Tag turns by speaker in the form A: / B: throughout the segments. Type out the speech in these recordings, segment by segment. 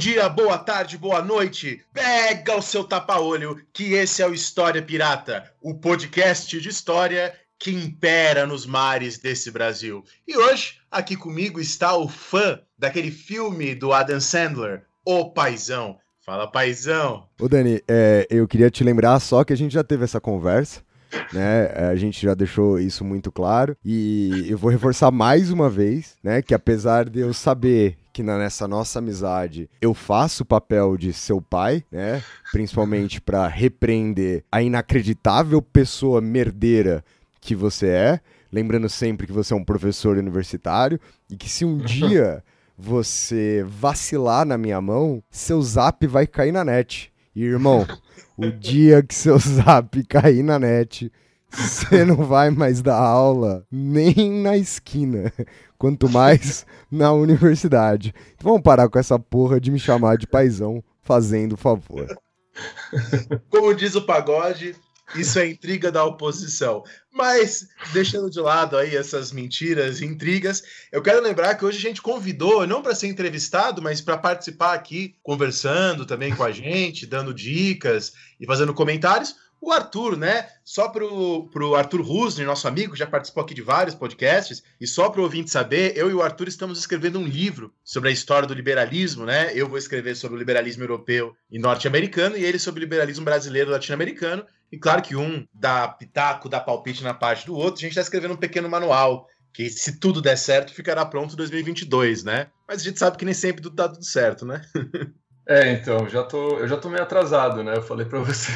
A: Dia, boa tarde, boa noite. Pega o seu tapa-olho, que esse é o História Pirata, o podcast de história que impera nos mares desse Brasil. E hoje, aqui comigo está o fã daquele filme do Adam Sandler, O Paizão. Fala, Paizão.
B: Ô Dani, é, eu queria te lembrar só que a gente já teve essa conversa, né? A gente já deixou isso muito claro e eu vou reforçar mais uma vez, né? Que apesar de eu saber que na- nessa nossa amizade eu faço o papel de seu pai, né? Principalmente pra repreender a inacreditável pessoa merdeira que você é, lembrando sempre que você é um professor universitário e que se um dia você vacilar na minha mão, seu zap vai cair na net. E, irmão, o dia que seu zap cair na net, você não vai mais dar aula nem na esquina, quanto mais na universidade. Então vamos parar com essa porra de me chamar de paizão, fazendo favor.
A: Como diz o pagode, isso é intriga da oposição. Mas, deixando de lado aí essas mentiras e intrigas, eu quero lembrar que hoje a gente convidou, não para ser entrevistado, mas para participar aqui, conversando também com a gente, dando dicas e fazendo comentários, o Arthur, né? Só pro, pro Arthur Rusner, nosso amigo, já participou aqui de vários podcasts, e só para o ouvinte saber, eu e o Arthur estamos escrevendo um livro sobre a história do liberalismo, né? Eu vou escrever sobre o liberalismo europeu e norte-americano, e ele sobre o liberalismo brasileiro e latino-americano. E claro que um dá pitaco, dá palpite na parte do outro. A gente está escrevendo um pequeno manual, que se tudo der certo, ficará pronto em 2022, né? Mas a gente sabe que nem sempre tudo dá tudo certo, né?
C: É, então, já tô, eu já tô meio atrasado, né? Eu falei pra você.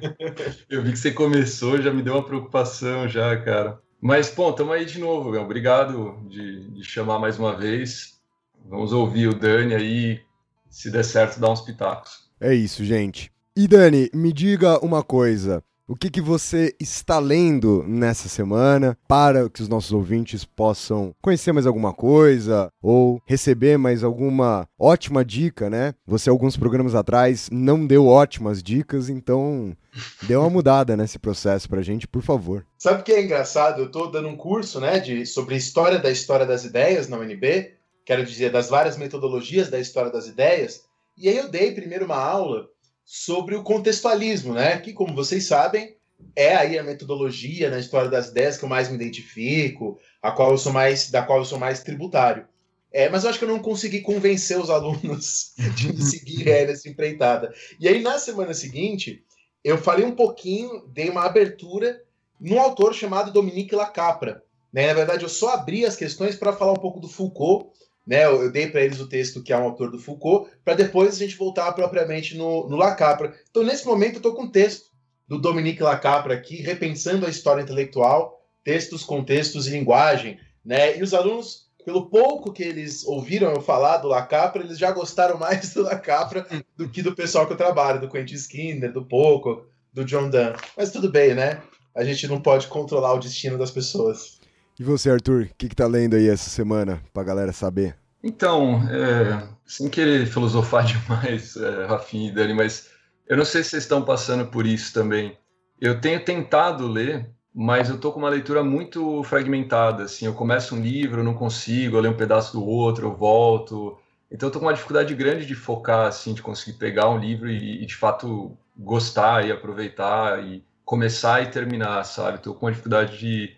C: eu vi que você começou, já me deu uma preocupação já, cara. Mas, bom, tamo aí de novo, meu. Obrigado de, de chamar mais uma vez. Vamos ouvir o Dani aí, se der certo, dar uns pitacos.
B: É isso, gente. E Dani, me diga uma coisa. O que, que você está lendo nessa semana para que os nossos ouvintes possam conhecer mais alguma coisa ou receber mais alguma ótima dica, né? Você, alguns programas atrás, não deu ótimas dicas, então dê uma mudada nesse processo pra gente, por favor.
A: Sabe o que é engraçado? Eu tô dando um curso, né, de, sobre história da história das ideias na UNB, quero dizer, das várias metodologias da história das ideias, e aí eu dei primeiro uma aula sobre o contextualismo, né, que como vocês sabem, é aí a metodologia na história das ideias que eu mais me identifico, a qual eu sou mais, da qual eu sou mais tributário. É, mas eu acho que eu não consegui convencer os alunos de me seguirem nessa empreitada. E aí, na semana seguinte, eu falei um pouquinho, dei uma abertura num autor chamado Dominique Lacapra. Né? Na verdade, eu só abri as questões para falar um pouco do Foucault. Né? Eu, dei para eles o texto que é um autor do Foucault, para depois a gente voltar propriamente no, no Lacapra. Então, nesse momento, eu estou com um texto do Dominique Lacapra aqui, repensando a história intelectual, textos, contextos e linguagem. Né? E os alunos, pelo pouco que eles ouviram eu falar do Lacapra, eles já gostaram mais do Lacapra do que do pessoal que eu trabalho, do Quentin Skinner, do Poco, do John Donne. Mas tudo bem, né? A gente não pode controlar o destino das pessoas.
B: E você, Arthur, o que, que tá lendo aí essa semana pra galera saber?
C: Então, é, sem querer filosofar demais, é, Rafinha e Dani, mas eu não sei se vocês estão passando por isso também. Eu tenho tentado ler, mas eu tô com uma leitura muito fragmentada, assim, eu começo um livro, eu não consigo, eu leio um pedaço do outro, eu volto. Então eu tô com uma dificuldade grande de focar, assim, de conseguir pegar um livro e, e de fato gostar e aproveitar e começar e terminar, sabe? Tô com uma dificuldade de,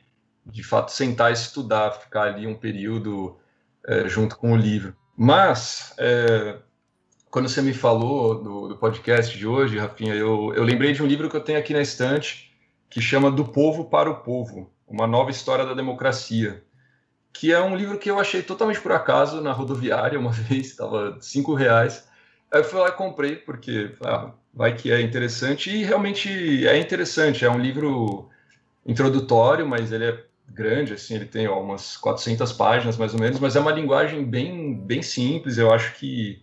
C: de fato, sentar e estudar, ficar ali um período é, junto com o livro. Mas, é, quando você me falou do, do, podcast de hoje, Rafinha, eu, eu lembrei de um livro que eu tenho aqui na estante que chama Do Povo para o Povo, uma nova história da democracia, que é um livro que eu achei totalmente por acaso na rodoviária uma vez, estava cinco reais. Aí eu fui lá e comprei, porque ah, vai que é interessante, e realmente é interessante, é um livro introdutório, mas ele é grande, assim, ele tem ó, umas 400 páginas mais ou menos, mas é uma linguagem bem, bem simples, eu acho que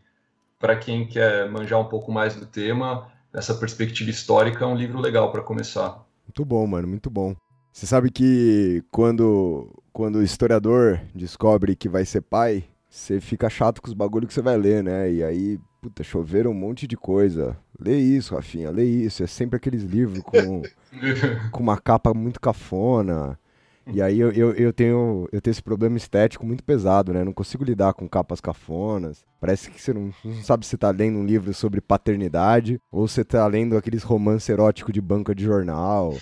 C: para quem quer manjar um pouco mais do tema, essa perspectiva histórica, é um livro legal para começar.
B: Muito bom, mano, muito bom. Você sabe que quando, quando o historiador descobre que vai ser pai, você fica chato com os bagulhos que você vai ler, né? E aí, puta, choveram um monte de coisa. Lê isso, Rafinha, lê isso. É sempre aqueles livros com, com uma capa muito cafona. E aí eu, eu, eu, tenho, eu tenho esse problema estético muito pesado, né? Não consigo lidar com capas cafonas. Parece que você não, não sabe se tá lendo um livro sobre paternidade ou você tá lendo aqueles romances eróticos de banca de jornal.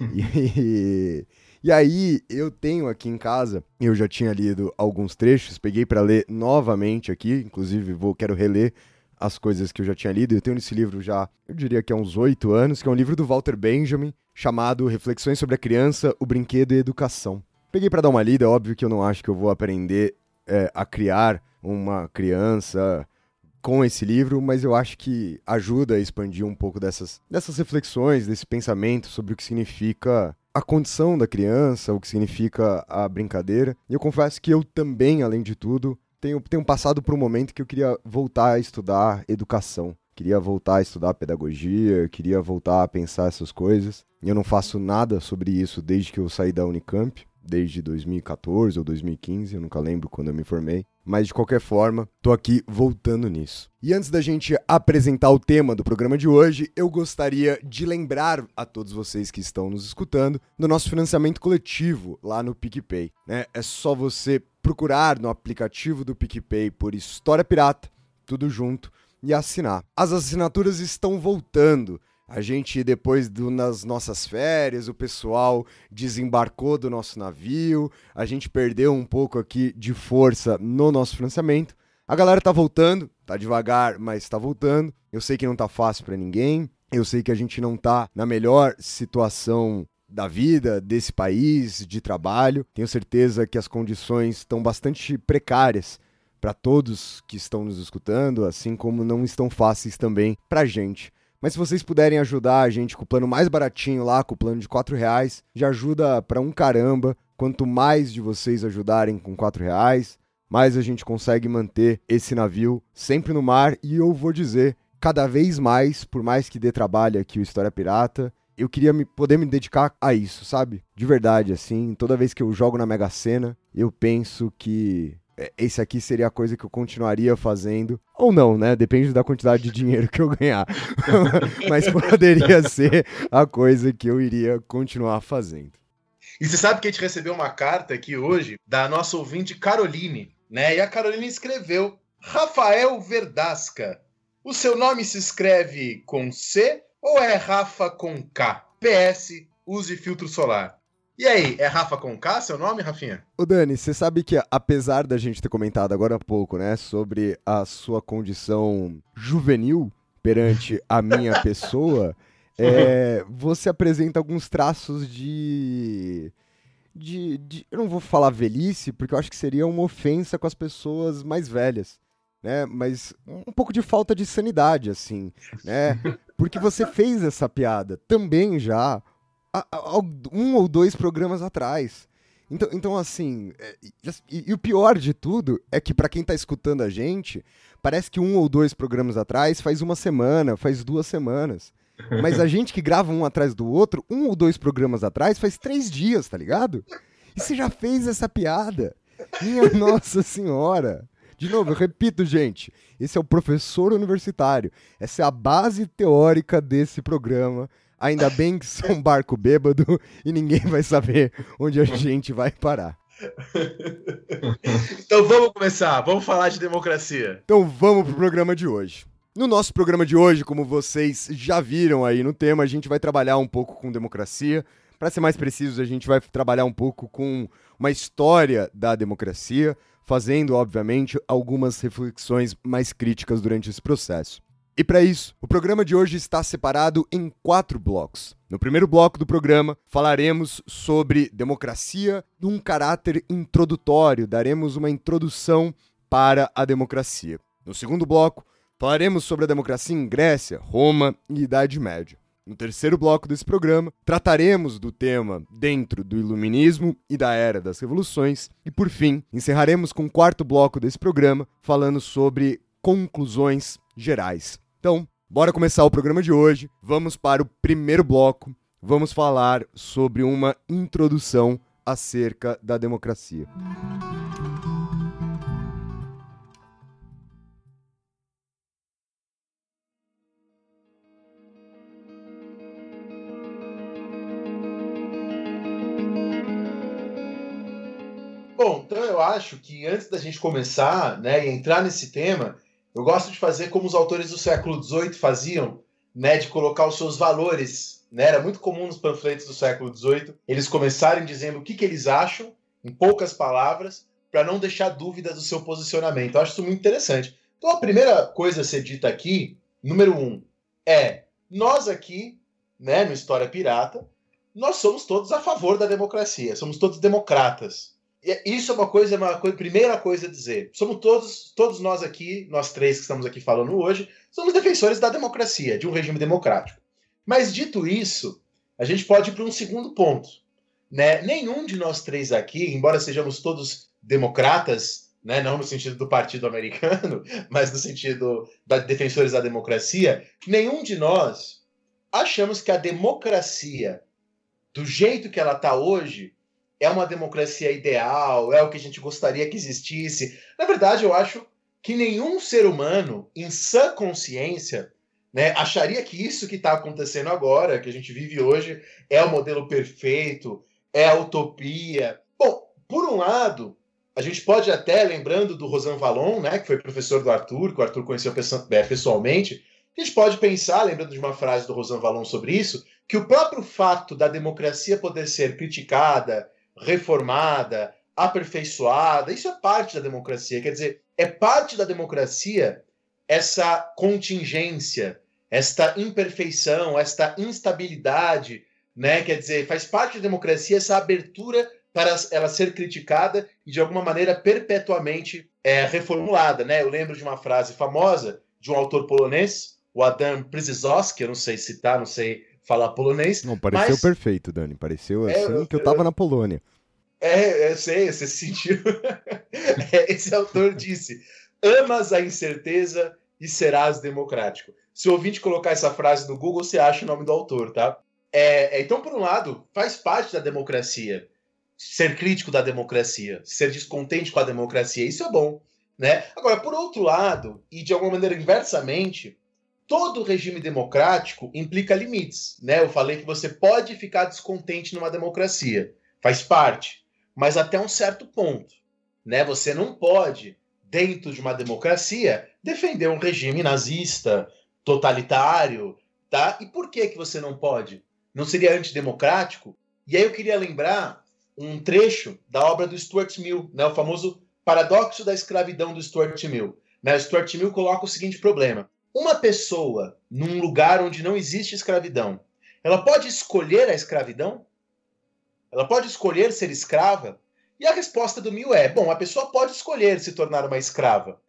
B: e, e aí eu tenho aqui em casa, eu já tinha lido alguns trechos, peguei para ler novamente aqui, inclusive vou quero reler as coisas que eu já tinha lido. Eu tenho esse livro já, eu diria que há uns oito anos, que é um livro do Walter Benjamin, chamado Reflexões sobre a Criança, o Brinquedo e a Educação. Peguei para dar uma lida, é óbvio que eu não acho que eu vou aprender é, a criar uma criança com esse livro, mas eu acho que ajuda a expandir um pouco dessas, dessas reflexões, desse pensamento sobre o que significa a condição da criança, o que significa a brincadeira. E eu confesso que eu também, além de tudo, tenho, tenho passado por um momento que eu queria voltar a estudar educação. Queria voltar a estudar pedagogia, queria voltar a pensar essas coisas. Eu não faço nada sobre isso desde que eu saí da Unicamp, desde 2014 ou 2015, eu nunca lembro quando eu me formei. Mas de qualquer forma, tô aqui voltando nisso. E antes da gente apresentar o tema do programa de hoje, eu gostaria de lembrar a todos vocês que estão nos escutando do nosso financiamento coletivo lá no PicPay. Né? É só você procurar no aplicativo do PicPay por História Pirata, tudo junto, e assinar. As assinaturas estão voltando. A gente, depois do, nas nossas férias, o pessoal desembarcou do nosso navio, a gente perdeu um pouco aqui de força no nosso financiamento. A galera tá voltando, tá devagar, mas tá voltando. Eu sei que não tá fácil para ninguém. Eu sei que a gente não tá na melhor situação da vida desse país, de trabalho. Tenho certeza que as condições estão bastante precárias para todos que estão nos escutando, assim como não estão fáceis também para gente. Mas se vocês puderem ajudar a gente com o plano mais baratinho lá, com o plano de R$ reais, já ajuda para um caramba. Quanto mais de vocês ajudarem com R$ reais, mais a gente consegue manter esse navio sempre no mar. E eu vou dizer, cada vez mais, por mais que dê trabalho aqui o História Pirata, eu queria me, poder me dedicar a isso, sabe? De verdade, assim, toda vez que eu jogo na Mega Sena, eu penso que esse aqui seria a coisa que eu continuaria fazendo. Ou não, né? Depende da quantidade de dinheiro que eu ganhar. Mas poderia ser a coisa que eu iria continuar fazendo.
A: E você sabe que a gente recebeu uma carta aqui hoje da nossa ouvinte Caroline, né? E a Caroline escreveu: Rafael Verdasca. O seu nome se escreve com C ou é Rafa com K? PS, use filtro solar. E aí, é Rafa com K seu nome, Rafinha?
B: Ô Dani, você sabe que apesar da gente ter comentado agora há pouco, né, sobre a sua condição juvenil perante a minha pessoa, é, você apresenta alguns traços de, de, de. Eu não vou falar velhice, porque eu acho que seria uma ofensa com as pessoas mais velhas né? Mas um pouco de falta de sanidade, assim, né? Porque você fez essa piada também já um ou dois programas atrás. Então, então assim, é, e, e, o pior de tudo é que para quem tá escutando a gente, parece que um ou dois programas atrás faz uma semana, faz duas semanas. Mas a gente que grava um atrás do outro, um ou dois programas atrás, faz três dias, tá ligado? E você já fez essa piada. Minha Nossa Senhora. De novo, eu repito, gente, esse é o professor universitário. Essa é a base teórica desse programa. Ainda bem que sou um barco bêbado e ninguém vai saber onde a gente vai parar.
A: então vamos começar, vamos falar de democracia.
B: Então vamos pro programa de hoje. No nosso programa de hoje, como vocês já viram aí no tema, a gente vai trabalhar um pouco com democracia. Para ser mais preciso, a gente vai trabalhar um pouco com uma história da democracia, fazendo, obviamente, algumas reflexões mais críticas durante esse processo. E para isso, o programa de hoje está separado em quatro blocos. No primeiro bloco do programa, falaremos sobre democracia num caráter introdutório, daremos uma introdução para a democracia. No segundo bloco, falaremos sobre a democracia em Grécia, Roma e Idade Média. No terceiro bloco desse programa, trataremos do tema dentro do Iluminismo e da Era das Revoluções. E por fim, encerraremos com o quarto bloco desse programa, falando sobre conclusões gerais. Então, bora começar o programa de hoje. Vamos para o primeiro bloco. Vamos falar sobre uma introdução acerca da democracia.
A: Bom, então eu acho que antes da gente começar né, e entrar nesse tema, eu gosto de fazer como os autores do século XVIII faziam, né, de colocar os seus valores. Né? Era muito comum nos panfletos do século XVIII eles começarem dizendo o que, que eles acham, em poucas palavras, para não deixar dúvidas do seu posicionamento. Eu acho isso muito interessante. Então, a primeira coisa a ser dita aqui, número um, é nós aqui, né, no História Pirata, nós somos todos a favor da democracia, somos todos democratas. Isso é uma coisa, uma coisa, primeira coisa a dizer. Somos todos, todos nós aqui, nós três que estamos aqui falando hoje, somos defensores da democracia, de um regime democrático. Mas dito isso, a gente pode ir para um segundo ponto. Né? Nenhum de nós três aqui, embora sejamos todos democratas, né? não no sentido do partido americano, mas no sentido da defensores da democracia, nenhum de nós achamos que a democracia, do jeito que ela está hoje, é uma democracia ideal, é o que a gente gostaria que existisse. Na verdade, eu acho que nenhum ser humano, em sã consciência, né, acharia que isso que está acontecendo agora, que a gente vive hoje, é o modelo perfeito, é a utopia. Bom, por um lado, a gente pode até, lembrando do Rosan Vallon, né, que foi professor do Arthur, que o Arthur conheceu é, pessoalmente, a gente pode pensar, lembrando de uma frase do Rosan Vallon sobre isso, que o próprio fato da democracia poder ser criticada, reformada, aperfeiçoada. Isso é parte da democracia. Quer dizer, é parte da democracia essa contingência, esta imperfeição, esta instabilidade, né? Quer dizer, faz parte da democracia essa abertura para ela ser criticada e de alguma maneira perpetuamente é, reformulada, né? Eu lembro de uma frase famosa de um autor polonês, o Adam Przysowski, eu não sei citar, não sei falar polonês.
B: Não, pareceu mas... perfeito, Dani. Pareceu é, assim eu, que eu tava na Polônia.
A: É, eu sei, você se sentiu. É, esse autor disse: Amas a incerteza e serás democrático. Se o ouvinte colocar essa frase no Google, você acha o nome do autor, tá? É, é, então, por um lado, faz parte da democracia ser crítico da democracia, ser descontente com a democracia. Isso é bom. Né? Agora, por outro lado, e de alguma maneira inversamente, todo regime democrático implica limites, né? Eu falei que você pode ficar descontente numa democracia, faz parte, mas até um certo ponto, né? Você não pode, dentro de uma democracia, defender um regime nazista, totalitário, tá? E por que que você não pode? Não seria antidemocrático? E aí eu queria lembrar um trecho da obra do Stuart Mill, né? O famoso paradoxo da escravidão do Stuart Mill. Né? O Stuart Mill coloca o seguinte problema: uma pessoa num lugar onde não existe escravidão, ela pode escolher a escravidão? Ela pode escolher ser escrava? E a resposta do Mil é: bom, a pessoa pode escolher se tornar uma escrava.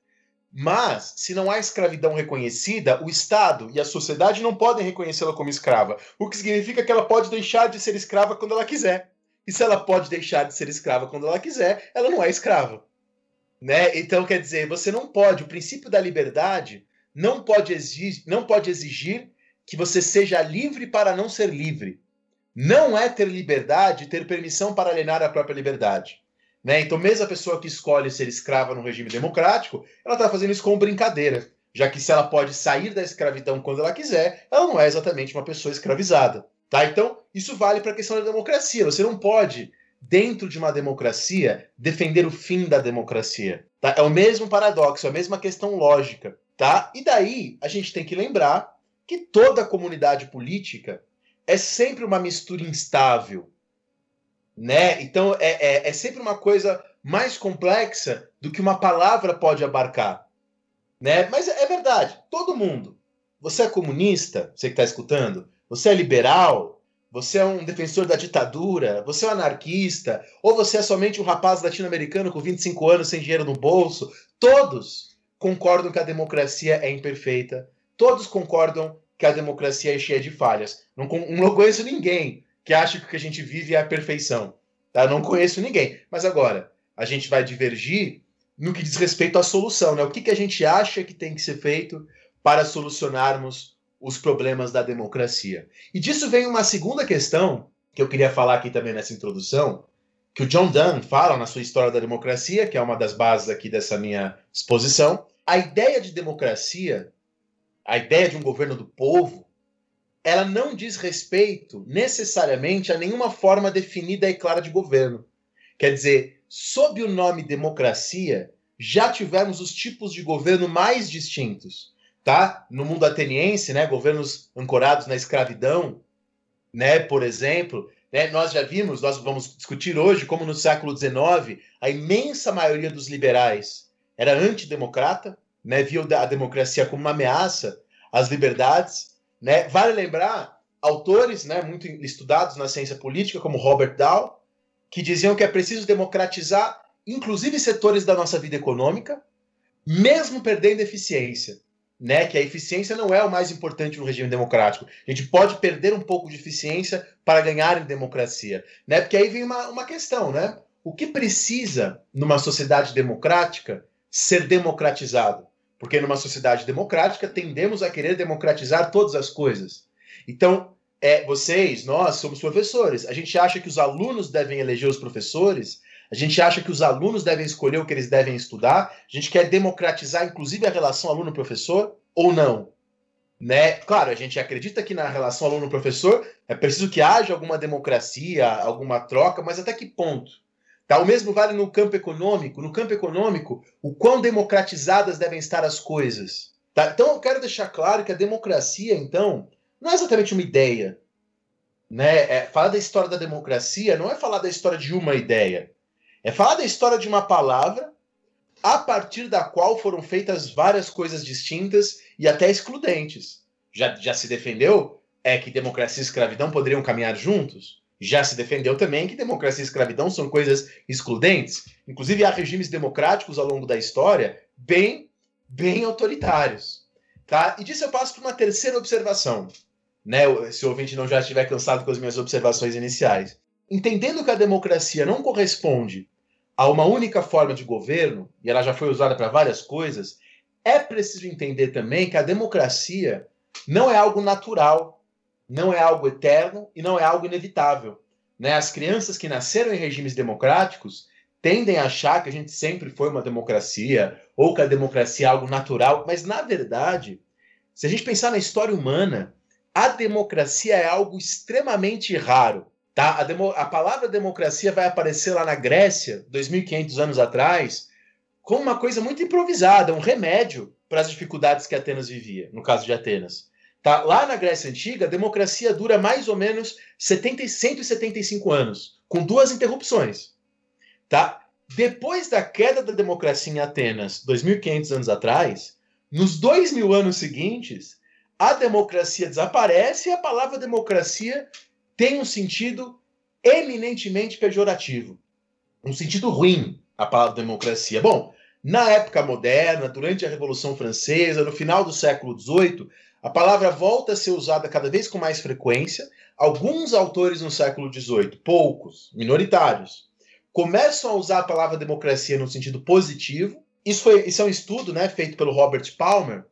A: Mas, se não há escravidão reconhecida, o Estado e a sociedade não podem reconhecê-la como escrava. O que significa que ela pode deixar de ser escrava quando ela quiser. E se ela pode deixar de ser escrava quando ela quiser, ela não é escrava. Né? Então, quer dizer, você não pode. O princípio da liberdade não pode, exigir, não pode exigir que você seja livre para não ser livre. Não é ter liberdade ter permissão para alienar a própria liberdade. Né? Então, mesmo a pessoa que escolhe ser escrava no regime democrático, ela está fazendo isso como brincadeira, já que se ela pode sair da escravidão quando ela quiser, ela não é exatamente uma pessoa escravizada. Tá? Então, isso vale para a questão da democracia. Você não pode, dentro de uma democracia, defender o fim da democracia. Tá? É o mesmo paradoxo, é a mesma questão lógica. Tá? E daí a gente tem que lembrar que toda comunidade política é sempre uma mistura instável. Né? Então é, é, é sempre uma coisa mais complexa do que uma palavra pode abarcar. Né? Mas é verdade, todo mundo. Você é comunista, você que está escutando? Você é liberal? Você é um defensor da ditadura? Você é um anarquista? Ou você é somente um rapaz latino-americano com 25 anos sem dinheiro no bolso? Todos concordam que a democracia é imperfeita, todos concordam que a democracia é cheia de falhas. Não, não conheço ninguém que acha que o que a gente vive é a perfeição. Tá? Não conheço ninguém. Mas agora, a gente vai divergir no que diz respeito à solução, né? O que, que a gente acha que tem que ser feito para solucionarmos os problemas da democracia. E disso vem uma segunda questão que eu queria falar aqui também nessa introdução, que o John Donne fala na sua História da Democracia, que é uma das bases aqui dessa minha exposição. A ideia de democracia, a ideia de um governo do povo, ela não diz respeito necessariamente a nenhuma forma definida e clara de governo. Quer dizer, sob o nome democracia, já tivemos os tipos de governo mais distintos, tá? No mundo ateniense, né, governos ancorados na escravidão, né, por exemplo, né, nós já vimos, nós vamos discutir hoje como no século XIX a imensa maioria dos liberais era antidemocrata, né, viu a democracia como uma ameaça às liberdades, né? Vale lembrar autores, né, muito estudados na ciência política, como Robert Dow, que diziam que é preciso democratizar, inclusive setores da nossa vida econômica, mesmo perdendo eficiência. Né, que a eficiência não é o mais importante no regime democrático. A gente pode perder um pouco de eficiência para ganhar em democracia. Né? Porque aí vem uma, uma questão, né? O que precisa numa sociedade democrática ser democratizado? Porque numa sociedade democrática tendemos a querer democratizar todas as coisas. Então, é, vocês, nós somos professores. A gente acha que os alunos devem eleger os professores. A gente acha que os alunos devem escolher o que eles devem estudar. A gente quer democratizar, inclusive, a relação aluno-professor ou não? Né? Claro, a gente acredita que na relação aluno-professor é preciso que haja alguma democracia, alguma troca, mas até que ponto? Tá? O mesmo vale no campo econômico. No campo econômico, o quão democratizadas devem estar as coisas. Tá? Então, eu quero deixar claro que a democracia, então, não é exatamente uma ideia. Né? É, falar da história da democracia não é falar da história de uma ideia. É falar da história de uma palavra a partir da qual foram feitas várias coisas distintas e até excludentes. Já, já se defendeu é que democracia e escravidão poderiam caminhar juntos? Já se defendeu também que democracia e escravidão são coisas excludentes. Inclusive, há regimes democráticos ao longo da história bem, bem autoritários. Tá? E disso eu passo para uma terceira observação né, se o ouvinte não já estiver cansado com as minhas observações iniciais. Entendendo que a democracia não corresponde a uma única forma de governo, e ela já foi usada para várias coisas, é preciso entender também que a democracia não é algo natural, não é algo eterno e não é algo inevitável. Né? As crianças que nasceram em regimes democráticos tendem a achar que a gente sempre foi uma democracia ou que a democracia é algo natural, mas na verdade, se a gente pensar na história humana, a democracia é algo extremamente raro. Tá? A, demo, a palavra democracia vai aparecer lá na Grécia, 2.500 anos atrás, como uma coisa muito improvisada, um remédio para as dificuldades que Atenas vivia, no caso de Atenas. Tá? Lá na Grécia Antiga, a democracia dura mais ou menos 70, 175 anos, com duas interrupções. Tá? Depois da queda da democracia em Atenas, 2.500 anos atrás, nos dois mil anos seguintes, a democracia desaparece e a palavra democracia tem um sentido eminentemente pejorativo, um sentido ruim, a palavra democracia. Bom, na época moderna, durante a Revolução Francesa, no final do século XVIII, a palavra volta a ser usada cada vez com mais frequência. Alguns autores no século XVIII, poucos, minoritários, começam a usar a palavra democracia no sentido positivo. Isso, foi, isso é um estudo né, feito pelo Robert Palmer,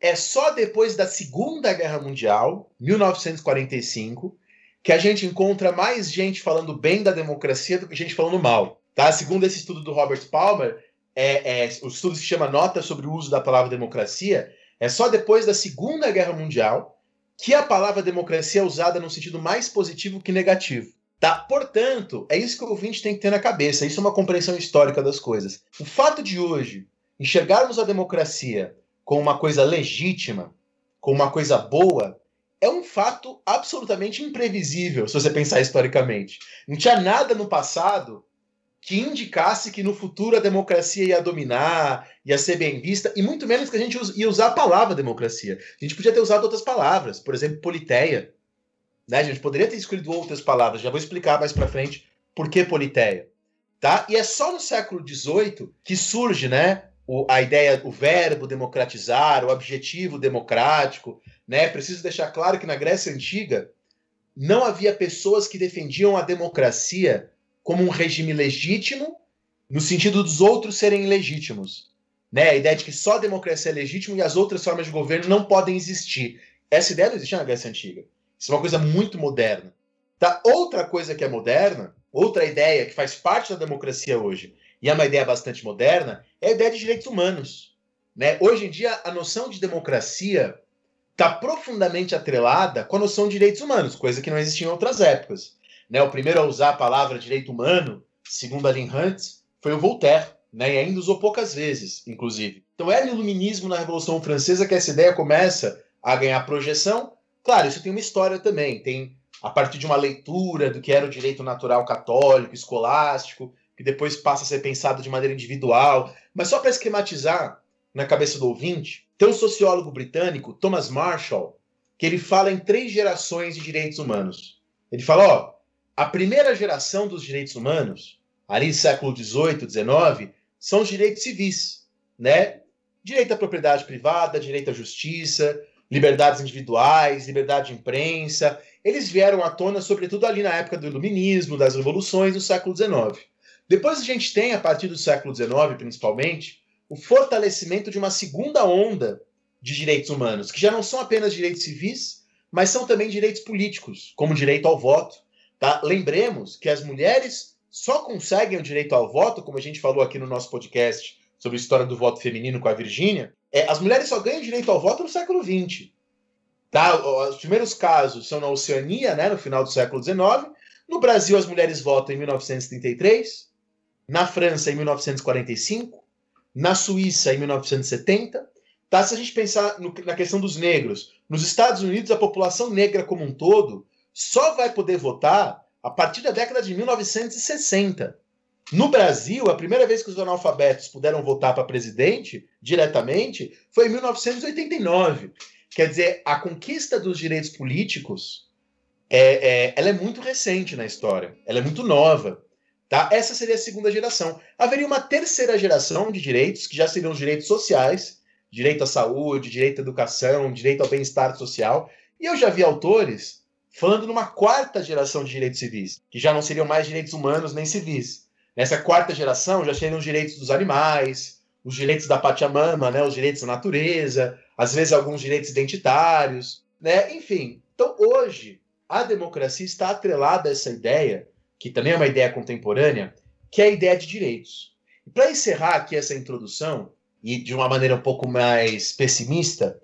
A: é só depois da Segunda Guerra Mundial, 1945, que a gente encontra mais gente falando bem da democracia do que gente falando mal. Tá? Segundo esse estudo do Robert Palmer, é, é, o estudo se chama Nota sobre o Uso da Palavra Democracia, é só depois da Segunda Guerra Mundial que a palavra democracia é usada no sentido mais positivo que negativo. Tá? Portanto, é isso que o ouvinte tem que ter na cabeça. Isso é uma compreensão histórica das coisas. O fato de hoje enxergarmos a democracia com uma coisa legítima, com uma coisa boa, é um fato absolutamente imprevisível, se você pensar historicamente. Não tinha nada no passado que indicasse que no futuro a democracia ia dominar, ia ser bem vista, e muito menos que a gente ia usar a palavra democracia. A gente podia ter usado outras palavras, por exemplo, politeia. Né? A gente poderia ter escolhido outras palavras, já vou explicar mais para frente por que politeia. Tá? E é só no século XVIII que surge né, o, a ideia, o verbo democratizar, o objetivo democrático, né? Preciso deixar claro que na Grécia Antiga não havia pessoas que defendiam a democracia como um regime legítimo no sentido dos outros serem ilegítimos. Né? A ideia de que só a democracia é legítima e as outras formas de governo não podem existir. Essa ideia não existia na Grécia Antiga. Isso é uma coisa muito moderna. Tá? Outra coisa que é moderna, outra ideia que faz parte da democracia hoje, e é uma ideia bastante moderna, é a ideia de direitos humanos. Né? Hoje em dia, a noção de democracia está profundamente atrelada com a noção de direitos humanos, coisa que não existia em outras épocas. Né? O primeiro a usar a palavra direito humano, segundo Aline Hunt, foi o Voltaire, né? e ainda usou poucas vezes, inclusive. Então é no iluminismo na Revolução Francesa que essa ideia começa a ganhar projeção. Claro, isso tem uma história também, tem a partir de uma leitura do que era o direito natural católico, escolástico, que depois passa a ser pensado de maneira individual. Mas só para esquematizar na cabeça do ouvinte, tem um sociólogo britânico, Thomas Marshall, que ele fala em três gerações de direitos humanos. Ele fala, ó, a primeira geração dos direitos humanos, ali século XVIII, XIX, são os direitos civis, né? Direito à propriedade privada, direito à justiça, liberdades individuais, liberdade de imprensa. Eles vieram à tona, sobretudo ali na época do iluminismo, das revoluções do século XIX. Depois a gente tem, a partir do século XIX principalmente, o fortalecimento de uma segunda onda de direitos humanos, que já não são apenas direitos civis, mas são também direitos políticos, como direito ao voto. Tá? Lembremos que as mulheres só conseguem o direito ao voto, como a gente falou aqui no nosso podcast sobre a história do voto feminino com a Virgínia, é, as mulheres só ganham direito ao voto no século XX. Tá? Os primeiros casos são na Oceania, né, no final do século XIX. No Brasil, as mulheres votam em 1933, na França, em 1945, na Suíça, em 1970. Tá? Se a gente pensar no, na questão dos negros, nos Estados Unidos, a população negra como um todo só vai poder votar a partir da década de 1960. No Brasil, a primeira vez que os analfabetos puderam votar para presidente diretamente foi em 1989. Quer dizer, a conquista dos direitos políticos é, é, ela é muito recente na história, ela é muito nova. Tá? Essa seria a segunda geração. Haveria uma terceira geração de direitos, que já seriam os direitos sociais, direito à saúde, direito à educação, direito ao bem-estar social. E eu já vi autores falando numa quarta geração de direitos civis, que já não seriam mais direitos humanos nem civis. Nessa quarta geração já seriam os direitos dos animais, os direitos da Pachamama, né, os direitos da natureza, às vezes alguns direitos identitários, né? Enfim, então hoje a democracia está atrelada a essa ideia, que também é uma ideia contemporânea, que é a ideia de direitos. E para encerrar aqui essa introdução, e de uma maneira um pouco mais pessimista,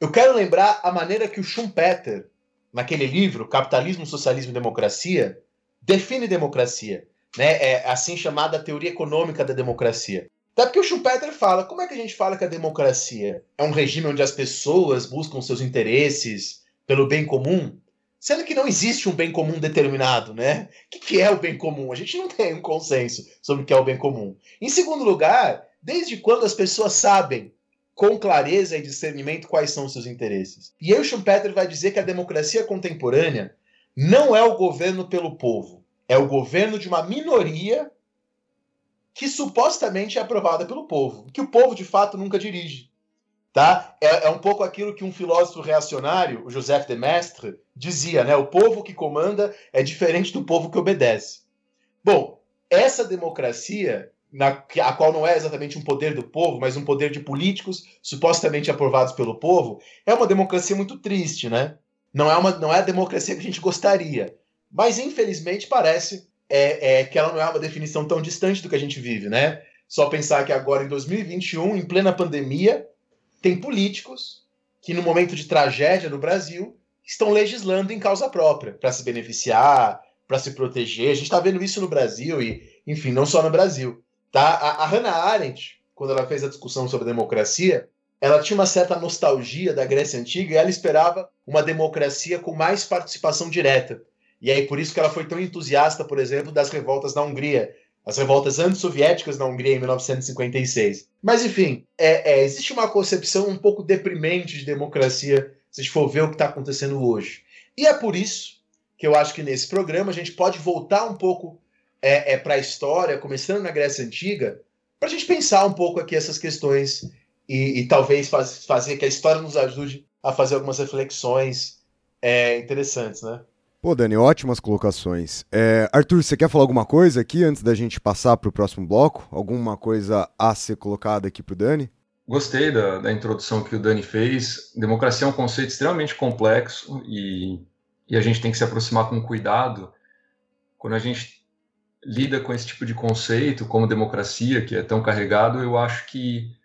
A: eu quero lembrar a maneira que o Schumpeter, naquele livro, Capitalismo, Socialismo e Democracia, define democracia né, é assim chamada teoria econômica da democracia. Até porque o Schumpeter fala, como é que a gente fala que a democracia é um regime onde as pessoas buscam seus interesses pelo bem comum, sendo que não existe um bem comum determinado, né? O que é o bem comum? A gente não tem um consenso sobre o que é o bem comum. Em segundo lugar, desde quando as pessoas sabem com clareza e discernimento quais são os seus interesses? E o Schumpeter vai dizer que a democracia contemporânea não é o governo pelo povo, é o governo de uma minoria que supostamente é aprovada pelo povo, que o povo de fato nunca dirige. Tá? É, é um pouco aquilo que um filósofo reacionário, o Joseph de Maistre, dizia, né? O povo que comanda é diferente do povo que obedece. Bom, essa democracia, na, a qual não é exatamente um poder do povo, mas um poder de políticos supostamente aprovados pelo povo, é uma democracia muito triste, né? Não é, uma, não é a democracia que a gente gostaria. Mas, infelizmente, parece é, é, que ela não é uma definição tão distante do que a gente vive, né? Só pensar que agora, em 2021, em plena pandemia, tem políticos que, no momento de tragédia no Brasil, estão legislando em causa própria, para se beneficiar, para se proteger. A gente está vendo isso no Brasil e, enfim, não só no Brasil. Tá? A, a Hannah Arendt, quando ela fez a discussão sobre a democracia, ela tinha uma certa nostalgia da Grécia Antiga e ela esperava uma democracia com mais participação direta. E aí por isso que ela foi tão entusiasta, por exemplo, das revoltas na Hungria, as revoltas antissoviéticas na Hungria em 1956. Mas enfim, é, é, existe uma concepção um pouco deprimente de democracia se a gente for ver o que está acontecendo hoje. E é por isso que eu acho que nesse programa a gente pode voltar um pouco é, é para a história, começando na Grécia Antiga, para a gente pensar um pouco aqui essas questões e, e talvez faz, fazer que a história nos ajude a fazer algumas reflexões é, interessantes, né?
B: Pô, Dani, ótimas colocações. É, Arthur, você quer falar alguma coisa aqui antes da gente passar para o próximo bloco? Alguma coisa a ser colocada aqui para o Dani?
C: Gostei da, da, introdução que o Dani fez. Democracia é um conceito extremamente complexo e, e a gente tem que se aproximar com cuidado. Quando a gente lida com esse tipo de conceito, como democracia, que é tão carregado, eu acho que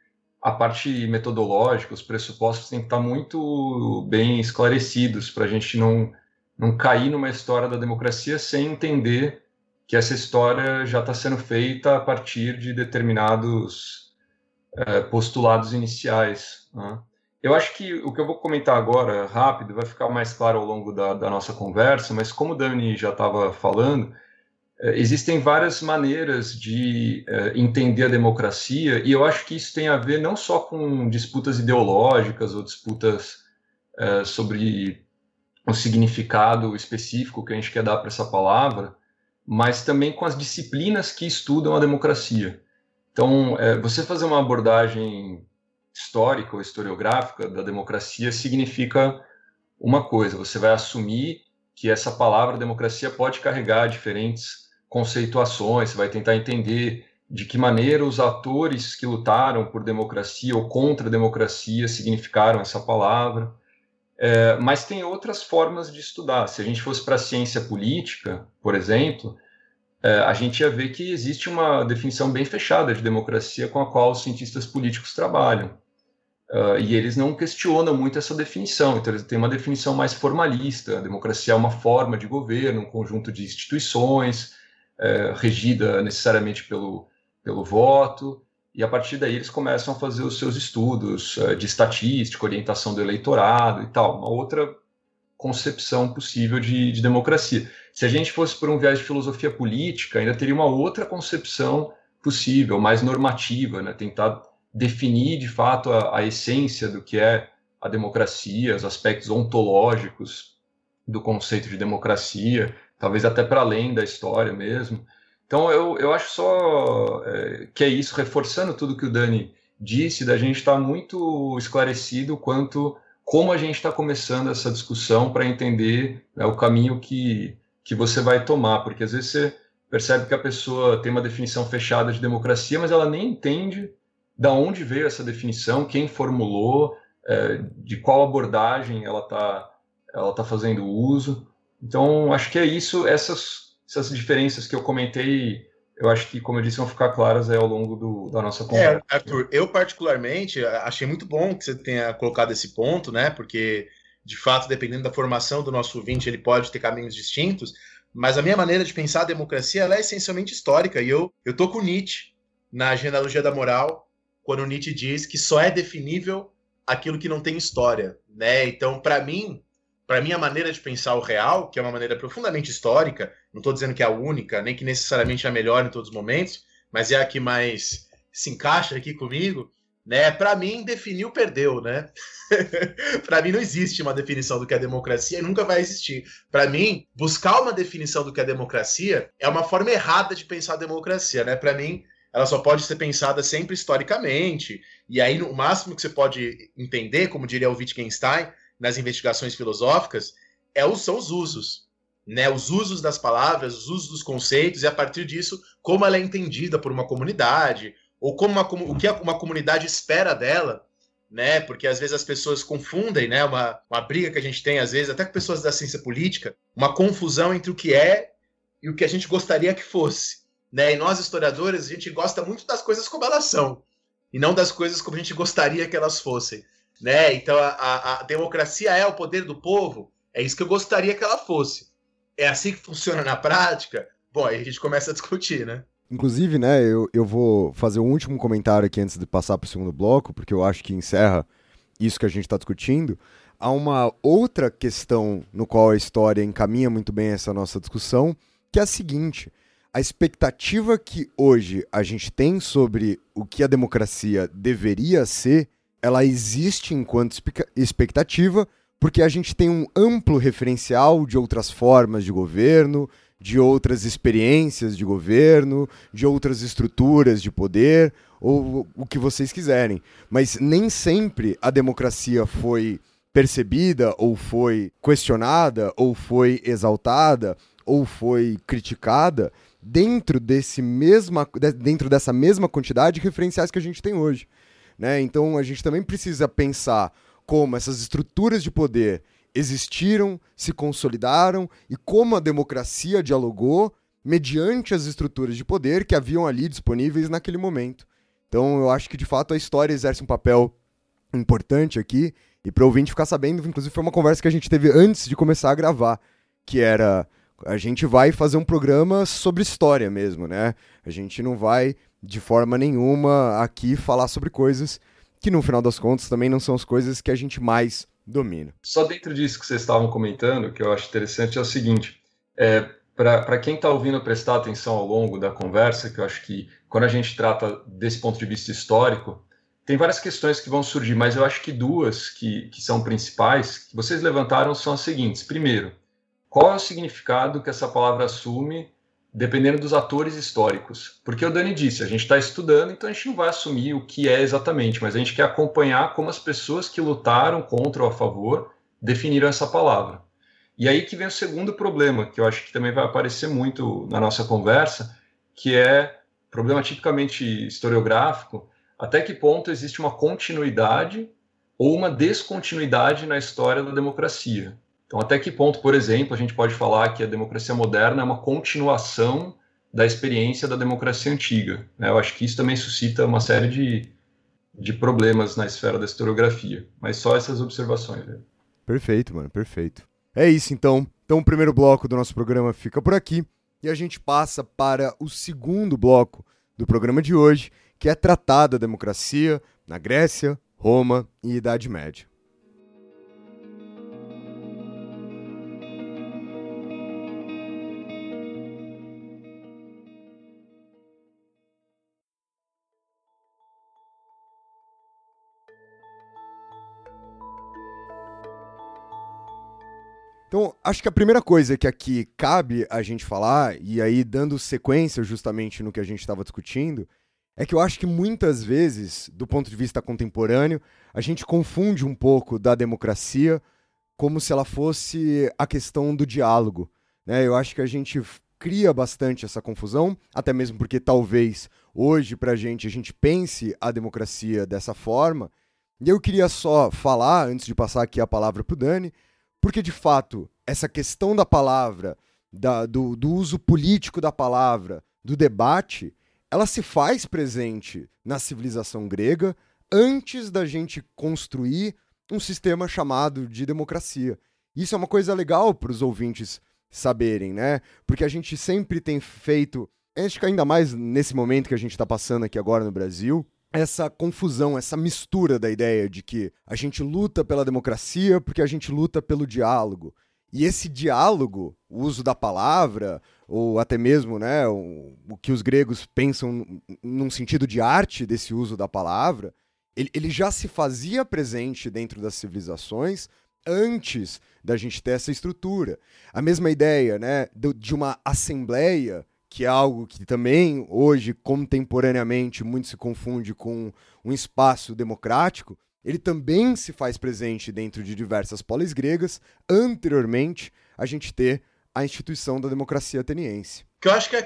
C: a parte metodológica, os pressupostos têm que estar muito bem esclarecidos para a gente não, não cair numa história da democracia sem entender que essa história já está sendo feita a partir de determinados é, postulados iniciais. Né? Eu acho que o que eu vou comentar agora, rápido, vai ficar mais claro ao longo da, da nossa conversa, mas como o Dani já estava falando, existem várias maneiras de é, entender a democracia, e eu acho que isso tem a ver não só com disputas ideológicas ou disputas é, sobre o significado específico que a gente quer dar para essa palavra, mas também com as disciplinas que estudam a democracia. Então, você fazer uma abordagem histórica ou historiográfica da democracia significa uma coisa: você vai assumir que essa palavra democracia pode carregar diferentes conceituações, você vai tentar entender de que maneira os atores que lutaram por democracia ou contra a democracia significaram essa palavra. É, mas tem outras formas de estudar. Se a gente fosse para a ciência política, por exemplo, é, a gente ia ver que existe uma definição bem fechada de democracia com a qual os cientistas políticos trabalham. Uh, e eles não questionam muito essa definição, então eles têm uma definição mais formalista. A democracia é uma forma de governo, um conjunto de instituições, é, regida necessariamente pelo, pelo voto, e a partir daí eles começam a fazer os seus estudos é, de estatística, orientação do eleitorado e tal, uma outra concepção possível de, de democracia. Se a gente fosse por um viés de filosofia política, ainda teria uma outra concepção possível, mais normativa, né? tentar definir de fato a, a essência do que é a democracia, os aspectos ontológicos do conceito de democracia, talvez até para além da história mesmo. Então eu, eu acho só é, que é isso, reforçando tudo que o Dani disse, da gente estar tá muito esclarecido quanto como a gente está começando essa discussão para entender né, o caminho que, que você vai tomar, porque às vezes você percebe que a pessoa tem uma definição fechada de democracia, mas ela nem entende da onde veio essa definição, quem formulou, é, de qual abordagem ela está ela tá fazendo uso. Então, acho que é isso, essas, essas diferenças que eu comentei, eu acho que, como eu disse, vão ficar claras ao longo do, da nossa conversa.
A: É, Arthur, eu particularmente achei muito bom que você tenha colocado esse ponto, né? Porque, de fato, dependendo da formação do nosso ouvinte, ele pode ter caminhos distintos, mas a minha maneira de pensar a democracia ela é essencialmente histórica, e eu, eu tô com Nietzsche na genealogia da moral, quando Nietzsche diz que só é definível aquilo que não tem história, né? Então, para mim, para mim, a maneira de pensar o real, que é uma maneira profundamente histórica, não estou dizendo que é a única, nem que necessariamente é a melhor em todos os momentos, mas é a que mais se encaixa aqui comigo, né? Para mim, definiu, perdeu, né? para mim, não existe uma definição do que é democracia e nunca vai existir. Para mim, buscar uma definição do que é democracia é uma forma errada de pensar a democracia, né? Para mim, ela só pode ser pensada sempre historicamente, e aí o máximo que você pode entender, como diria o Wittgenstein, nas investigações filosóficas é são os usos. Né, os usos das palavras, os usos dos conceitos, e a partir disso, como ela é entendida por uma comunidade, ou como uma, o que uma comunidade espera dela, né? Porque às vezes as pessoas confundem, né? Uma, uma briga que a gente tem, às vezes, até com pessoas da ciência política, uma confusão entre o que é e o que a gente gostaria que fosse. Né? E nós, historiadores, a gente gosta muito das coisas como elas são, e não das coisas como a gente gostaria que elas fossem né? Então a, a, democracia é o poder do povo. É isso que eu gostaria que ela fosse. É assim que funciona na prática? Bom, aí a gente começa a discutir, né?
B: Inclusive, né, eu, eu vou fazer um último comentário aqui antes de passar para o segundo bloco, porque eu acho que encerra isso que a gente está discutindo. Há uma outra questão no qual a história encaminha muito bem essa nossa discussão, que é a seguinte: a expectativa que hoje a gente tem sobre o que a democracia deveria ser ela existe enquanto expectativa, porque a gente tem um amplo referencial de outras formas de governo, de outras experiências de governo, de outras estruturas de poder, ou o que vocês quiserem. Mas nem sempre a democracia foi percebida, ou foi questionada, ou foi exaltada, ou foi criticada dentro desse mesma, dentro dessa mesma quantidade de referenciais que a gente tem hoje. Né? Então a gente também precisa pensar como essas estruturas de poder existiram, se consolidaram e como a democracia dialogou mediante as estruturas de poder que haviam ali disponíveis naquele momento. Então eu acho que de fato a história exerce um papel importante aqui e para o ouvinte ficar sabendo, inclusive foi uma conversa que a gente teve antes de começar a gravar, que era a gente vai fazer um programa sobre história mesmo, né? A gente não vai de forma nenhuma aqui falar sobre coisas que no final das contas também não são as coisas que a gente mais domina.
C: Só dentro disso que vocês estavam comentando, que eu acho interessante é o seguinte: é, para quem está ouvindo prestar atenção ao longo da conversa, que eu acho que quando a gente trata desse ponto de vista histórico, tem várias questões que vão surgir, mas eu acho que duas que, que são principais, que vocês levantaram, são as seguintes. Primeiro, qual é o significado que essa palavra assume dependendo dos atores históricos? Porque o Dani disse, a gente está estudando, então a gente não vai assumir o que é exatamente, mas a gente quer acompanhar como as pessoas que lutaram contra ou a favor definiram essa palavra. E aí que vem o segundo problema, que eu acho que também vai aparecer muito na nossa conversa, que é problema tipicamente historiográfico, até que ponto existe uma continuidade ou uma descontinuidade na história da democracia. Então, até que ponto, por exemplo, a gente pode falar que a democracia moderna é uma continuação da experiência da democracia antiga? Né? Eu acho que isso também suscita uma série de, de problemas na esfera da historiografia. Mas só essas observações. Né?
B: Perfeito, mano, perfeito. É isso então. Então, o primeiro bloco do nosso programa fica por aqui e a gente passa para o segundo bloco do programa de hoje, que é tratar da democracia na Grécia, Roma e Idade Média. Então, acho que a primeira coisa que aqui cabe a gente falar, e aí dando sequência justamente no que a gente estava discutindo, é que eu acho que muitas vezes, do ponto de vista contemporâneo, a gente confunde um pouco da democracia como se ela fosse a questão do diálogo. Né? Eu acho que a gente cria bastante essa confusão, até mesmo porque talvez hoje, para a gente, a gente pense a democracia dessa forma. E eu queria só falar, antes de passar aqui a palavra para o Dani, porque, de fato, essa questão da palavra, da, do, do uso político da palavra, do debate, ela se faz presente na civilização grega antes da gente construir um sistema chamado de democracia. Isso é uma coisa legal para os ouvintes saberem, né? Porque a gente sempre tem feito, acho que ainda mais nesse momento que a gente está passando aqui agora no Brasil, essa confusão, essa mistura da ideia de que a gente luta pela democracia porque a gente luta pelo diálogo. E esse diálogo, o uso da palavra, ou até mesmo né, o, o que os gregos pensam num sentido de arte desse uso da palavra, ele, ele já se fazia presente dentro das civilizações antes da gente ter essa estrutura. A mesma ideia né, de uma assembleia que é algo que também hoje, contemporaneamente, muito se confunde com um espaço democrático, ele também se faz presente dentro de diversas polis gregas, anteriormente a gente ter a instituição da democracia ateniense.
A: Que eu acho que é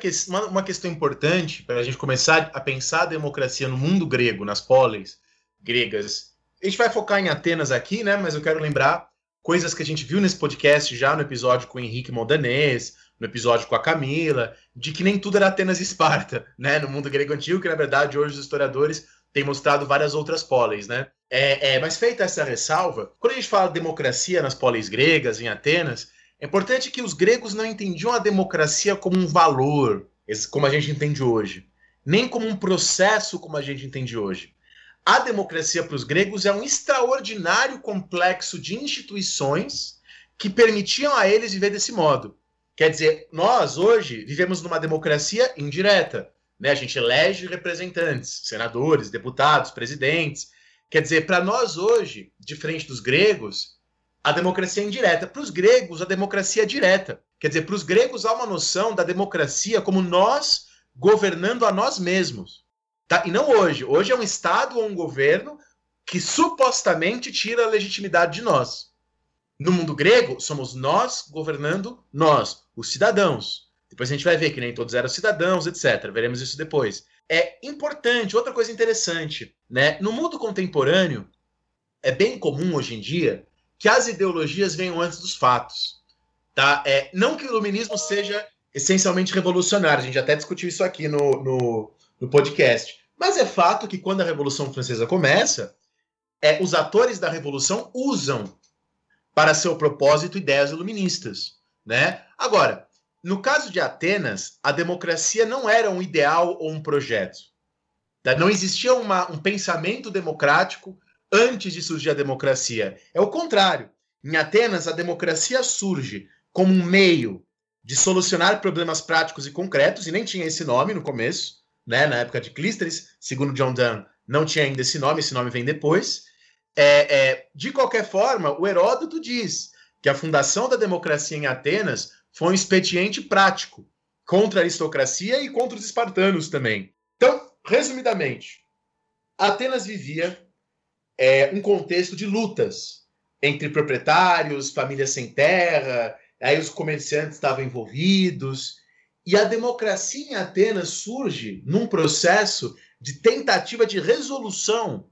A: uma questão importante para a gente começar a pensar a democracia no mundo grego, nas polis gregas. A gente vai focar em Atenas aqui, né? Mas eu quero lembrar coisas que a gente viu nesse podcast já no episódio com o Henrique Moldanês, no episódio com a Camila, de que nem tudo era Atenas e Esparta, né? No mundo grego antigo, que na verdade hoje os historiadores têm mostrado várias outras polis, né? É, é, mas feita essa ressalva, quando a gente fala de democracia nas polis gregas, em Atenas, é importante que os gregos não entendiam a democracia como um valor, como a gente entende hoje, nem como um processo como a gente entende hoje. A democracia para os gregos é um extraordinário complexo de instituições que permitiam a eles viver desse modo. Quer dizer, nós hoje vivemos numa democracia indireta. Né? A gente elege representantes, senadores, deputados, presidentes. Quer dizer, para nós hoje, diferente dos gregos, a democracia é indireta. Para os gregos, a democracia é direta. Quer dizer, para os gregos há uma noção da democracia como nós governando a nós mesmos. Tá? E não hoje. Hoje é um Estado ou um governo que supostamente tira a legitimidade de nós. No mundo grego, somos nós governando nós, os cidadãos. Depois a gente vai ver que nem todos eram cidadãos, etc. Veremos isso depois. É importante, outra coisa interessante, né? No mundo contemporâneo, é bem comum hoje em dia que as ideologias venham antes dos fatos. Tá? É, não que o iluminismo seja essencialmente revolucionário, a gente até discutiu isso aqui no, no, no podcast. Mas é fato que quando a Revolução Francesa começa, é, os atores da Revolução usam para seu propósito ideias iluministas. Né? Agora, no caso de Atenas, a democracia não era um ideal ou um projeto. Tá? Não existia uma, um pensamento democrático antes de surgir a democracia. É o contrário. Em Atenas, a democracia surge como um meio de solucionar problemas práticos e concretos, e nem tinha esse nome no começo, né? na época de Clísteres, segundo John Donne, não tinha ainda esse nome, esse nome vem depois. É, é, de qualquer forma, o Heródoto diz que a fundação da democracia em Atenas foi um expediente prático contra a aristocracia e contra os espartanos também. Então, resumidamente, Atenas vivia é, um contexto de lutas entre proprietários, famílias sem terra, aí os comerciantes estavam envolvidos. E a democracia em Atenas surge num processo de tentativa de resolução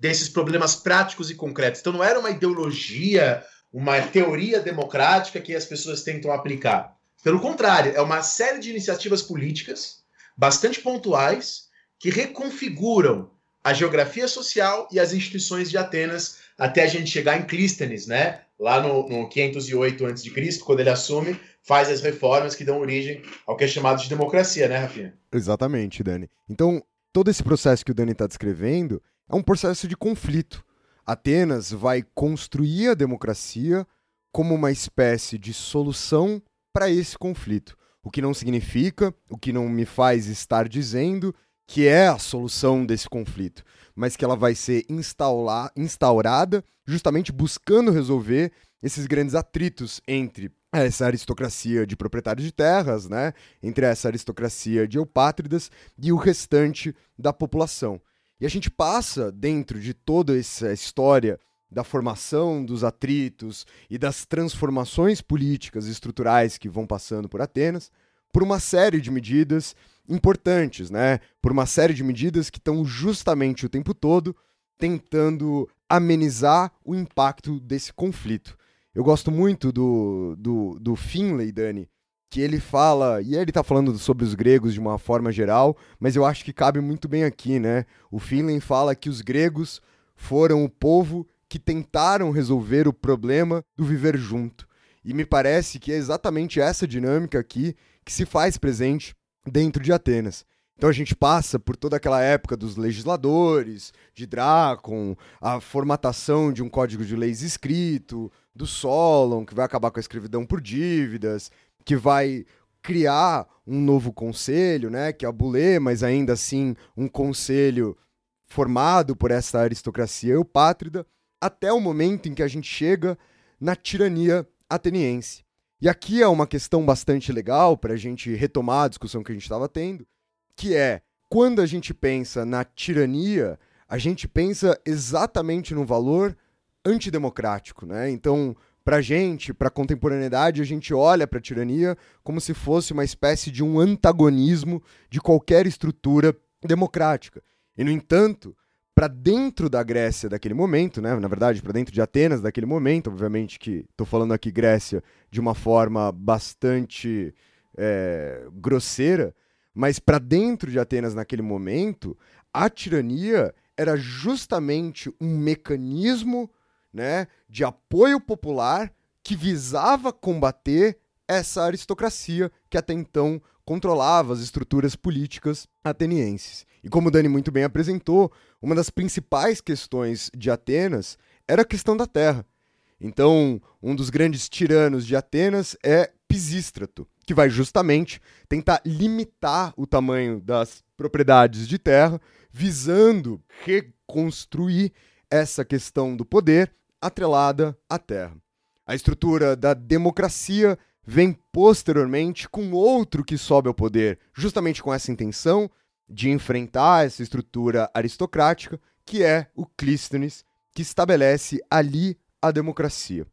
A: desses problemas práticos e concretos. Então não era uma ideologia uma teoria democrática que as pessoas tentam aplicar. Pelo contrário, é uma série de iniciativas políticas bastante pontuais que reconfiguram a geografia social e as instituições de Atenas até a gente chegar em Clístenes, né? Lá no, no 508 a.C., quando ele assume, faz as reformas que dão origem ao que é chamado de democracia, né, Rafinha?
B: Exatamente, Dani. Então, todo esse processo que o Dani está descrevendo é um processo de conflito Atenas vai construir a democracia como uma espécie de solução para esse conflito. O que não significa, o que não me faz estar dizendo que é a solução desse conflito, mas que ela vai ser instaurada justamente buscando resolver esses grandes atritos entre essa aristocracia de proprietários de terras, né, entre essa aristocracia de eupátridas e o restante da população. E a gente passa dentro de toda essa história da formação dos atritos e das transformações políticas e estruturais que vão passando por Atenas, por uma série de medidas importantes, né? Por uma série de medidas que estão justamente o tempo todo tentando amenizar o impacto desse conflito. Eu gosto muito do, do, do Finlay, Dani, que ele fala, e ele está falando sobre os gregos de uma forma geral, mas eu acho que cabe muito bem aqui, né? O Finlay fala que os gregos foram o povo que tentaram resolver o problema do viver junto. E me parece que é exatamente essa dinâmica aqui que se faz presente dentro de Atenas. Então a gente passa por toda aquela época dos legisladores, de Drácon, a formatação de um código de leis escrito, do Solon, que vai acabar com a escravidão por dívidas, que vai criar um novo conselho, né, que é a Bulê, mas ainda assim um conselho formado por essa aristocracia eupátrida, até o momento em que a gente chega na tirania ateniense. E aqui é uma questão bastante legal para a gente retomar a discussão que a gente estava tendo, que é quando a gente pensa na tirania, a gente pensa exatamente no valor antidemocrático, né? Então, para gente, para a contemporaneidade, a gente olha para a tirania como se fosse uma espécie de um antagonismo de qualquer estrutura democrática. E, no entanto, para dentro da Grécia daquele momento, né, na verdade, para dentro de Atenas daquele momento, obviamente que estou falando aqui Grécia de uma forma bastante é, grosseira, mas para dentro de Atenas naquele momento, a tirania era justamente um mecanismo né, de apoio popular que visava combater essa aristocracia que até então controlava as estruturas políticas atenienses. E como o Dani muito bem apresentou, uma das principais questões de Atenas era a questão da terra. Então, um dos grandes tiranos de Atenas é Pisístrato, que vai justamente tentar limitar o tamanho das propriedades de terra, visando reconstruir essa questão do poder atrelada à terra. A estrutura da democracia vem posteriormente com outro que sobe ao poder, justamente com essa intenção de enfrentar essa estrutura aristocrática, que é o Clístenes, que estabelece ali a democracia.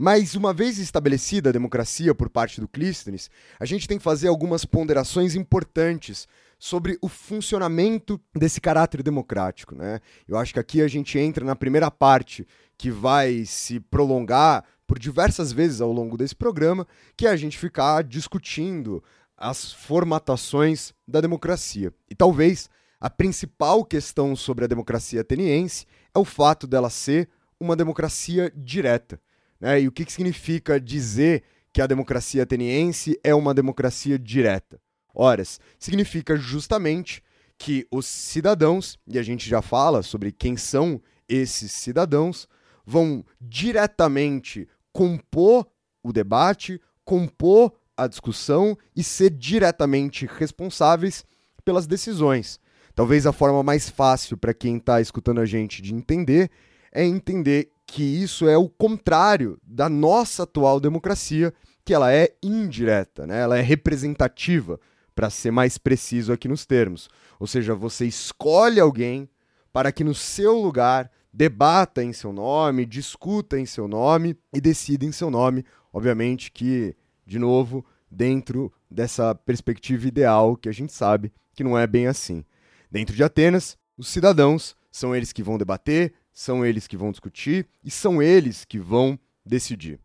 B: Mas uma vez estabelecida a democracia por parte do Clístenes, a gente tem que fazer algumas ponderações importantes sobre o funcionamento desse caráter democrático. Né? Eu acho que aqui a gente entra na primeira parte, que vai se prolongar por diversas vezes ao longo desse programa, que é a gente ficar discutindo as formatações da democracia. E talvez a principal questão sobre a democracia ateniense é o fato dela ser uma democracia direta. Né? E o que, que significa dizer que a democracia ateniense é uma democracia direta? Ora, significa justamente que os cidadãos, e a gente já fala sobre quem são esses cidadãos, vão diretamente compor o debate, compor a discussão e ser diretamente responsáveis pelas decisões. Talvez a forma mais fácil para quem está escutando a gente de entender é entender que isso é o contrário da nossa atual democracia, que ela é indireta, né? ela é representativa, para ser mais preciso aqui nos termos. Ou seja, você escolhe alguém para que no seu lugar debata em seu nome, discuta em seu nome e decida em seu nome. Obviamente que, de novo, dentro dessa perspectiva ideal que a gente sabe que não é bem assim. Dentro de Atenas, os cidadãos são eles que vão debater, são eles que vão discutir e são eles que vão decidir.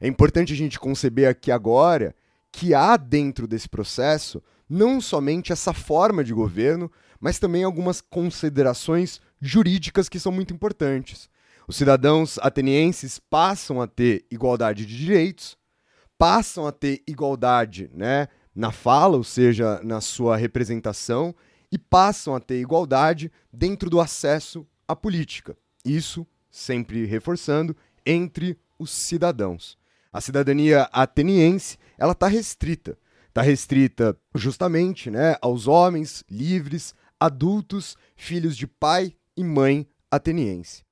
B: É importante a gente conceber aqui agora que há dentro desse processo não somente essa forma de governo, mas também algumas considerações jurídicas que são muito importantes. Os cidadãos atenienses passam a ter igualdade de direitos, passam a ter igualdade né, na fala, ou seja, na sua representação, e passam a ter igualdade dentro do acesso à política. Isso, sempre reforçando, entre os cidadãos. A cidadania ateniense, ela está restrita. Está restrita justamente né, aos homens livres, adultos, filhos de pai e mãe ateniense.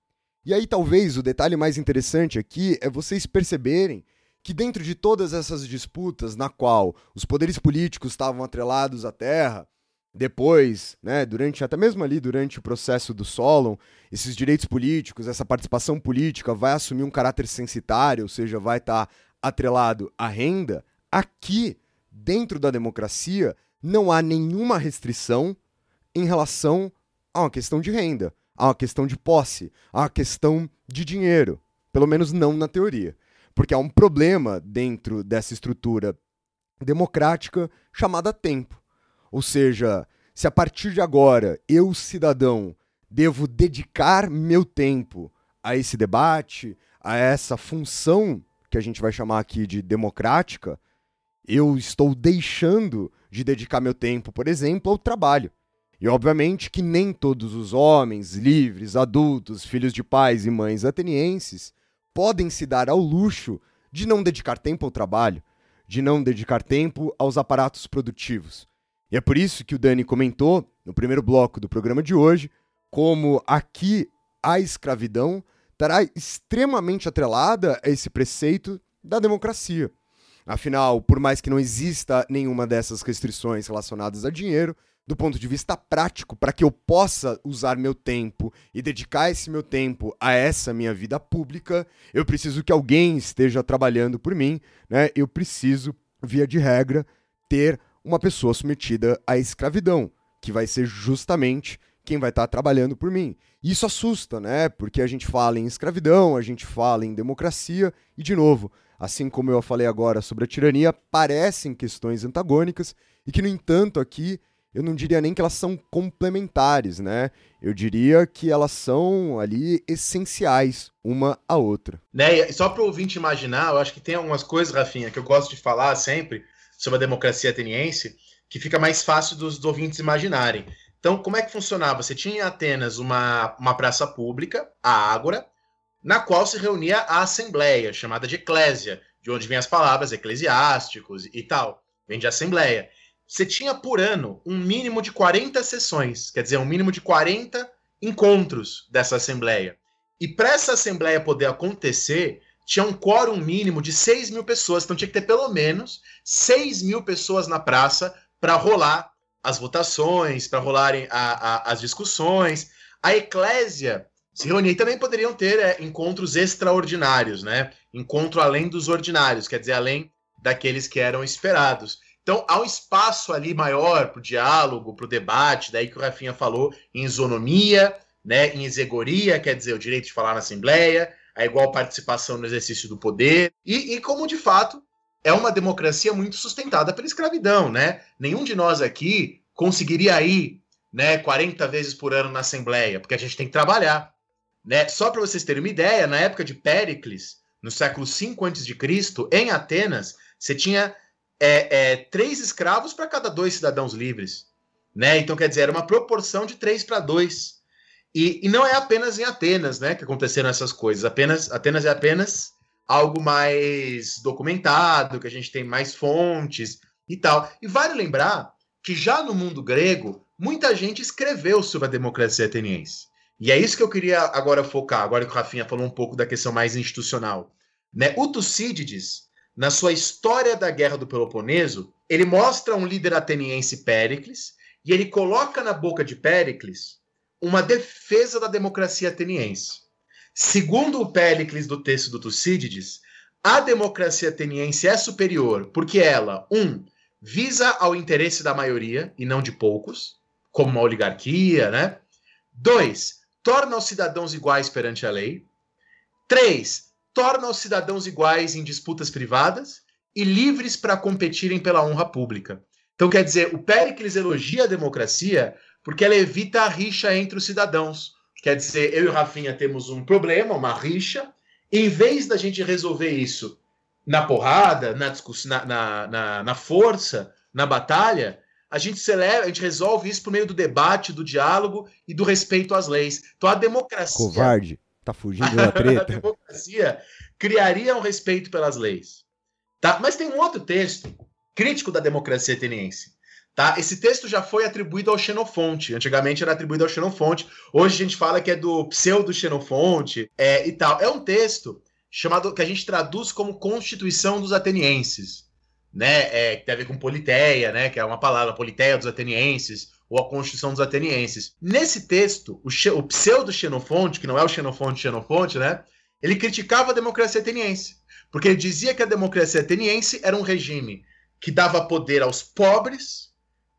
B: E aí talvez o detalhe mais interessante aqui é vocês perceberem que dentro de todas essas disputas na qual os poderes políticos estavam atrelados à terra, depois, né, durante até mesmo ali durante o processo do Solon, esses direitos políticos, essa participação política vai assumir um caráter censitário, ou seja, vai estar tá atrelado à renda. Aqui, dentro da democracia, não há nenhuma restrição em relação a uma questão de renda, a uma questão de posse, a uma questão de dinheiro, pelo menos não na teoria, porque há um problema dentro dessa estrutura democrática chamada tempo. Ou seja, se a partir de agora eu, cidadão, devo dedicar meu tempo a esse debate, a essa função que a gente vai chamar aqui de democrática, eu estou deixando de dedicar meu tempo, por exemplo, ao trabalho. E obviamente que nem todos os homens livres, adultos, filhos de pais e mães atenienses podem se dar ao luxo de não dedicar tempo ao trabalho, de não dedicar tempo aos aparatos produtivos. E é por isso que o Dani comentou no primeiro bloco do programa de hoje como aqui a escravidão estará extremamente atrelada a esse preceito da democracia. Afinal, por mais que não exista nenhuma dessas restrições relacionadas a dinheiro, do ponto de vista prático, para que eu possa usar meu tempo e dedicar esse meu tempo a essa minha vida pública, eu preciso que alguém esteja trabalhando por mim, né? Eu preciso, via de regra, ter uma pessoa submetida à escravidão, que vai ser justamente quem vai estar tá trabalhando por mim. Isso assusta, né? Porque a gente fala em escravidão, a gente fala em democracia, e de novo, assim como eu falei agora sobre a tirania, parecem questões antagônicas e que, no entanto, aqui eu não diria nem que elas são complementares, né? Eu diria que elas são ali essenciais uma à outra.
A: Né? E só para o ouvinte imaginar, eu acho que tem algumas coisas, Rafinha, que eu gosto de falar sempre sobre a democracia ateniense, que fica mais fácil dos, dos ouvintes imaginarem. Então, como é que funcionava? Você tinha em Atenas uma, uma praça pública, a Ágora, na qual se reunia a assembleia, chamada de eclésia, de onde vêm as palavras eclesiásticos e tal, vem de assembleia. Você tinha por ano um mínimo de 40 sessões, quer dizer, um mínimo de 40 encontros dessa assembleia. E para essa assembleia poder acontecer, tinha um quórum mínimo de 6 mil pessoas, então tinha que ter pelo menos 6 mil pessoas na praça para rolar as votações, para rolarem a, a, as discussões. a eclésia se reunia. E também poderiam ter é, encontros extraordinários, né? Encontro além dos ordinários, quer dizer, além daqueles que eram esperados. Então, há um espaço ali maior para o diálogo, para o debate, daí que o Rafinha falou em isonomia, né, em exegoria, quer dizer, o direito de falar na Assembleia, a igual participação no exercício do poder, e, e como de fato é uma democracia muito sustentada pela escravidão, né? Nenhum de nós aqui conseguiria ir né, 40 vezes por ano na Assembleia, porque a gente tem que trabalhar. Né? Só para vocês terem uma ideia, na época de Péricles, no século V a.C., em Atenas, você tinha é, é, três escravos para cada dois cidadãos livres. Né? Então, quer dizer, era uma proporção de três para dois. E, e, não é apenas em Atenas né, que aconteceram essas coisas. Apenas, Atenas é apenas algo mais documentado, que a gente tem mais fontes e tal. E vale lembrar que já no mundo grego, muita gente escreveu sobre a democracia ateniense. E é isso que eu queria agora focar, agora que o Rafinha falou um pouco da questão mais institucional. Né? O Tucídides, na sua História da Guerra do Peloponeso, ele mostra um líder ateniense, Péricles, e ele coloca na boca de Péricles uma defesa da democracia ateniense. Segundo o Péricles do texto do Tucídides, a democracia ateniense é superior porque ela, um, visa ao interesse da maioria e não de poucos, como uma oligarquia, né? Dois, torna os cidadãos iguais perante a lei. Três, torna os cidadãos iguais em disputas privadas e livres para competirem pela honra pública. Então, quer dizer, o Péricles elogia a democracia porque ela evita a rixa entre os cidadãos. Quer dizer, eu e o Rafinha temos um problema, uma rixa, em vez da gente resolver isso na porrada, na, na, na, na, na força, na batalha, a gente celebra, a gente resolve isso por meio do debate, do diálogo e do respeito às leis. Então a democracia.
B: Covarde. Tá fugindo da treta.
A: a democracia criaria um respeito pelas leis. Tá? Mas tem um outro texto crítico da democracia ateniense. Tá? Esse texto já foi atribuído ao Xenofonte. Antigamente era atribuído ao Xenofonte. Hoje a gente fala que é do pseudo-Xenofonte é, e tal. É um texto chamado que a gente traduz como Constituição dos Atenienses. Né? É, que tem a ver com politeia, né? que é uma palavra, politeia dos atenienses, ou a Constituição dos Atenienses. Nesse texto, o, o pseudo-Xenofonte, que não é o Xenofonte Xenofonte, né? Ele criticava a democracia ateniense, porque ele dizia que a democracia ateniense era um regime que dava poder aos pobres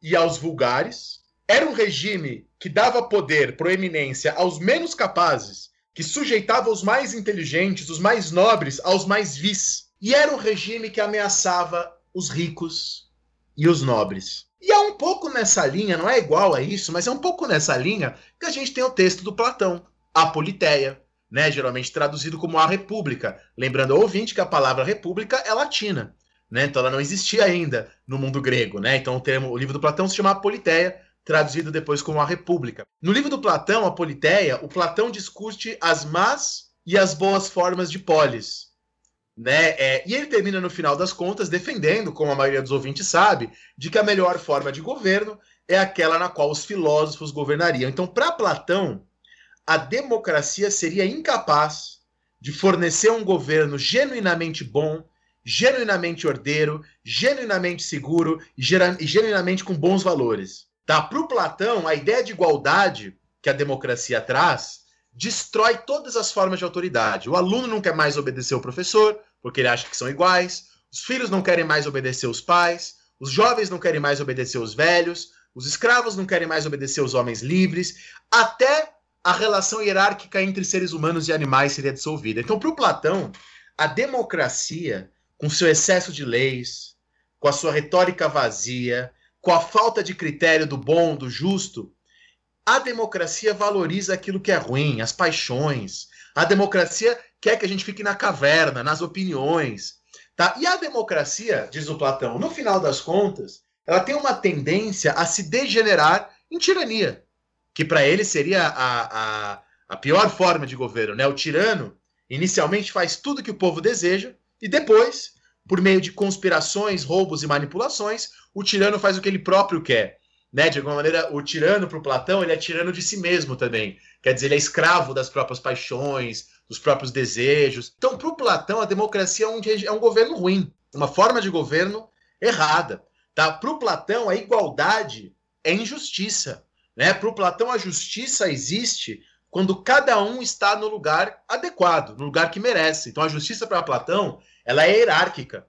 A: e aos vulgares, era um regime que dava poder, proeminência aos menos capazes, que sujeitava os mais inteligentes, os mais nobres aos mais vis, e era um regime que ameaçava os ricos e os nobres. E é um pouco nessa linha, não é igual a isso, mas é um pouco nessa linha que a gente tem o texto do Platão, a Politeia, né, geralmente traduzido como a República. Lembrando ao ouvinte que a palavra República é latina, né, então ela não existia ainda no mundo grego. Né, então o, termo, o livro do Platão se chama Politeia, traduzido depois como a República. No livro do Platão, a Politeia, o Platão discute as más e as boas formas de polis, né? É, e ele termina, no final das contas, defendendo, como a maioria dos ouvintes sabe, de que a melhor forma de governo é aquela na qual os filósofos governariam. Então, para Platão, a democracia seria incapaz de fornecer um governo genuinamente bom, genuinamente ordeiro, genuinamente seguro e genuinamente com bons valores. Tá? Para o Platão, a ideia de igualdade que a democracia traz destrói todas as formas de autoridade. O aluno não quer mais obedecer o professor, porque ele acha que são iguais. Os filhos não querem mais obedecer os pais. Os jovens não querem mais obedecer os velhos. Os escravos não querem mais obedecer os homens livres. Até a relação hierárquica entre seres humanos e animais seria dissolvida. Então, para o Platão, a democracia, com seu excesso de leis, com a sua retórica vazia, com a falta de critério do bom, do justo, a democracia valoriza aquilo que é ruim, as paixões. A democracia quer que a gente fique na caverna, nas opiniões. Tá? E a democracia, diz o Platão, no final das contas, ela tem uma tendência a se degenerar em tirania, que para ele seria a, a, a pior forma de governo. Né? O tirano inicialmente faz tudo que o povo deseja e depois, por meio de conspirações, roubos e manipulações, o tirano faz o que ele próprio quer. Né? De alguma maneira, o tirano para o Platão ele é tirano de si mesmo também. Quer dizer, ele é escravo das próprias paixões, dos próprios desejos. Então, para o Platão, a democracia é um, é um governo ruim, uma forma de governo errada. Tá? Para o Platão, a igualdade é injustiça. Né? Para o Platão, a justiça existe quando cada um está no lugar adequado, no lugar que merece. Então, a justiça para Platão ela é hierárquica.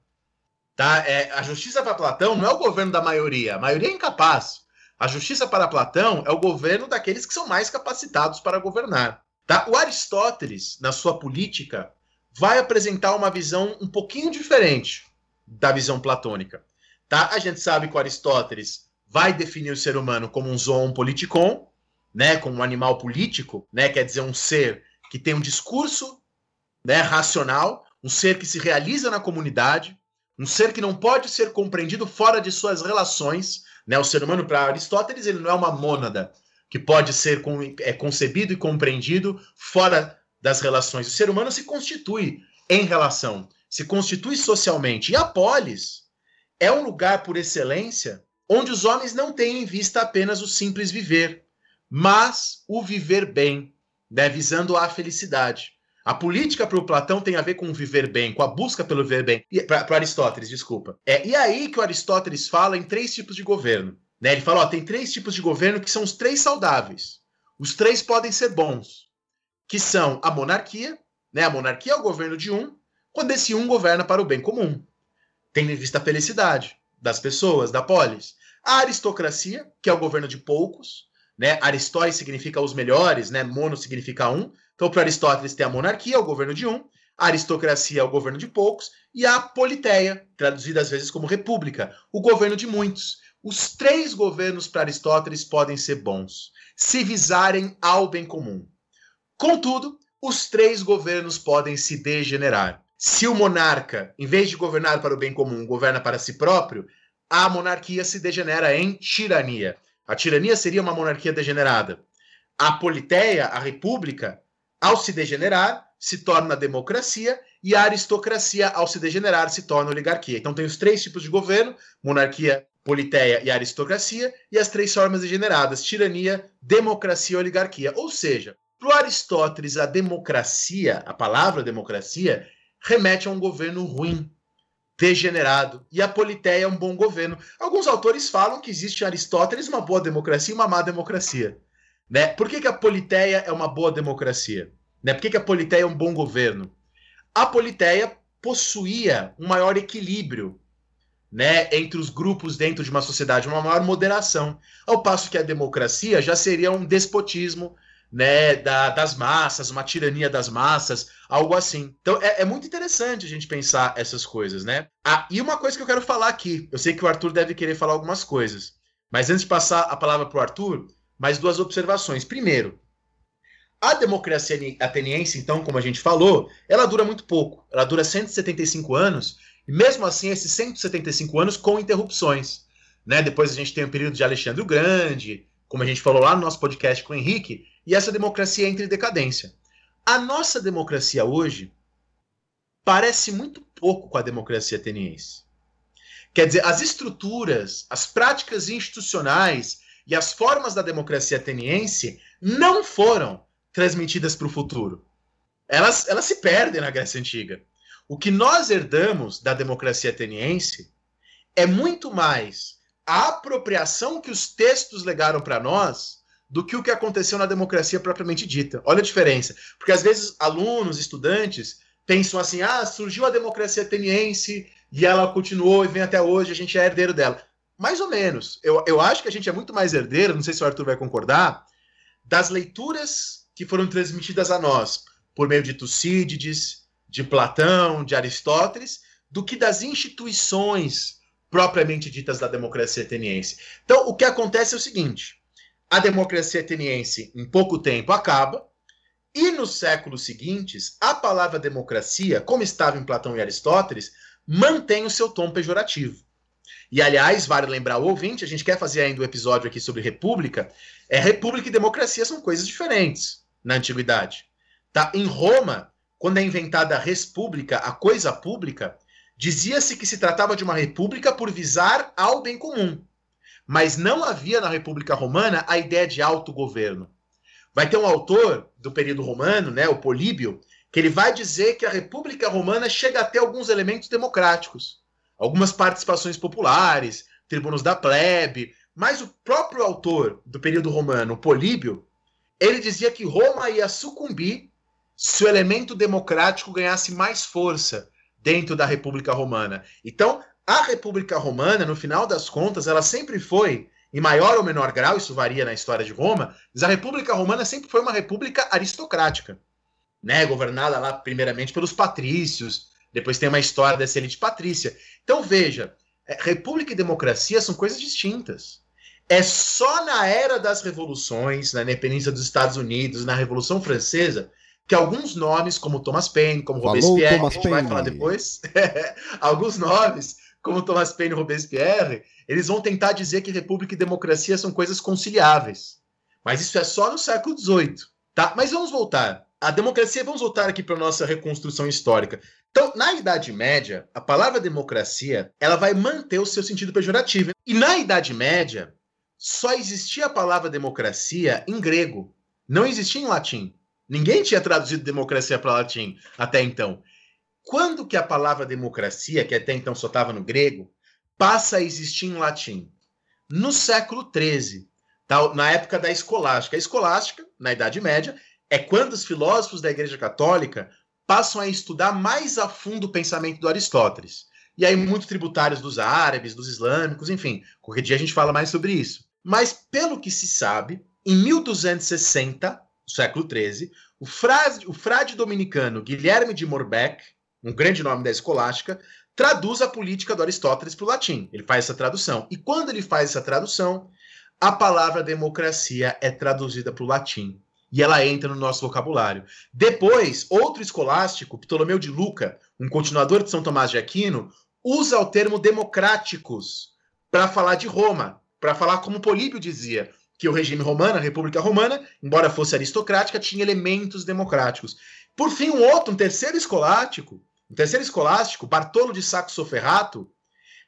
A: Tá? É, a justiça para Platão não é o governo da maioria, a maioria é incapaz. A justiça para Platão é o governo daqueles que são mais capacitados para governar. Tá? O Aristóteles, na sua política, vai apresentar uma visão um pouquinho diferente da visão platônica. Tá? A gente sabe que o Aristóteles vai definir o ser humano como um zoon politikon, né, como um animal político, né, quer dizer, um ser que tem um discurso né, racional, um ser que se realiza na comunidade, um ser que não pode ser compreendido fora de suas relações. Né? O ser humano, para Aristóteles, ele não é uma mônada que pode ser é, concebido e compreendido fora das relações. O ser humano se constitui em relação, se constitui socialmente. E a polis é um lugar por excelência onde os homens não têm em vista apenas o simples viver, mas o viver bem, né, visando a felicidade. A política para o Platão tem a ver com o viver bem, com a busca pelo viver bem. Para Aristóteles, desculpa. É, e aí que o Aristóteles fala em três tipos de governo. Né? Ele fala: ó, tem três tipos de governo que são os três saudáveis. Os três podem ser bons, que são a monarquia, né? A monarquia é o governo de um, quando esse um governa para o bem comum. Tem em vista a felicidade das pessoas, da polis. A aristocracia, que é o governo de poucos, né? Aristóteles significa os melhores, né? Mono significa um. Então, para Aristóteles, tem a monarquia, o governo de um, a aristocracia é o governo de poucos, e a politeia, traduzida às vezes como república, o governo de muitos. Os três governos para Aristóteles podem ser bons, se visarem ao bem comum. Contudo, os três governos podem se degenerar. Se o monarca, em vez de governar para o bem comum, governa para si próprio, a monarquia se degenera em tirania. A tirania seria uma monarquia degenerada. A politeia, a república, ao se degenerar, se torna democracia e a aristocracia, ao se degenerar, se torna oligarquia. Então tem os três tipos de governo: monarquia, politeia e aristocracia, e as três formas degeneradas: tirania, democracia e oligarquia. Ou seja, para Aristóteles, a democracia, a palavra democracia, remete a um governo ruim, degenerado. E a Politeia é um bom governo. Alguns autores falam que existe em Aristóteles uma boa democracia e uma má democracia. Né? Por que, que a Politeia é uma boa democracia? Né? Por que, que a Politeia é um bom governo? A Politeia possuía um maior equilíbrio né, entre os grupos dentro de uma sociedade, uma maior moderação. Ao passo que a democracia já seria um despotismo, né, da, das massas, uma tirania das massas, algo assim. Então é, é, muito interessante a gente pensar essas coisas, né? Ah, e uma coisa que eu quero falar aqui, eu sei que o Arthur deve querer falar algumas coisas, mas antes de passar a palavra para o Arthur, mais duas observações. Primeiro, a democracia ateniense, então, como a gente falou, ela dura muito pouco. Ela dura 175 anos, e mesmo assim, esses 175 anos com interrupções. Né? Depois a gente tem o período de Alexandre o Grande, como a gente falou lá no nosso podcast com o Henrique, e essa democracia entra em decadência. A nossa democracia hoje parece muito pouco com a democracia ateniense. Quer dizer, as estruturas, as práticas institucionais e as formas da democracia ateniense não foram transmitidas para o futuro. Elas, elas se perdem na Grécia Antiga. O que nós herdamos da democracia ateniense é muito mais a apropriação que os textos legaram para nós do que o que aconteceu na democracia propriamente dita. Olha a diferença. Porque às vezes alunos, estudantes, pensam assim: ah, surgiu a democracia ateniense e ela continuou e vem até hoje, a gente é herdeiro dela. Mais ou menos. Eu, eu acho que a gente é muito mais herdeiro, não sei se o Arthur vai concordar, das leituras que foram transmitidas a nós por meio de Tucídides, de Platão, de Aristóteles, do que das instituições propriamente ditas da democracia ateniense. Então, o que acontece é o seguinte: a democracia ateniense, em pouco tempo, acaba. E nos séculos seguintes, a palavra democracia, como estava em Platão e Aristóteles, mantém o seu tom pejorativo. E, aliás, vale lembrar o ouvinte, a gente quer fazer ainda um episódio aqui sobre república. É, república e democracia são coisas diferentes na antiguidade. Tá? Em Roma, quando é inventada a república, a coisa pública, dizia-se que se tratava de uma república por visar ao bem comum mas não havia na República Romana a ideia de autogoverno. Vai ter um autor do período romano, né, o Políbio, que ele vai dizer que a República Romana chega a ter alguns elementos democráticos, algumas participações populares, tribunos da plebe, Mas o próprio autor do período romano, Políbio, ele dizia que Roma ia sucumbir se o elemento democrático ganhasse mais força dentro da República Romana. Então, a República Romana, no final das contas, ela sempre foi, em maior ou menor grau, isso varia na história de Roma, mas a República Romana sempre foi uma república aristocrática, né? governada lá primeiramente pelos patrícios, depois tem uma história dessa elite patrícia. Então, veja, é, república e democracia são coisas distintas. É só na era das revoluções, na independência dos Estados Unidos, na Revolução Francesa, que alguns nomes, como Thomas Paine, como Falou, Robespierre, Thomas a gente Paine. vai falar depois, alguns nomes, como Thomas Paine e Robespierre, eles vão tentar dizer que república e democracia são coisas conciliáveis. Mas isso é só no século XVIII. Tá? Mas vamos voltar. A democracia, vamos voltar aqui para a nossa reconstrução histórica. Então, na Idade Média, a palavra democracia ela vai manter o seu sentido pejorativo. E na Idade Média, só existia a palavra democracia em grego. Não existia em latim. Ninguém tinha traduzido democracia para latim até então. Quando que a palavra democracia, que até então só estava no grego, passa a existir em latim? No século XIII, tá? na época da escolástica. A escolástica, na Idade Média, é quando os filósofos da Igreja Católica passam a estudar mais a fundo o pensamento do Aristóteles. E aí, muito tributários dos árabes, dos islâmicos, enfim. Qualquer dia a gente fala mais sobre isso. Mas, pelo que se sabe, em 1260, século XIII, o frade, o frade dominicano Guilherme de Morbeck, um grande nome da escolástica, traduz a política do Aristóteles para o latim. Ele faz essa tradução. E quando ele faz essa tradução, a palavra democracia é traduzida para o latim e ela entra no nosso vocabulário. Depois, outro escolástico, Ptolomeu de Luca, um continuador de São Tomás de Aquino, usa o termo democráticos para falar de Roma, para falar como Políbio dizia, que o regime romano, a República Romana, embora fosse aristocrática, tinha elementos democráticos. Por fim, um outro, um terceiro escolástico, um terceiro escolástico, Bartolo de Saxo Ferrato,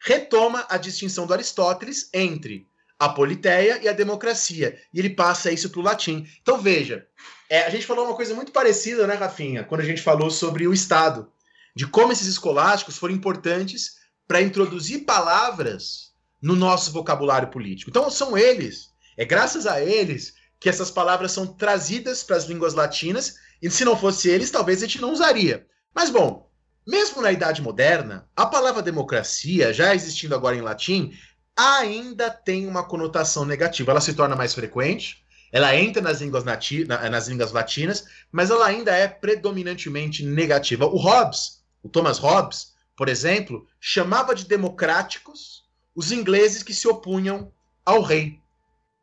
A: retoma a distinção do Aristóteles entre a politeia e a democracia. E ele passa isso para o latim. Então veja, é, a gente falou uma coisa muito parecida, né, Rafinha, quando a gente falou sobre o Estado, de como esses escolásticos foram importantes para introduzir palavras no nosso vocabulário político. Então são eles, é graças a eles que essas palavras são trazidas para as línguas latinas, e se não fosse eles, talvez a gente não usaria. Mas bom, mesmo na Idade Moderna, a palavra democracia, já existindo agora em latim, ainda tem uma conotação negativa. Ela se torna mais frequente, ela entra nas línguas, nati nas línguas latinas, mas ela ainda é predominantemente negativa. O Hobbes, o Thomas Hobbes, por exemplo, chamava de democráticos os ingleses que se opunham ao rei,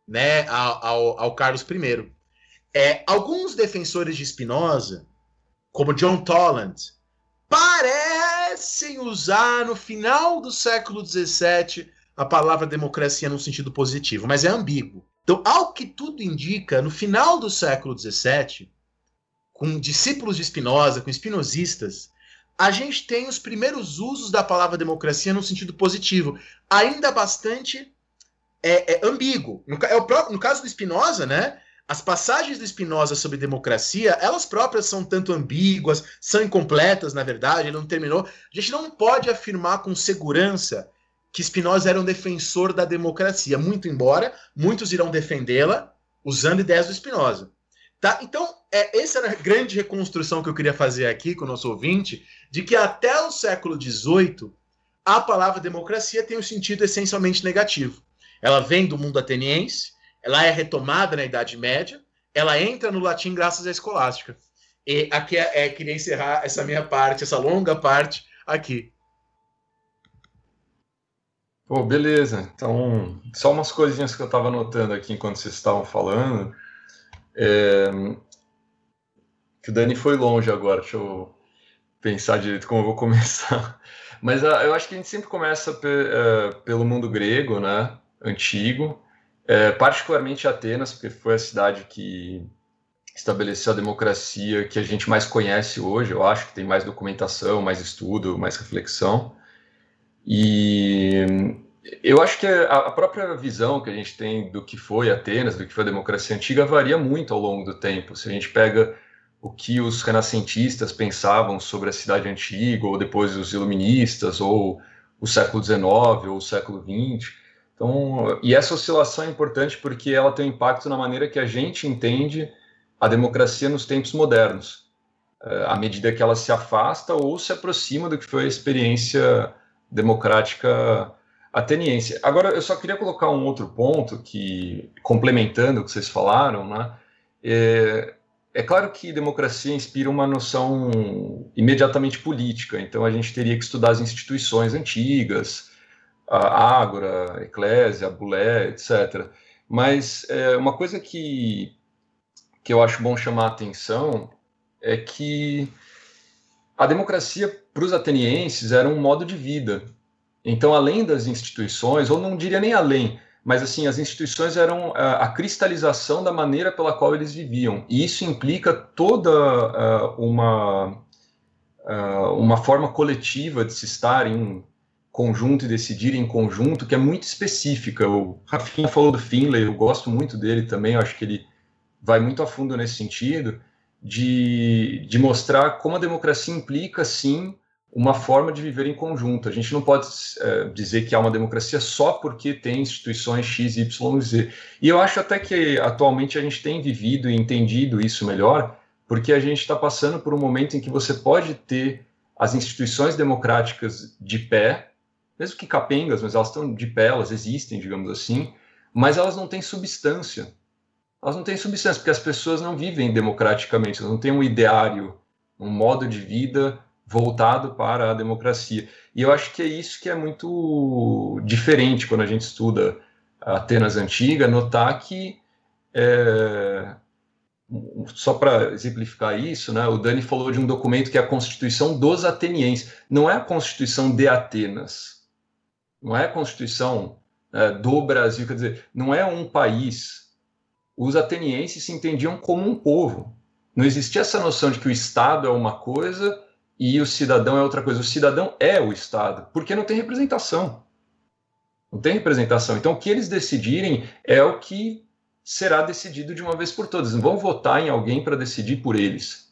A: né, ao, ao, ao Carlos I. É, alguns defensores de Spinoza, como John Toland, parecem usar no final do século XVII a palavra democracia no sentido positivo, mas é ambíguo. Então, ao que tudo indica, no final do século XVII, com discípulos de Spinoza, com espinosistas, a gente tem os primeiros usos da palavra democracia no sentido positivo, ainda bastante é, é ambíguo. No, é o próprio, no caso do Spinoza, né? As passagens do Spinoza sobre democracia, elas próprias são tanto ambíguas, são incompletas, na verdade, ele não terminou. A gente não pode afirmar com segurança que Spinoza era um defensor da democracia, muito embora muitos irão defendê-la usando ideias do Spinoza. Tá? Então, é, essa era a grande reconstrução que eu queria fazer aqui com o nosso ouvinte, de que até o século XVIII, a palavra democracia tem um sentido essencialmente negativo. Ela vem do mundo ateniense, ela é retomada na Idade Média, ela entra no latim graças à escolástica. E aqui é, é queria encerrar essa minha parte, essa longa parte aqui.
C: Pô, beleza. Então, só umas coisinhas que eu estava anotando aqui enquanto vocês estavam falando. É... Que o Dani foi longe agora, deixa eu pensar direito como eu vou começar. Mas uh, eu acho que a gente sempre começa uh, pelo mundo grego, né? Antigo, uh, particularmente Atenas, porque foi a cidade que estabeleceu a democracia que a gente mais conhece hoje. Eu acho que tem mais documentação, mais estudo, mais reflexão. E eu acho que a própria visão que a gente tem do que foi Atenas, do que foi a democracia antiga, varia muito ao longo do tempo. Se a gente pega o que os renascentistas pensavam sobre a cidade antiga, ou depois os iluministas, ou o século XIX, ou o século XX. Então, e essa oscilação é importante porque ela tem um impacto na maneira que a gente entende a democracia nos tempos modernos, é, à medida que ela se afasta ou se aproxima do que foi a experiência democrática ateniense. Agora, eu só queria colocar um outro ponto que, complementando o que vocês falaram, né? É, é claro que democracia inspira uma noção imediatamente política, então a gente teria que estudar as instituições antigas, a Ágora, a Eclésia, a Bulé, etc. Mas é, uma coisa que, que eu acho bom chamar a atenção é que a democracia para os atenienses era um modo de vida. Então, além das instituições, ou não diria nem além, mas assim, as instituições eram a, a cristalização da maneira pela qual eles viviam. E isso implica toda uh, uma, uh, uma forma coletiva de se estar em conjunto e decidir em conjunto, que é muito específica. O Rafinha falou do Finlay, eu gosto muito dele também, eu acho que ele vai muito a fundo nesse sentido, de, de mostrar como a democracia implica, sim, uma forma de viver em conjunto. A gente não pode é, dizer que há uma democracia só porque tem instituições X, Y, Z. E eu acho até que atualmente a gente tem vivido e entendido isso melhor, porque a gente está passando por um momento em que você pode ter as instituições democráticas de pé, mesmo que capengas, mas elas estão de pé, elas existem, digamos assim, mas elas não têm substância. Elas não têm substância, porque as pessoas não vivem democraticamente, elas não têm um ideário, um modo de vida voltado para a democracia. E eu acho que é isso que é muito diferente quando a gente estuda a Atenas antiga, notar que é, só para exemplificar isso, né, o Dani falou de um documento que é a Constituição dos Atenienses. Não é a Constituição de Atenas, não é a Constituição é, do Brasil, quer dizer, não é um país. Os atenienses se entendiam como um povo. Não existia essa noção de que o Estado é uma coisa e o cidadão é outra coisa. O cidadão é o Estado, porque não tem representação. Não tem representação. Então, o que eles decidirem é o que será decidido de uma vez por todas. Não vão votar em alguém para decidir por eles.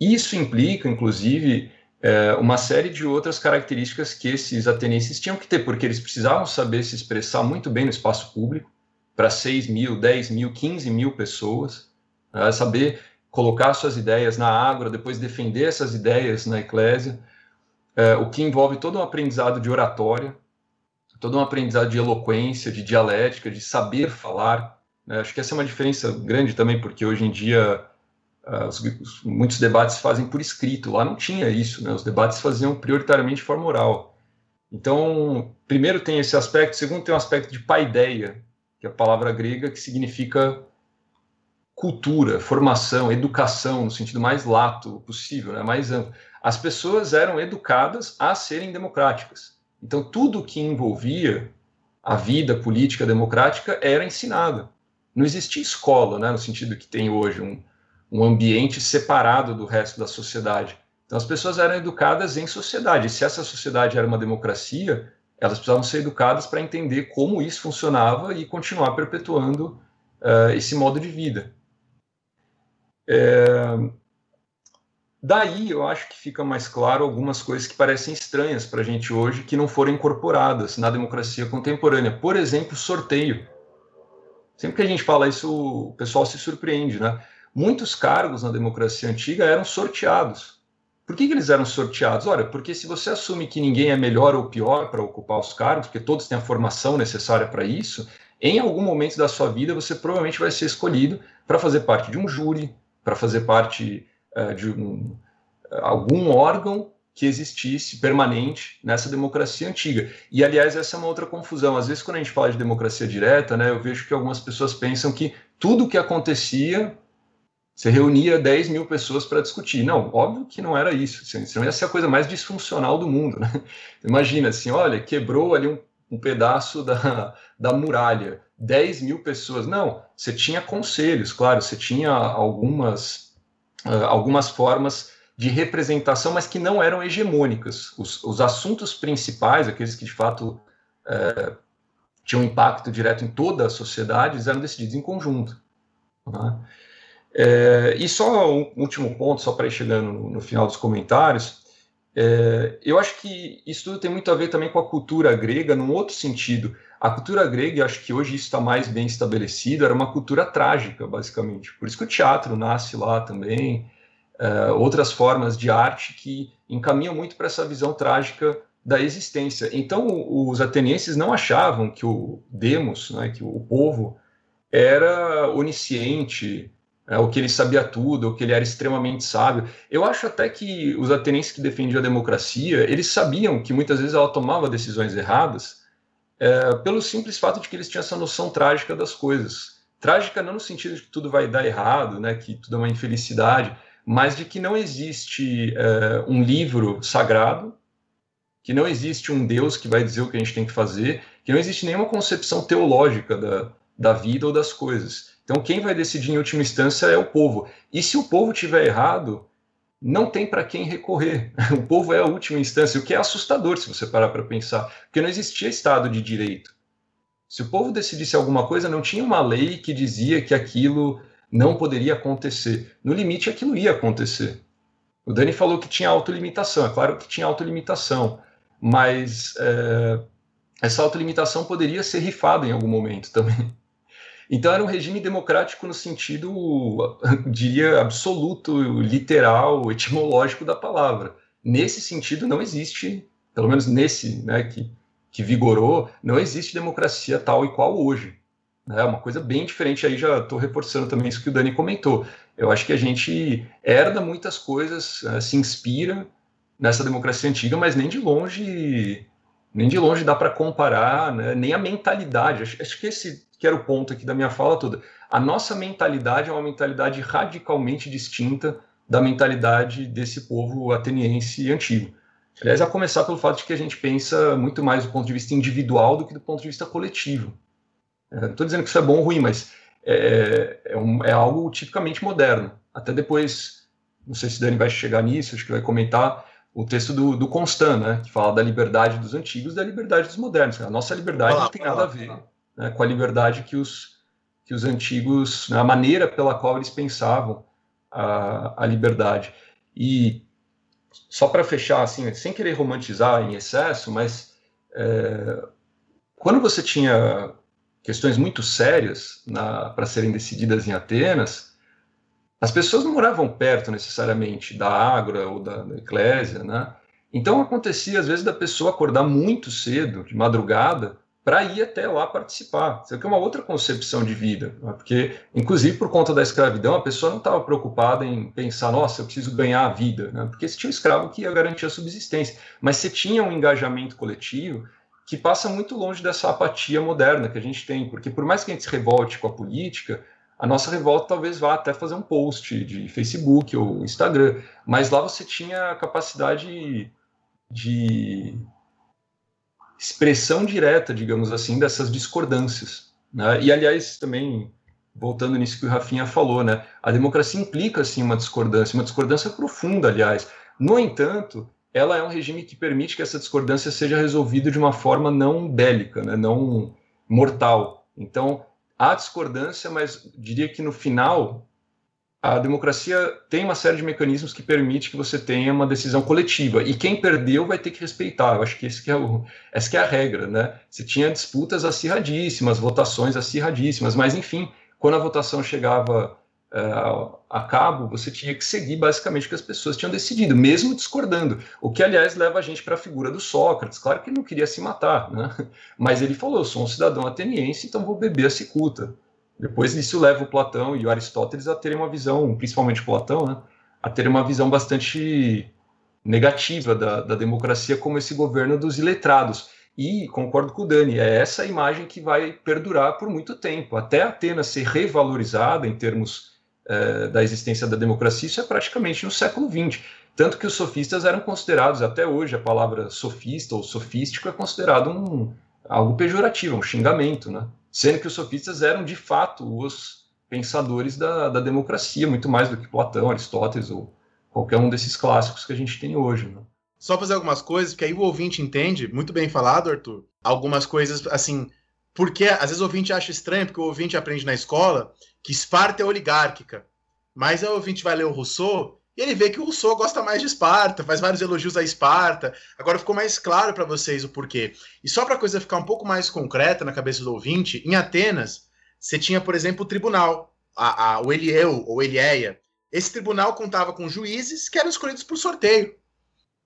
C: Isso implica, inclusive, é, uma série de outras características que esses atenienses tinham que ter, porque eles precisavam saber se expressar muito bem no espaço público, para 6 mil, 10 mil, 15 mil pessoas, né, saber colocar suas ideias na água, depois defender essas ideias na eclésia, é, o que envolve todo um aprendizado de oratória, todo um aprendizado de eloquência, de dialética, de saber falar. Né? Acho que essa é uma diferença grande também, porque hoje em dia os, muitos debates fazem por escrito, lá não tinha isso, né? os debates faziam prioritariamente de forma oral. Então, primeiro tem esse aspecto, segundo tem o um aspecto de paideia, que é a palavra grega que significa cultura, formação, educação, no sentido mais lato possível, né, mais amplo. As pessoas eram educadas a serem democráticas. Então, tudo que envolvia a vida política democrática era ensinado. Não existia escola, né, no sentido que tem hoje, um, um ambiente separado do resto da sociedade. Então, as pessoas eram educadas em sociedade. Se essa sociedade era uma democracia, elas precisavam ser educadas para entender como isso funcionava e continuar perpetuando uh, esse modo de vida. É... Daí eu acho que fica mais claro algumas coisas que parecem estranhas para a gente hoje que não foram incorporadas na democracia contemporânea. Por exemplo, sorteio. Sempre que a gente fala isso, o pessoal se surpreende, né? Muitos cargos na democracia antiga eram sorteados. Por que, que eles eram sorteados? Olha, porque se você assume que ninguém é melhor ou pior para ocupar os cargos, porque todos têm a formação necessária para isso, em algum momento da sua vida você provavelmente vai ser escolhido para fazer parte de um júri, para fazer parte uh, de um, algum órgão que existisse permanente nessa democracia antiga. E, aliás, essa é uma outra confusão. Às vezes, quando a gente fala de democracia direta, né, eu vejo que algumas pessoas pensam que tudo o que acontecia, você reunia 10 mil pessoas para discutir. Não, óbvio que não era isso. Senão ia ser a coisa mais disfuncional do mundo. Né? Imagina assim, olha, quebrou ali um, um pedaço da, da muralha. 10 mil pessoas. Não, você tinha conselhos, claro, você tinha algumas, uh, algumas formas de representação, mas que não eram hegemônicas. Os, os assuntos principais, aqueles que de fato uh, tinham impacto direto em toda a sociedade, eram decididos em conjunto. Né? É, e só um último ponto, só para ir chegando no, no final dos comentários, é, eu acho que isso tudo tem muito a ver também com a cultura grega, num outro sentido A cultura grega, acho que hoje isso está mais bem estabelecido, era uma cultura trágica, basicamente. Por isso que o teatro nasce lá também, uh, outras formas de arte que encaminham muito para essa visão trágica da existência. Então, os atenienses não achavam que o demos, né, que o povo, era onisciente, é, ou que ele sabia tudo, ou que ele era extremamente sábio. Eu acho até que os atenienses que defendiam a democracia, eles sabiam que muitas vezes ela tomava decisões erradas é, pelo simples fato de que eles tinham essa noção trágica das coisas. Trágica não no sentido de que tudo vai dar errado, né, que tudo é uma infelicidade, mas de que não existe é, um livro sagrado, que não existe um Deus que vai dizer o que a gente tem que fazer, que não existe nenhuma concepção teológica da, da vida ou das coisas. Então, quem vai decidir em última instância é o povo. E se o povo tiver errado, não tem para quem recorrer. O povo é a última instância, o que é assustador se você parar para pensar, porque não existia Estado de Direito. Se o povo decidisse alguma coisa, não tinha uma lei que dizia que aquilo não poderia acontecer. No limite, aquilo ia acontecer. O Dani falou que tinha autolimitação, é claro que tinha autolimitação, mas é, essa autolimitação poderia ser rifada em algum momento também. Então era um regime democrático no sentido, diria, absoluto, literal, etimológico da palavra. Nesse sentido, não existe, pelo menos nesse né, que, que vigorou, não existe democracia tal e qual hoje. É uma coisa bem diferente, aí já estou reforçando também isso que o Dani comentou. Eu acho que a gente herda muitas coisas, eh, se inspira nessa democracia antiga, mas nem de longe nem de longe dá para comparar, né? nem a mentalidade. Acho, acho, que esse que era o ponto aqui da minha fala toda. A nossa mentalidade é uma mentalidade radicalmente distinta da mentalidade desse povo ateniense antigo. Aliás, a começar pelo fato de que a gente pensa muito mais do ponto de vista individual do que do ponto de vista coletivo. É, não estou dizendo que isso é bom ou ruim, mas é, é, um, é, algo tipicamente moderno. Até depois, não sei se Dani vai chegar nisso, acho que vai comentar, o texto do, do Constant, né, que fala da liberdade dos antigos e da liberdade dos modernos. A nossa liberdade não tem nada a ver né, com a liberdade que os, que os antigos, né, a maneira pela qual eles pensavam a, a liberdade. E só para fechar, assim, sem querer romantizar em excesso, mas é, quando você tinha questões muito sérias para serem decididas em Atenas, as pessoas não moravam perto necessariamente da Ágora ou da, da Eclésia, né? Então acontecia às vezes da pessoa acordar muito cedo, de madrugada, para ir até lá participar. Isso aqui é uma outra concepção de vida, né? porque, inclusive, por conta da escravidão, a pessoa não estava preocupada em pensar, nossa, eu preciso ganhar a vida, né? porque se tinha um escravo que ia garantir a subsistência. Mas você tinha um engajamento coletivo que passa muito longe dessa apatia moderna que a gente tem, porque por mais que a gente se revolte com a política, a nossa revolta talvez vá até fazer um post de Facebook ou Instagram, mas lá você tinha a capacidade de expressão direta, digamos assim, dessas discordâncias. Né? E, aliás, também, voltando nisso que o Rafinha falou, né? a democracia implica, assim, uma discordância, uma discordância profunda, aliás. No entanto, ela é um regime que permite que essa discordância seja resolvida de uma forma não bélica, né? não mortal. Então, há discordância, mas diria que no final a democracia tem uma série de mecanismos que permite que você tenha uma decisão coletiva e quem perdeu vai ter que respeitar. Eu acho que, esse que é o, essa que é a regra, né? Você tinha disputas acirradíssimas, votações acirradíssimas, mas enfim, quando a votação chegava uh, a cabo, você tinha que seguir basicamente o que as pessoas tinham decidido, mesmo discordando. O que, aliás, leva a gente para a figura do Sócrates. Claro que ele não queria se matar, né? mas ele falou: eu sou um cidadão ateniense, então vou beber a cicuta. Depois isso leva o Platão e o Aristóteles a terem uma visão, principalmente o Platão, né? a terem uma visão bastante negativa da, da democracia como esse governo dos iletrados. E concordo com o Dani, é essa imagem que vai perdurar por muito tempo, até Atenas ser revalorizada em termos é, da existência da democracia, isso é praticamente no século XX. Tanto que os sofistas eram considerados, até hoje, a palavra sofista ou sofístico é considerado um, algo pejorativo, um xingamento, né? Sendo que os sofistas eram, de fato, os pensadores da, da democracia, muito mais do que Platão, Aristóteles ou qualquer um desses clássicos que a gente tem hoje, né?
A: Só fazer algumas coisas, porque aí o ouvinte entende, muito bem falado, Arthur, algumas coisas, assim, porque às vezes o ouvinte acha estranho, porque o ouvinte aprende na escola que Esparta é oligárquica. Mas o ouvinte vai ler o Rousseau e ele vê que o Rousseau gosta mais de Esparta, faz vários elogios a Esparta. Agora ficou mais claro para vocês o porquê. E só para a coisa ficar um pouco mais concreta na cabeça do ouvinte, em Atenas, você tinha, por exemplo, o tribunal, a, a, o Elieu ou Elieia. Esse tribunal contava com juízes que eram escolhidos por sorteio.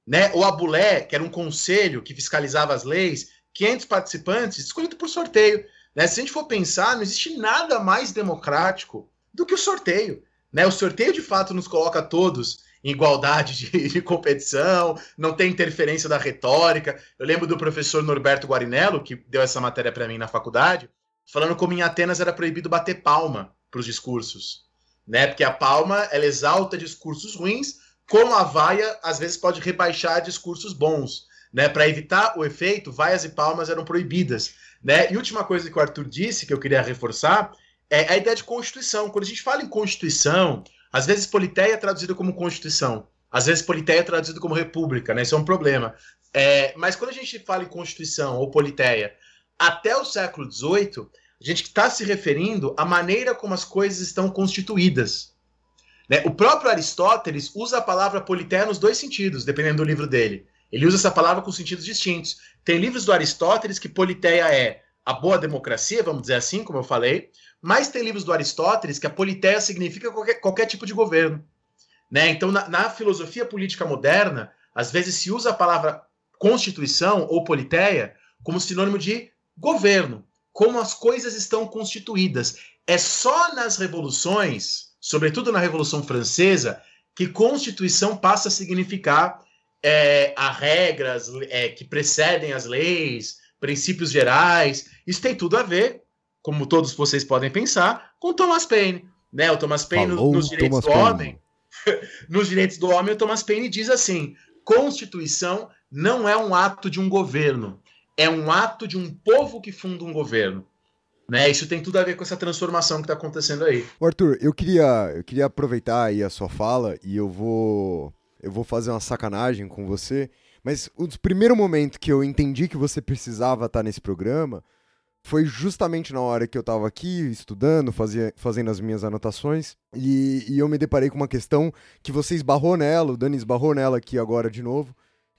A: Né? O Abulé, que era um conselho que fiscalizava as leis, 500 participantes, escolhido por sorteio. Né? Se a gente for pensar, não existe nada mais democrático do que o sorteio. Né? O sorteio, de fato, nos coloca todos em igualdade de, de, competição, não tem interferência da retórica. Eu lembro do professor Norberto Guarinello, que deu essa matéria para mim na faculdade, falando como em Atenas era proibido bater palma para os discursos. Né? Porque a palma ela exalta discursos ruins, como a vaia às vezes pode rebaixar discursos bons. Né? Para evitar o efeito, vaias e palmas eram proibidas. Né? E última coisa que o Arthur disse, que eu queria reforçar, é a ideia de Constituição. Quando a gente fala em Constituição, às vezes Politeia é traduzida como Constituição, às vezes Politeia é traduzida como República, né? Isso é um problema. É, mas quando a gente fala em Constituição ou Politeia, até o século XVIII, a gente está se referindo à maneira como as coisas estão constituídas. Né? O próprio Aristóteles usa a palavra Politeia nos dois sentidos, dependendo do livro dele. Ele usa essa palavra com sentidos distintos. Tem livros do Aristóteles que Politeia é a boa democracia, vamos dizer assim, como eu falei, mas tem livros do Aristóteles que a politeia significa qualquer, qualquer tipo de governo. Né? Então, na, na, filosofia política moderna, às vezes se usa a palavra constituição ou politeia como sinônimo de governo, como as coisas estão constituídas. É só nas revoluções, sobretudo na Revolução Francesa, que constituição passa a significar é, a regras é, que precedem as leis, princípios gerais. Isso tem tudo a ver como todos vocês podem pensar, com Thomas Paine. Né? O Thomas Paine, Falou nos direitos Thomas do Paine. homem, nos direitos do homem, o Thomas Paine diz assim: Constituição não é um ato de um governo, é um ato de um povo que funda um governo. Né? Isso tem tudo a ver com essa transformação que está acontecendo aí.
B: Arthur, eu queria, eu queria aproveitar aí a sua fala e eu vou, eu vou fazer uma sacanagem com você. Mas o primeiro momento que eu entendi que você precisava estar nesse programa foi justamente na hora que eu estava aqui estudando, fazia, fazendo as minhas anotações, e, e, eu me deparei com uma questão que você esbarrou nela, o Dani esbarrou nela aqui agora de novo,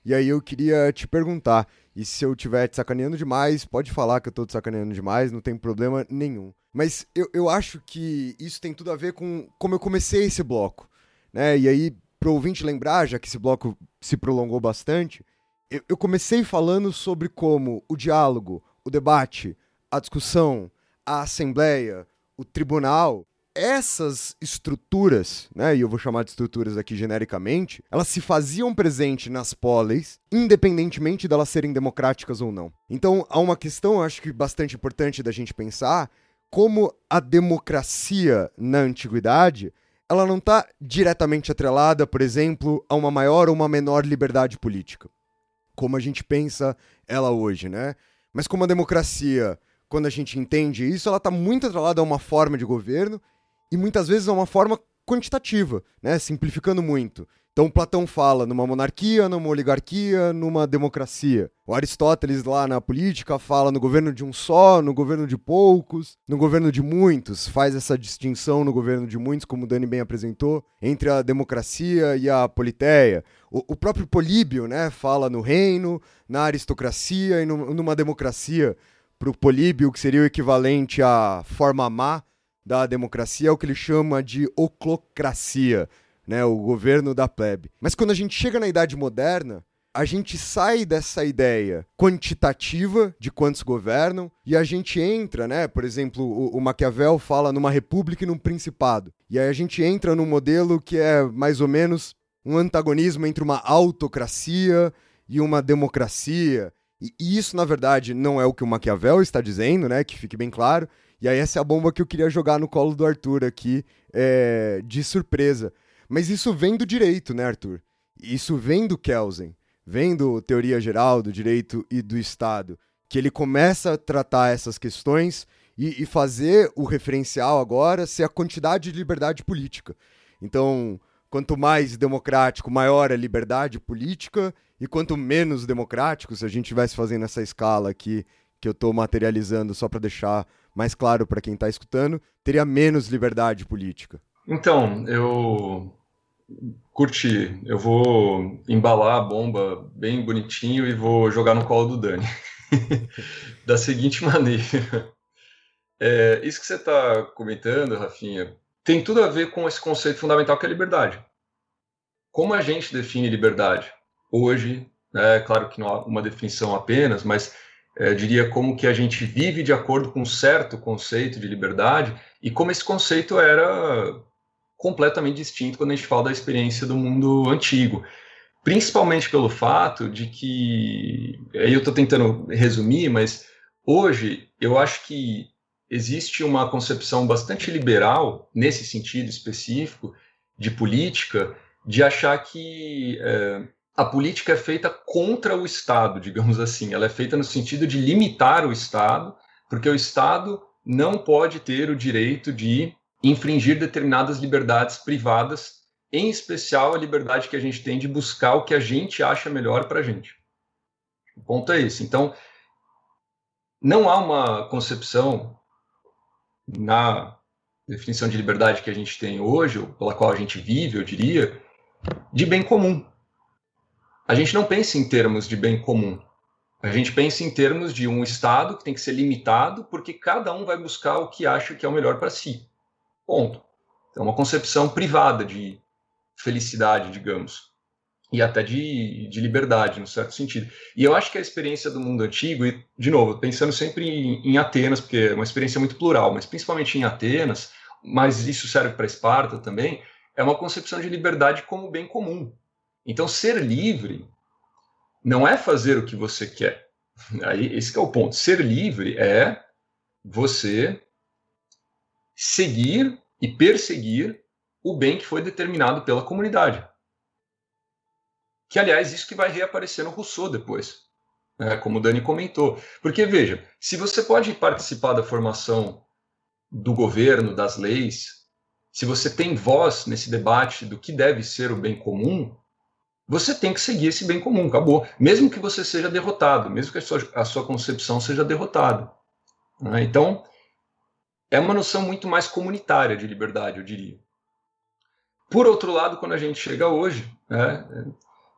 B: e aí eu queria te perguntar, e se eu estiver te sacaneando demais, pode falar que eu estou te sacaneando demais, não tem problema nenhum. Mas eu, eu acho que isso tem tudo a ver com como eu comecei esse bloco, né? E aí, para o ouvinte lembrar, já que esse bloco se prolongou bastante, eu, eu comecei falando sobre como o diálogo, o debate, a discussão, a assembleia, o tribunal, essas estruturas, né, e eu vou chamar de estruturas aqui genericamente, elas se faziam presente nas polis, independentemente delas serem democráticas ou não. Então, há uma questão, acho que bastante importante da gente pensar, como a democracia na antiguidade, ela não está diretamente atrelada, por exemplo, a uma maior ou uma menor liberdade política, como a gente pensa ela hoje, né? Mas como a democracia quando a gente entende isso, ela está muito atrelada a uma forma de governo e muitas vezes a uma forma quantitativa, né? simplificando muito. Então Platão fala numa monarquia, numa oligarquia, numa democracia. O Aristóteles lá na política fala no governo de um só, no governo de poucos, no governo de muitos. Faz essa distinção no governo de muitos, como o Dani bem apresentou, entre a democracia e a politeia. O, o próprio Políbio né, fala no reino, na aristocracia e no, numa democracia para o Políbio, que seria o equivalente à forma má da democracia, é o que ele chama de oclocracia, né, o governo da plebe. Mas quando a gente chega na Idade Moderna, a gente sai dessa ideia quantitativa de quantos governam e a gente entra, né? Por exemplo, o, o, Maquiavel fala numa república e num principado. E aí a gente entra num modelo que é mais ou menos um antagonismo entre uma autocracia e uma democracia. E isso, na verdade, não é o que o Maquiavel está dizendo, né? Que fique bem claro. E aí essa é a bomba que eu queria jogar no colo do Arthur aqui, é, de surpresa. Mas isso vem do direito, né, Arthur? Isso vem do Kelsen, vem do Teoria Geral do Direito e do Estado, que ele começa a tratar essas questões e, e fazer o referencial agora ser a quantidade de liberdade política. Então, quanto mais democrático, maior a liberdade política e quanto menos democrático, se a gente estivesse fazendo essa escala aqui que eu estou materializando só para deixar mais claro para quem está escutando, teria menos liberdade política.
C: Então, eu Curti. Eu vou embalar a bomba bem bonitinho e vou jogar no colo do Dani. da seguinte maneira. É, isso que você está comentando, Rafinha, tem tudo a ver com esse conceito fundamental que é liberdade. Como a gente define liberdade? Hoje, é claro que não há uma definição apenas, mas é, diria como que a gente vive de acordo com um certo conceito de liberdade e como esse conceito era completamente distinto quando a gente fala da experiência do mundo antigo. Principalmente pelo fato de que, aí eu estou tentando resumir, mas hoje eu acho que existe uma concepção bastante liberal, nesse sentido específico, de política, de achar que é, a política é feita contra o Estado, digamos assim. Ela é feita no sentido de limitar o Estado, porque o Estado não pode ter o direito de infringir determinadas liberdades privadas, em especial a liberdade que a gente tem de buscar o que a gente acha melhor para a gente. O ponto é esse. Então, não há uma concepção na definição de liberdade que a gente tem hoje, ou pela qual a gente vive, eu diria, de bem comum. A gente não pensa em termos de bem comum. A gente pensa em termos de um Estado que tem que ser limitado, porque cada um vai buscar o que acha que é o melhor para si. Ponto. É uma concepção privada de felicidade, digamos, e até de, de liberdade, no certo sentido. E eu acho que a experiência do mundo antigo, e, de novo, pensando sempre em, em Atenas, porque é uma experiência muito plural, mas principalmente em Atenas, mas isso serve para Esparta também, é uma concepção de liberdade como bem comum. Então, ser livre não é fazer o que você quer. Aí, esse é o ponto. Ser livre é você seguir e perseguir o bem que foi determinado pela comunidade. Que, aliás, isso que vai reaparecer no Rousseau depois, né, como o Dani comentou. Porque, veja, se você pode participar da formação do governo, das leis, se você tem voz nesse debate do que deve ser o bem comum, você tem que seguir esse bem comum, acabou. Mesmo que você seja derrotado, mesmo que a sua, a sua concepção seja derrotada. Né? Então, é uma noção muito mais comunitária de liberdade, eu diria. Por outro lado, quando a gente chega hoje, né,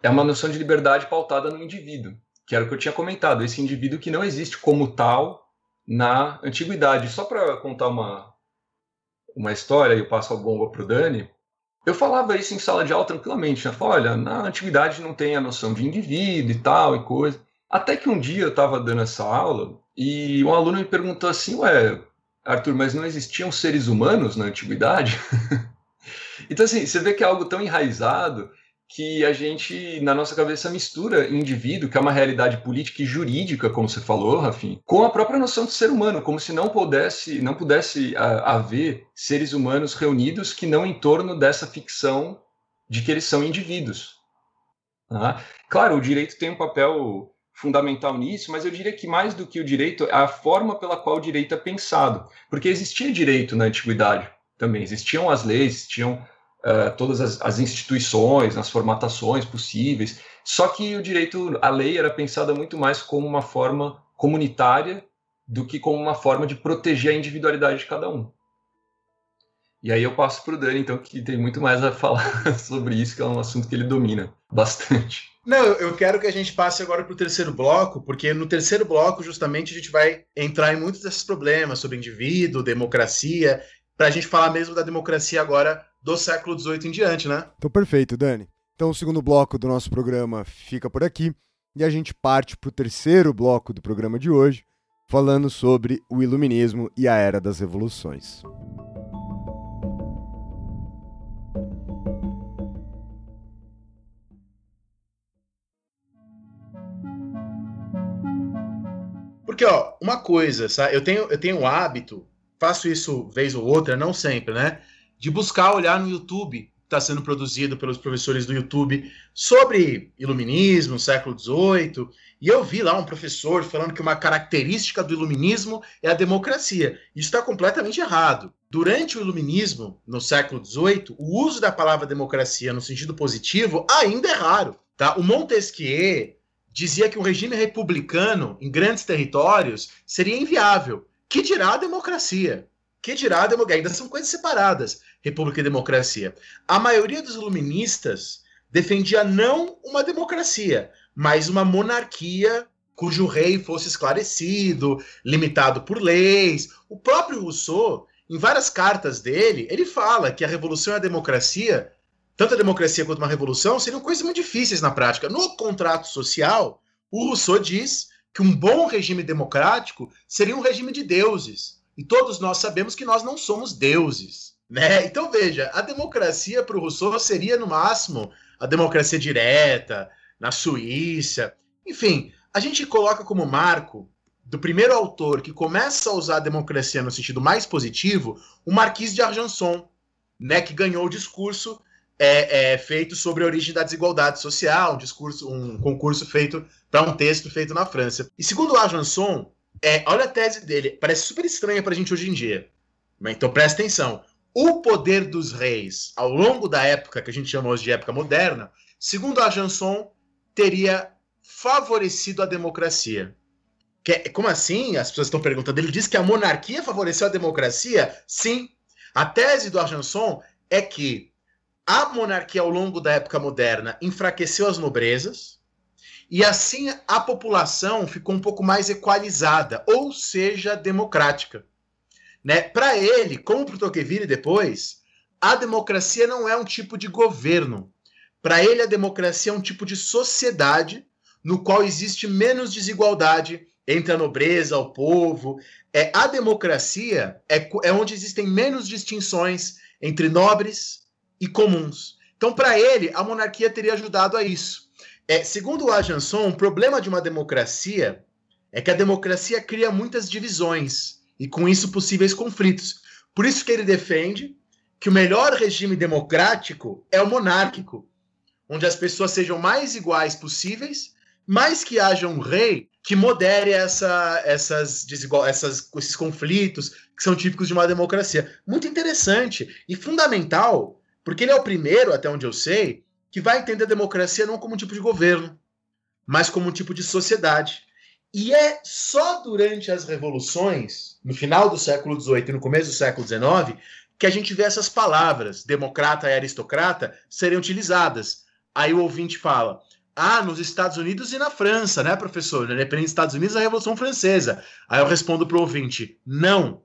C: é uma noção de liberdade pautada no indivíduo, que era o que eu tinha comentado, esse indivíduo que não existe como tal na antiguidade. Só para contar uma, uma história, e eu passo a bomba para o Dani, eu falava isso em sala de aula tranquilamente. Né? Falava, olha, na antiguidade não tem a noção de indivíduo e tal e coisa. Até que um dia eu estava dando essa aula e um aluno me perguntou assim, ué, Arthur, mas não existiam seres humanos na antiguidade? então, assim, você vê que é algo tão enraizado que a gente, na nossa cabeça, mistura indivíduo, que é uma realidade política e jurídica, como você falou, Rafim, com a própria noção de ser humano, como se não pudesse, não pudesse a, haver seres humanos reunidos que não em torno dessa ficção de que eles são indivíduos. Tá? Claro, o direito tem um papel fundamental nisso, mas eu diria que mais do que o direito, é a forma pela qual o direito é pensado. Porque existia direito na antiguidade também, existiam as leis, existiam uh, todas as, as, instituições, as formatações possíveis. Só que o direito, a lei era pensada muito mais como uma forma comunitária do que como uma forma de proteger a individualidade de cada um. E aí eu passo para o Dani, então, que tem muito mais a falar sobre isso, que é um assunto que ele domina bastante.
A: Não, eu quero que a gente passe agora para o terceiro bloco, porque no terceiro bloco, justamente, a gente vai entrar em muitos desses problemas sobre indivíduo, democracia, para a gente falar mesmo da democracia agora do século XVIII em diante, né?
B: Então, perfeito, Dani. Então, o segundo bloco do nosso programa fica por aqui e a gente parte para o terceiro bloco do programa de hoje, falando sobre o Iluminismo e a Era das Revoluções.
A: Porque, ó, uma coisa, sabe? Eu tenho, eu tenho o hábito, faço isso vez ou outra, não sempre, né? de buscar olhar no YouTube, está sendo produzido pelos professores do YouTube, sobre iluminismo, século XVIII, e eu vi lá um professor falando que uma característica do iluminismo é a democracia. Isso está completamente errado. Durante o iluminismo, no século XVIII, o uso da palavra democracia no sentido positivo ainda é raro. Tá? O Montesquieu dizia que um regime republicano em grandes territórios seria inviável. Que dirá a democracia? Que dirá a democracia? Ainda são coisas separadas, república e democracia. A maioria dos iluministas defendia não uma democracia, mas uma monarquia cujo rei fosse esclarecido, limitado por leis. O próprio Rousseau, em várias cartas dele, ele fala que a revolução e a democracia, tanto a democracia quanto uma revolução, seriam coisas muito difíceis na prática. No contrato social, o Rousseau diz que um bom regime democrático seria um regime de deuses. E todos nós sabemos que nós não somos deuses. Né? Então veja, a democracia para o Rousseau seria no máximo a democracia direta, na Suíça. Enfim, a gente coloca como marco do primeiro autor que começa a usar a democracia no sentido mais positivo, o Marquis de Argenson, né, que ganhou o discurso é, é, feito sobre a origem da desigualdade social, um discurso, um concurso feito para um texto feito na França. E segundo o Argenson, é, olha a tese dele, parece super estranha para a gente hoje em dia. Então presta atenção. O poder dos reis, ao longo da época que a gente chama hoje de época moderna, segundo Argenson, teria favorecido a democracia. Que, como assim? As pessoas estão perguntando. Ele diz que a monarquia favoreceu a democracia? Sim. A tese do Argenson é que a monarquia, ao longo da época moderna, enfraqueceu as nobrezas, e assim a população ficou um pouco mais equalizada, ou seja, democrática. Né? Para ele, como para Tocqueville depois, a democracia não é um tipo de governo. Para ele, a democracia é um tipo de sociedade no qual existe menos desigualdade entre a nobreza, o povo. É, a democracia é, é onde existem menos distinções entre nobres e comuns. Então, para ele, a monarquia teria ajudado a isso. É, segundo Ajanson, o problema de uma democracia é que a democracia cria muitas divisões e, com isso, possíveis conflitos. Por isso que ele defende que o melhor regime democrático é o monárquico, onde as pessoas sejam mais iguais possíveis, mas que haja um rei que modere essa, essas desigual, essas, esses conflitos que são típicos de uma democracia. Muito interessante e fundamental, porque ele é o primeiro, até onde eu sei, que vai entender a democracia não como um tipo de governo, mas como um tipo de sociedade. E é só durante as revoluções, no final do século XVIII e no começo do século XIX, que a gente vê essas palavras, democrata e aristocrata, serem utilizadas. Aí o ouvinte fala: ah, nos Estados Unidos e na França, né, professor? Depende dos Estados Unidos, a Revolução Francesa. Aí eu respondo para o ouvinte: não.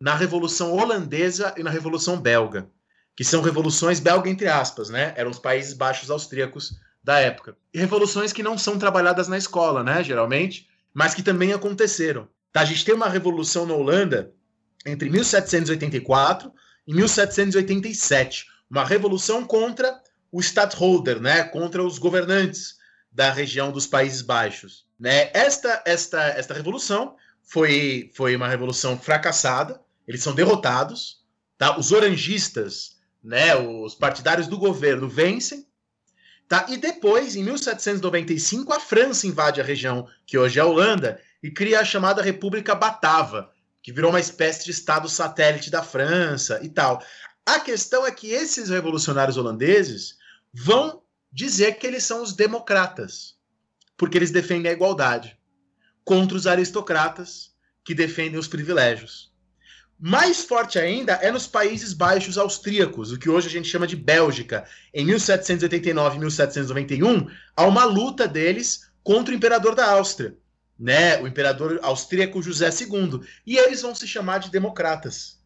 A: Na Revolução Holandesa e na Revolução Belga, que são revoluções belga entre aspas, né? Eram os Países Baixos austríacos da época. Revoluções que não são trabalhadas na escola, né, geralmente, mas que também aconteceram. Tá, a gente tem uma revolução na Holanda entre 1784 e 1787, uma revolução contra o stadtholder, né, contra os governantes da região dos Países Baixos. Né? Esta, esta, esta revolução foi, foi uma revolução fracassada, eles são derrotados, tá? os orangistas, né, os partidários do governo vencem, tá? e depois, em 1795, a França invade a região que hoje é a Holanda e cria a chamada República Batava, que virou uma espécie de estado satélite da França e tal. A questão é que esses revolucionários holandeses vão dizer que eles são os democratas, porque eles defendem a igualdade, contra os aristocratas que defendem os privilégios. Mais forte ainda é nos Países Baixos austríacos, o que hoje a gente chama de Bélgica. Em 1789 e 1791, há uma luta deles contra o imperador da Áustria, né? o imperador austríaco José II. E eles vão se chamar de democratas.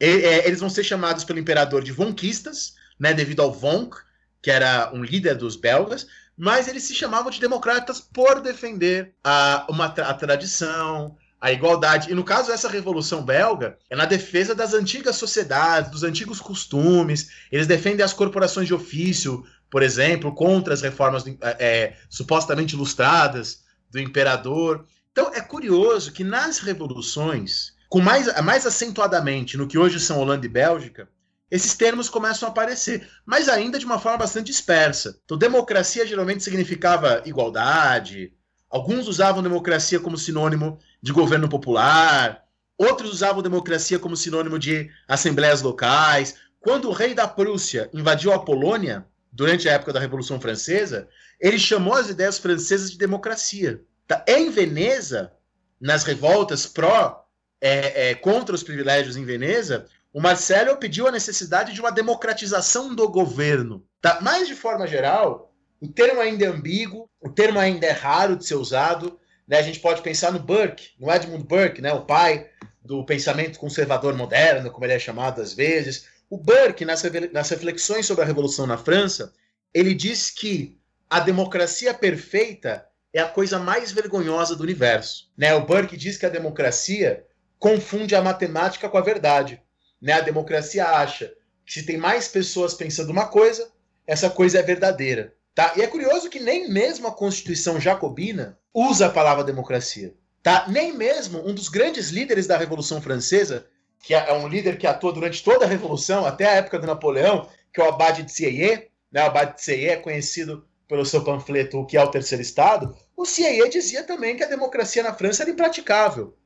A: É, eles vão ser chamados pelo imperador de vonquistas, né? devido ao Vonk, que era um líder dos belgas, mas eles se chamavam de democratas por defender a, uma, a tradição, a igualdade. E no caso, essa Revolução Belga é na defesa das antigas sociedades, dos antigos costumes. Eles defendem as corporações de ofício, por exemplo, contra as reformas é, supostamente ilustradas do imperador. Então é curioso que nas revoluções, com mais, mais acentuadamente no que hoje são Holanda e Bélgica, esses termos começam a aparecer, mas ainda de uma forma bastante dispersa. Então, democracia geralmente significava igualdade, alguns usavam democracia como sinônimo de governo popular, outros usavam democracia como sinônimo de assembleias locais. Quando o rei da Prússia invadiu a Polônia, durante a época da Revolução Francesa, ele chamou as ideias francesas de democracia. Tá? Em Veneza, nas revoltas pró é, é, contra os privilégios em Veneza, o Marcelo pediu a necessidade de uma democratização do governo. Tá? Mas, de forma geral, o termo ainda é ambíguo, o termo ainda é raro de ser usado. Né? A gente pode pensar no Burke, no Edmund Burke, né? o pai do pensamento conservador moderno, como ele é chamado às vezes. O Burke, nas, reflexões sobre a Revolução na França, ele diz que a democracia perfeita é a coisa mais vergonhosa do universo. Né? O Burke diz que a democracia confunde a matemática com a verdade. Né? A democracia acha que se tem mais pessoas pensando uma coisa, essa coisa é verdadeira. Tá? E é curioso que nem mesmo a Constituição jacobina usa a palavra democracia. Tá? Nem mesmo um dos grandes líderes da Revolução Francesa, que é um líder que atua durante toda a Revolução, até a época do Napoleão, que é o Abade de Sieyès, né? o Abade de Sieyès é conhecido pelo seu panfleto O que é o Terceiro Estado, o Sieyès dizia também que a democracia na França era impraticável,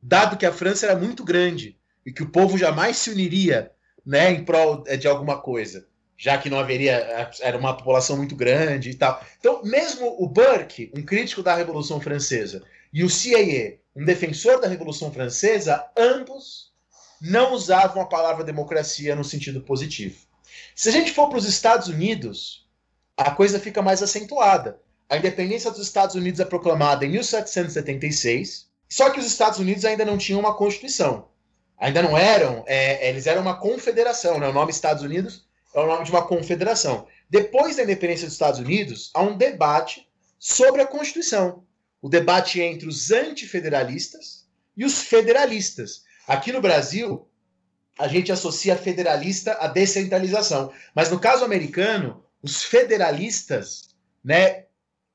A: dado que a França era muito grande e que o povo jamais se uniria né, em prol de alguma coisa já que não haveria, era uma população muito grande e tal. Então, mesmo o Burke, um crítico da Revolução Francesa, e o CIA, um defensor da Revolução Francesa, ambos não usavam a palavra democracia no sentido positivo. Se a gente for para os Estados Unidos, a coisa fica mais acentuada. A independência dos Estados Unidos é proclamada em 1776, só que os Estados Unidos ainda não tinham uma constituição. Ainda não eram, é, eles eram uma confederação, né? o nome Estados Unidos é o nome de uma confederação. Depois da independência dos Estados Unidos, há um debate sobre a Constituição. O debate entre os antifederalistas e os federalistas. Aqui no Brasil, a gente associa federalista à descentralização. Mas no caso americano, os federalistas né,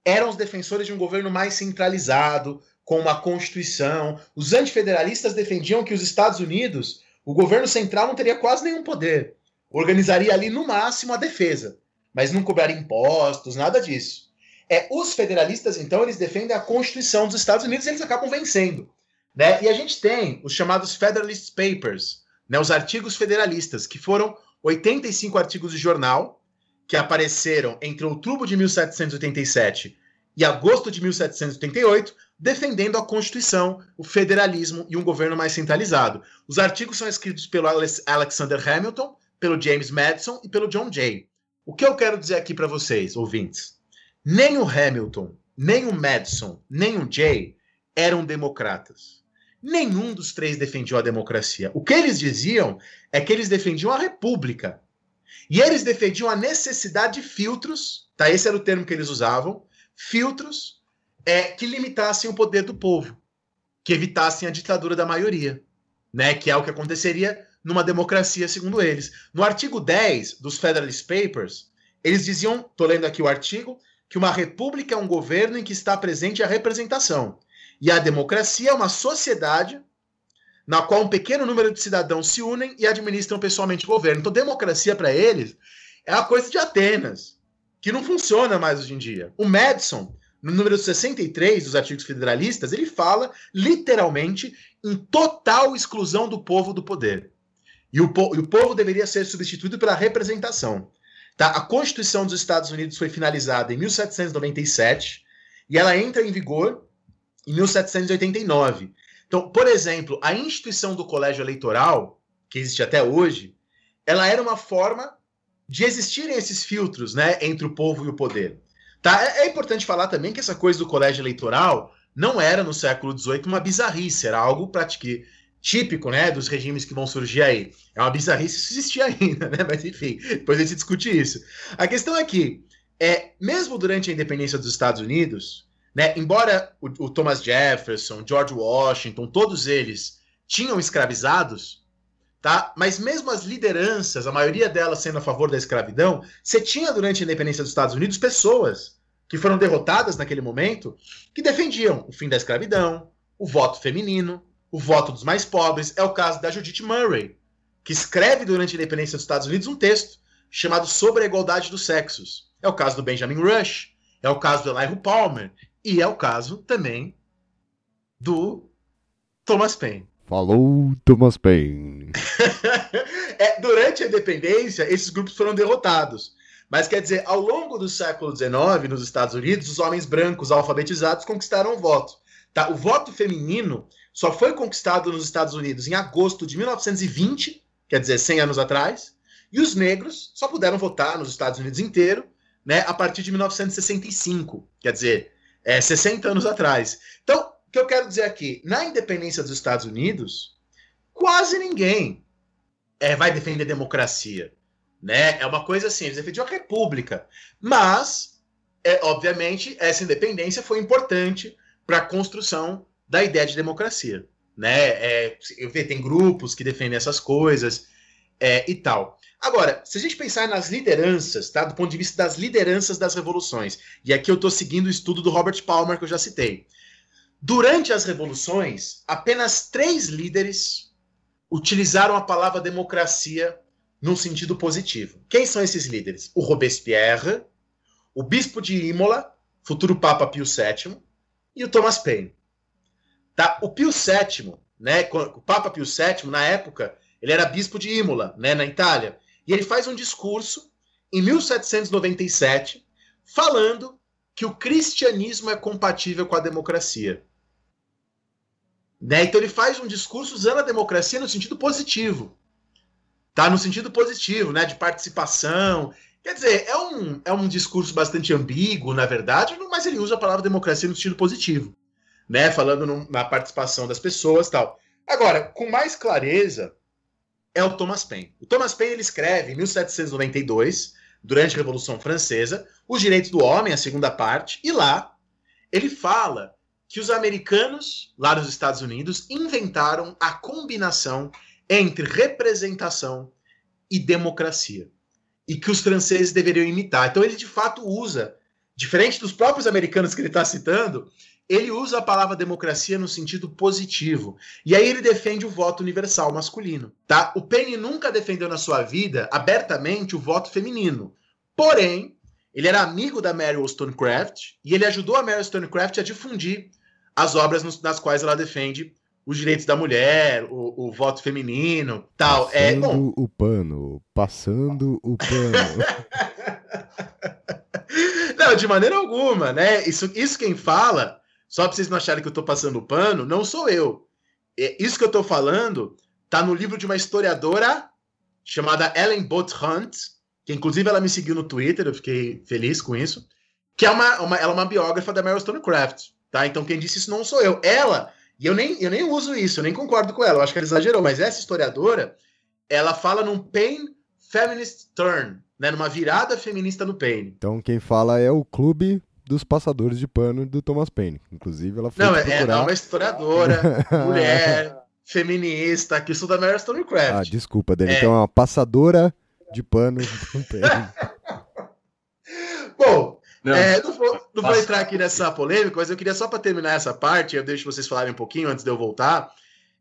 A: eram os defensores de um governo mais centralizado, com uma constituição. Os antifederalistas defendiam que os Estados Unidos, o governo central não teria quase nenhum poder organizaria ali no máximo a defesa, mas não cobraria impostos, nada disso. É, os federalistas, então, eles defendem a Constituição dos Estados Unidos e eles acabam vencendo. Né? E a gente tem os chamados Federalist Papers, né, os artigos federalistas, que foram 85 artigos de jornal que apareceram entre outubro de 1787 e agosto de 1788, defendendo a Constituição, o federalismo e um governo mais centralizado. Os artigos são escritos pelo Alexander Hamilton, pelo James Madison e pelo John Jay. O que eu quero dizer aqui para vocês, ouvintes? Nem o Hamilton, nem o Madison, nem o Jay eram democratas. Nenhum dos três defendiam a democracia. O que eles diziam é que eles defendiam a república. E eles defendiam a necessidade de filtros, tá? Esse era o termo que eles usavam, filtros é, que limitassem o poder do povo, que evitassem a ditadura da maioria, né? Que é o que aconteceria numa democracia, segundo eles. No artigo 10 dos Federalist Papers, eles diziam, estou lendo aqui o artigo, que uma república é um governo em que está presente a representação. E a democracia é uma sociedade na qual um pequeno número de cidadãos se unem e administram pessoalmente o governo. Então, democracia para eles é a coisa de Atenas, que não funciona mais hoje em dia. O Madison, no número 63 dos artigos federalistas, ele fala literalmente em total exclusão do povo do poder. E o, po e o povo deveria ser substituído pela representação. Tá? A Constituição dos Estados Unidos foi finalizada em 1797 e ela entra em vigor em 1789. Então, por exemplo, a instituição do colégio eleitoral, que existe até hoje, ela era uma forma de existirem esses filtros né, entre o povo e o poder. Tá? É, é importante falar também que essa coisa do colégio eleitoral não era no século XVIII uma bizarrice, era algo que típico, né, dos regimes que vão surgir aí. É uma bizarrice isso existir ainda, né? Mas enfim, depois a gente discute isso. A questão é que, é, mesmo durante a independência dos Estados Unidos, né, embora o, o Thomas Jefferson, George Washington, todos eles tinham escravizados, tá? Mas mesmo as lideranças, a maioria delas sendo a favor da escravidão, você tinha durante a independência dos Estados Unidos pessoas que foram derrotadas naquele momento que defendiam o fim da escravidão, o voto feminino, o voto dos mais pobres. É o caso da Judith Murray, que escreve durante a independência dos Estados Unidos um texto chamado Sobre a Igualdade dos Sexos. É o caso do Benjamin Rush, é o caso do Elihu Palmer e é o caso também do Thomas Paine.
B: Falou Thomas Paine.
A: é, durante a independência, esses grupos foram derrotados. Mas quer dizer, ao longo do século XIX, nos Estados Unidos, os homens brancos alfabetizados conquistaram o voto. Tá? O voto feminino só foi conquistado nos Estados Unidos em agosto de 1920, quer dizer, 100 anos atrás, e os negros só puderam votar nos Estados Unidos inteiro né, a partir de 1965, quer dizer, é, 60 anos atrás. Então, o que eu quero dizer aqui, na independência dos Estados Unidos, quase ninguém é, vai defender democracia. Né? É uma coisa assim, eles defendiam a república. Mas, é, obviamente, essa independência foi importante para a construção da ideia de democracia. Né? É, tem grupos que defendem essas coisas é, e tal. Agora, se a gente pensar nas lideranças, tá? do ponto de vista das lideranças das revoluções, e aqui eu estou seguindo o estudo do Robert Palmer que eu já citei. Durante as revoluções, apenas três líderes utilizaram a palavra democracia num sentido positivo. Quem são esses líderes? O Robespierre, o bispo de Imola, futuro Papa Pio VII, e o Thomas Paine. Tá? O Pio VII, né, o Papa Pio VII, na época, ele era bispo de Imola, né, na Itália, e ele faz um discurso em 1797 falando que o cristianismo é compatível com a democracia. Né? Então ele faz um discurso usando a democracia no sentido positivo. Tá no sentido positivo, né, de participação. Quer dizer, é um, é um discurso bastante ambíguo, na verdade, mas ele usa a palavra democracia no sentido positivo, né, falando no, na participação das pessoas, tal. Agora, com mais clareza, é o Thomas Paine. O Thomas Paine ele escreve em 1792, durante a Revolução Francesa, Os Direitos do Homem, a segunda parte, e lá ele fala que os americanos, lá nos Estados Unidos, inventaram a combinação entre representação e democracia. E que os franceses deveriam imitar. Então ele de fato usa, diferente dos próprios americanos que ele está citando, ele usa a palavra democracia no sentido positivo. E aí ele defende o voto universal masculino, tá? O Penny nunca defendeu na sua vida abertamente o voto feminino. Porém, ele era amigo da Mary Wollstonecraft e ele ajudou a Mary Wollstonecraft a difundir as obras nas quais ela defende os direitos da mulher, o, o voto feminino, tal.
B: É,
A: passando
B: é bom. o pano, passando o pano.
A: não, de maneira alguma, né? Isso, isso quem fala só para vocês não acharem que eu estou passando pano, não sou eu. É, isso que eu estou falando está no livro de uma historiadora chamada Ellen Bott Hunt, que inclusive ela me seguiu no Twitter, eu fiquei feliz com isso, que é uma, uma ela é uma biógrafa da Meryl Stonecraft, tá? Então quem disse isso não sou eu. Ela, e eu nem, eu nem uso isso, eu nem concordo com ela, eu acho que ela exagerou, mas essa historiadora, ela fala num pain feminist turn, né, numa virada feminista no pain.
B: Então quem fala é o clube dos passadores de pano do Thomas Paine. Inclusive, ela foi
A: Não,
B: procurar...
A: é, é uma historiadora, mulher, feminista, que estuda Mary Stonecraft.
B: Ah, desculpa, Dani. É. Então é uma passadora de pano do Paine.
A: Bom, não, é, não, vou, não vou, entrar aqui nessa polêmica, mas eu queria só para terminar essa parte, eu deixo vocês falarem um pouquinho antes de eu voltar.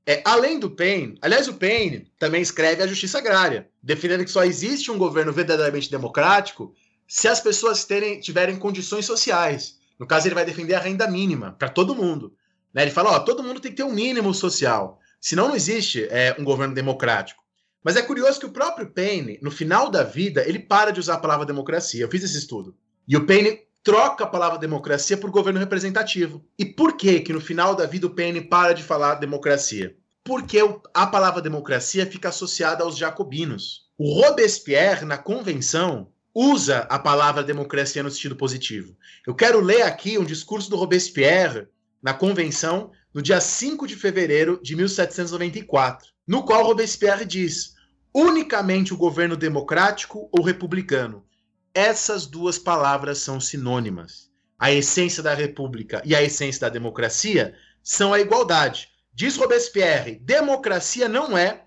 A: É, além do Paine, aliás, o Paine também escreve a justiça agrária, defendendo que só existe um governo verdadeiramente democrático se as pessoas terem, tiverem condições sociais. No caso, ele vai defender a renda mínima para todo mundo. Né? Ele fala: ó, todo mundo tem que ter um mínimo social. Senão não existe é, um governo democrático. Mas é curioso que o próprio Paine, no final da vida, ele para de usar a palavra democracia. Eu fiz esse estudo. E o Paine troca a palavra democracia por governo representativo. E por que que no final da vida o Paine para de falar democracia? Porque a palavra democracia fica associada aos jacobinos. O Robespierre, na convenção, usa a palavra democracia no sentido positivo. Eu quero ler aqui um discurso do Robespierre na convenção no dia 5 de fevereiro de 1794, no qual Robespierre diz: unicamente o governo democrático ou republicano. Essas duas palavras são sinônimas. A essência da república e a essência da democracia são a igualdade. Diz Robespierre: democracia não é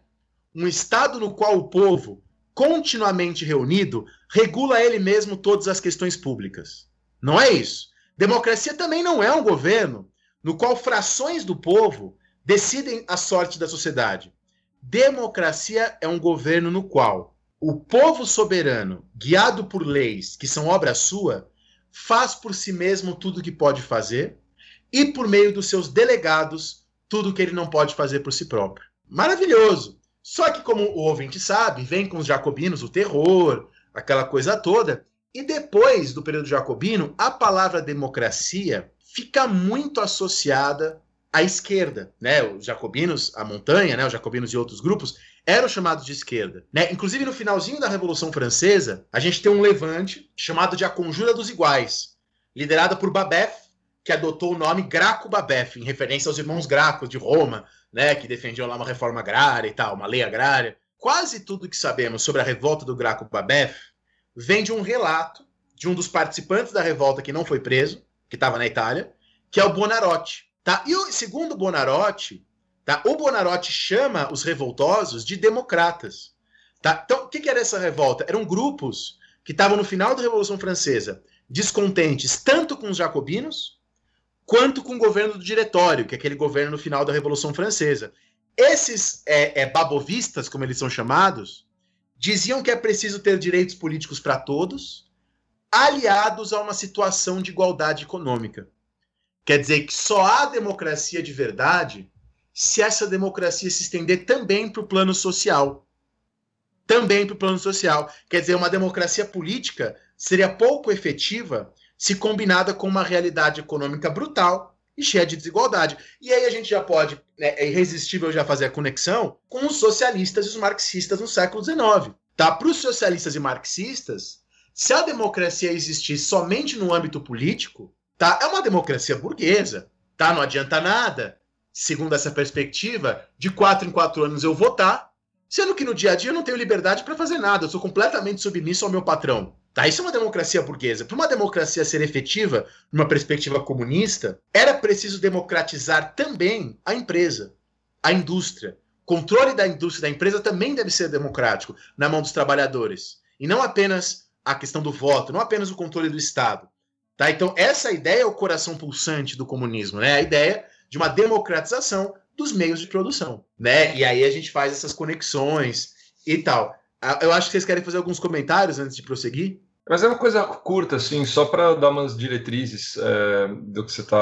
A: um estado no qual o povo, continuamente reunido, regula ele mesmo todas as questões públicas. Não é isso. Democracia também não é um governo no qual frações do povo decidem a sorte da sociedade. Democracia é um governo no qual o povo soberano, guiado por leis que são obra sua, faz por si mesmo tudo o que pode fazer e por meio dos seus delegados tudo o que ele não pode fazer por si próprio. Maravilhoso! Só que, como o ouvinte sabe, vem com os jacobinos o terror, aquela coisa toda. E depois do período jacobino, a palavra democracia fica muito associada a esquerda, né? Os jacobinos, a montanha, né? Os jacobinos e outros grupos eram chamados de esquerda, né? Inclusive no finalzinho da Revolução Francesa, a gente tem um levante chamado de a Conjura dos Iguais, liderada por Babef, que adotou o nome Graco Babef, em referência aos irmãos Gracos de Roma, né? Que defendiam lá uma reforma agrária e tal, uma lei agrária. Quase tudo que sabemos sobre a revolta do Graco Babef vem de um relato de um dos participantes da revolta que não foi preso, que estava na Itália, que é o Bonarotti. Tá? E o, segundo Bonarotti, tá? o Bonarotti chama os revoltosos de democratas. Tá? Então, o que, que era essa revolta? Eram grupos que estavam no final da Revolução Francesa descontentes tanto com os jacobinos quanto com o governo do Diretório, que é aquele governo no final da Revolução Francesa. Esses é, é, babovistas, como eles são chamados, diziam que é preciso ter direitos políticos para todos, aliados a uma situação de igualdade econômica. Quer dizer que só há democracia de verdade se essa democracia se estender também para o plano social. Também para o plano social. Quer dizer, uma democracia política seria pouco efetiva se combinada com uma realidade econômica brutal e cheia de desigualdade. E aí a gente já pode, né, é irresistível já fazer a conexão com os socialistas e os marxistas no século XIX. Tá? Para os socialistas e marxistas, se a democracia existir somente no âmbito político, Tá? É uma democracia burguesa. Tá? Não adianta nada, segundo essa perspectiva, de quatro em quatro anos eu votar, sendo que no dia a dia eu não tenho liberdade para fazer nada, eu sou completamente submisso ao meu patrão. Tá? Isso é uma democracia burguesa. Para uma democracia ser efetiva, numa perspectiva comunista, era preciso democratizar também a empresa, a indústria. Controle da indústria da empresa também deve ser democrático, na mão dos trabalhadores. E não apenas a questão do voto, não apenas o controle do Estado. Tá? Então, essa ideia é o coração pulsante do comunismo, né? A ideia de uma democratização dos meios de produção, né? E aí a gente faz essas conexões e tal. Ah, eu acho que vocês querem fazer alguns comentários antes de prosseguir.
C: Mas é uma coisa curta, assim, só para dar umas diretrizes é, do que você está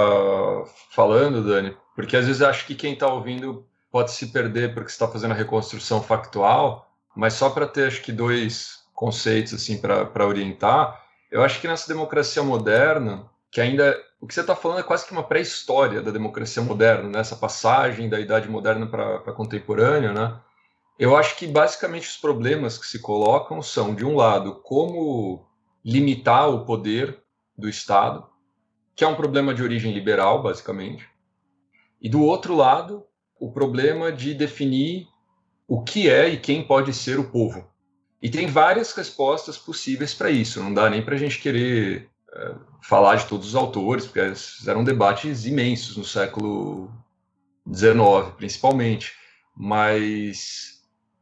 C: falando, Dani, porque às vezes acho que quem está ouvindo pode se perder porque está fazendo a reconstrução factual, mas só para ter, acho que, dois conceitos, assim, para orientar. Eu acho que nessa democracia moderna, que ainda o que você está falando é quase que uma pré-história da democracia moderna, nessa né? passagem da idade moderna para a contemporânea, né? Eu acho que basicamente os problemas que se colocam são, de um lado, como limitar o poder do Estado, que é um problema de origem liberal, basicamente, e do outro lado, o problema de definir o que é e quem pode ser o povo. E tem várias respostas possíveis para isso. Não dá nem para a gente querer é, falar de todos os autores, porque eram debates imensos no século XIX, principalmente. Mas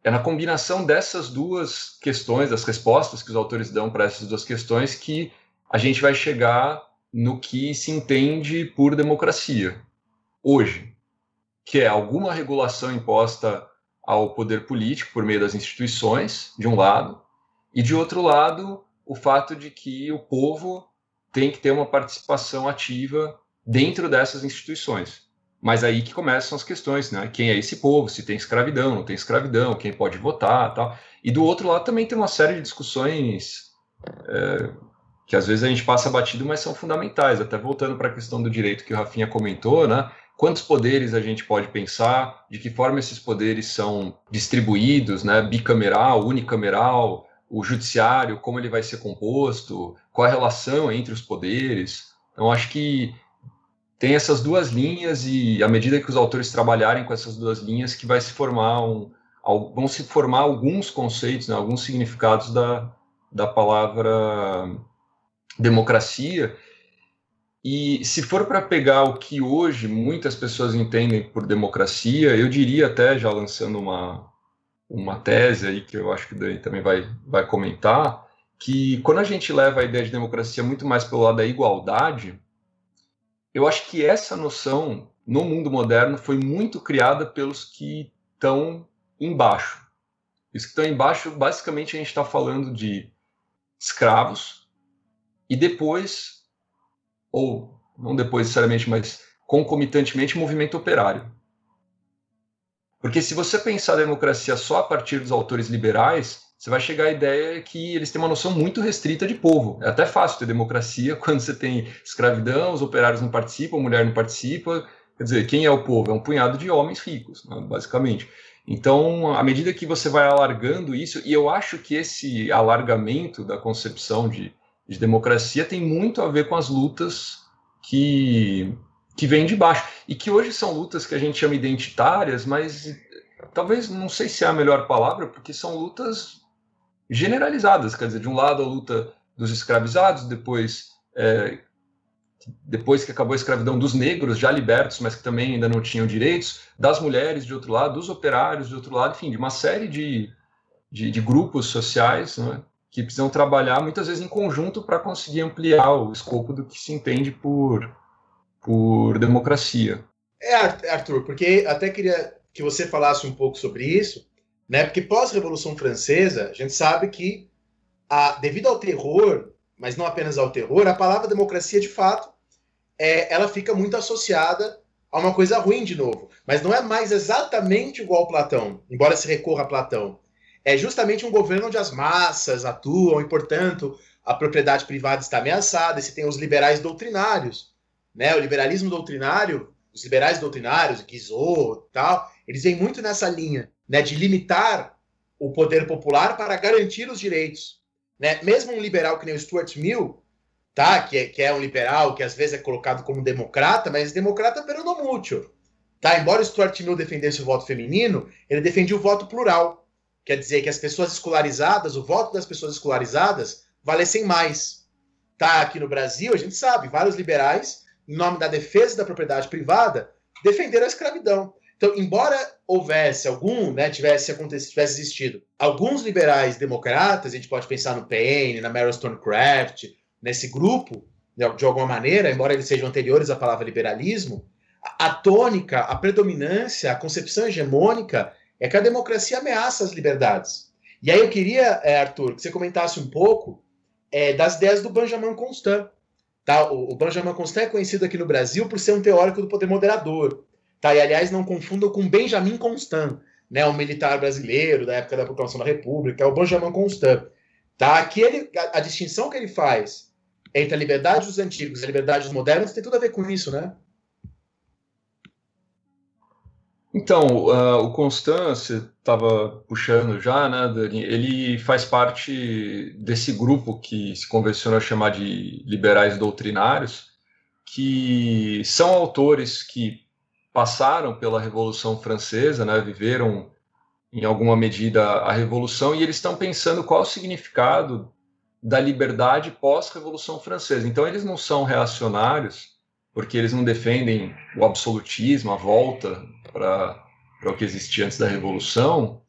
C: é na combinação dessas duas questões, das respostas que os autores dão para essas duas questões, que a gente vai chegar no que se entende por democracia hoje, que é alguma regulação imposta ao poder político por meio das instituições, de um lado, e de outro lado, o fato de que o povo tem que ter uma participação ativa dentro dessas instituições. Mas aí que começam as questões, né? Quem é esse povo? Se tem escravidão, não tem escravidão, quem pode votar, tal. E do outro lado também tem uma série de discussões é, que às vezes a gente passa batido, mas são fundamentais. Até voltando para a questão do direito que o Rafinha comentou, né? quantos poderes a gente pode pensar, de que forma esses poderes são distribuídos, né, bicameral, unicameral, o judiciário, como ele vai ser composto, qual a relação entre os poderes. Então, acho que tem essas duas linhas e à medida que os autores trabalharem com essas duas linhas, que vai se formar um, vão se formar alguns conceitos, né, alguns significados da, da palavra democracia. E se for para pegar o que hoje muitas pessoas entendem por democracia, eu diria até, já lançando uma, uma tese aí que eu acho que o também vai, vai comentar, que quando a gente leva a ideia de democracia muito mais pelo lado da igualdade, eu acho que essa noção no mundo moderno foi muito criada pelos que estão embaixo. Os que estão embaixo, basicamente, a gente está falando de escravos e depois ou não depois necessariamente, mas concomitantemente, movimento operário. Porque se você pensar a democracia só a partir dos autores liberais, você vai chegar à ideia que eles têm uma noção muito restrita de povo. É até fácil ter democracia quando você tem escravidão, os operários não participam, a mulher não participa, Quer dizer, quem é o povo? É um punhado de homens ricos, né, basicamente. Então, à medida que você vai alargando isso, e eu acho que esse alargamento da concepção de, de democracia tem muito a ver com as lutas que, que vêm de baixo. E que hoje são lutas que a gente chama identitárias, mas talvez, não sei se é a melhor palavra, porque são lutas generalizadas. Quer dizer, de um lado a luta dos escravizados, depois é, depois que acabou a escravidão dos negros já libertos, mas que também ainda não tinham direitos, das mulheres de outro lado, dos operários de outro lado, enfim, de uma série de, de, de grupos sociais né, que precisam trabalhar muitas vezes em conjunto para conseguir ampliar o escopo do que se entende por, por democracia.
A: É, Arthur, porque até queria que você falasse um pouco sobre isso, né? Porque pós-Revolução Francesa, a gente sabe que, a, devido ao terror, mas não apenas ao terror, a palavra democracia de fato é, ela fica muito associada a uma coisa ruim de novo. Mas não é mais exatamente igual Platão, embora se recorra a Platão. É justamente um governo onde as massas atuam e, portanto, a propriedade privada está ameaçada. E se tem os liberais doutrinários, né? O liberalismo doutrinário, os liberais doutrinários, Guizot, tal, eles vêm muito nessa linha, né? De limitar o poder popular para garantir os direitos. Né? Mesmo um liberal que nem o Stuart Mill, tá? Que é, que é um liberal, que às vezes é colocado como democrata, mas democrata pelo no mútuo. Tá? Embora o Stuart Mill defendesse o voto feminino, ele defendia o voto plural. Quer dizer que as pessoas escolarizadas, o voto das pessoas escolarizadas, valessem mais. Tá? Aqui no Brasil, a gente sabe, vários liberais, em nome da defesa da propriedade privada, defenderam a escravidão. Então, embora houvesse algum, né, tivesse acontecido, tivesse existido alguns liberais democratas, a gente pode pensar no Paine, na Meryl Stonecraft, nesse grupo, de alguma maneira, embora eles sejam anteriores à palavra liberalismo, a, tônica, a predominância, a concepção hegemônica é que a democracia ameaça as liberdades. E aí eu queria, é, Arthur, que você comentasse um pouco é, das ideias do Benjamin Constant. Tá? O, o Benjamin Constant é conhecido aqui no Brasil por ser um teórico do poder moderador. Tá? E, aliás, não confundam com Benjamin Constant, né, um militar brasileiro da época da proclamação da República, é o Benjamin Constant. Tá? Aqui ele, a, a distinção que ele faz entre a liberdade dos antigos e a liberdade dos modernos tem tudo a ver com isso, né?
C: Então, uh, o Constance estava puxando já, né, Dani? Ele faz parte desse grupo que se convenciona a chamar de liberais doutrinários, que são autores que passaram pela Revolução Francesa, né, viveram em alguma medida a Revolução, e eles estão pensando qual o significado da liberdade pós-Revolução Francesa. Então, eles não são reacionários, porque eles não defendem o absolutismo, a volta para o que existia antes da Revolução,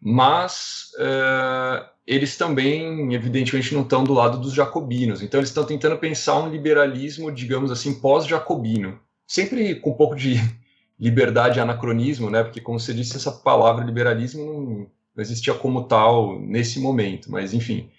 C: mas é, eles também, evidentemente, não estão do lado dos jacobinos. Então, eles estão tentando pensar um liberalismo, digamos assim, pós-jacobino. Sempre com um pouco de liberdade e anacronismo, né? Porque, como você disse, essa palavra liberalismo não, existia como tal nesse momento. Mas, enfim,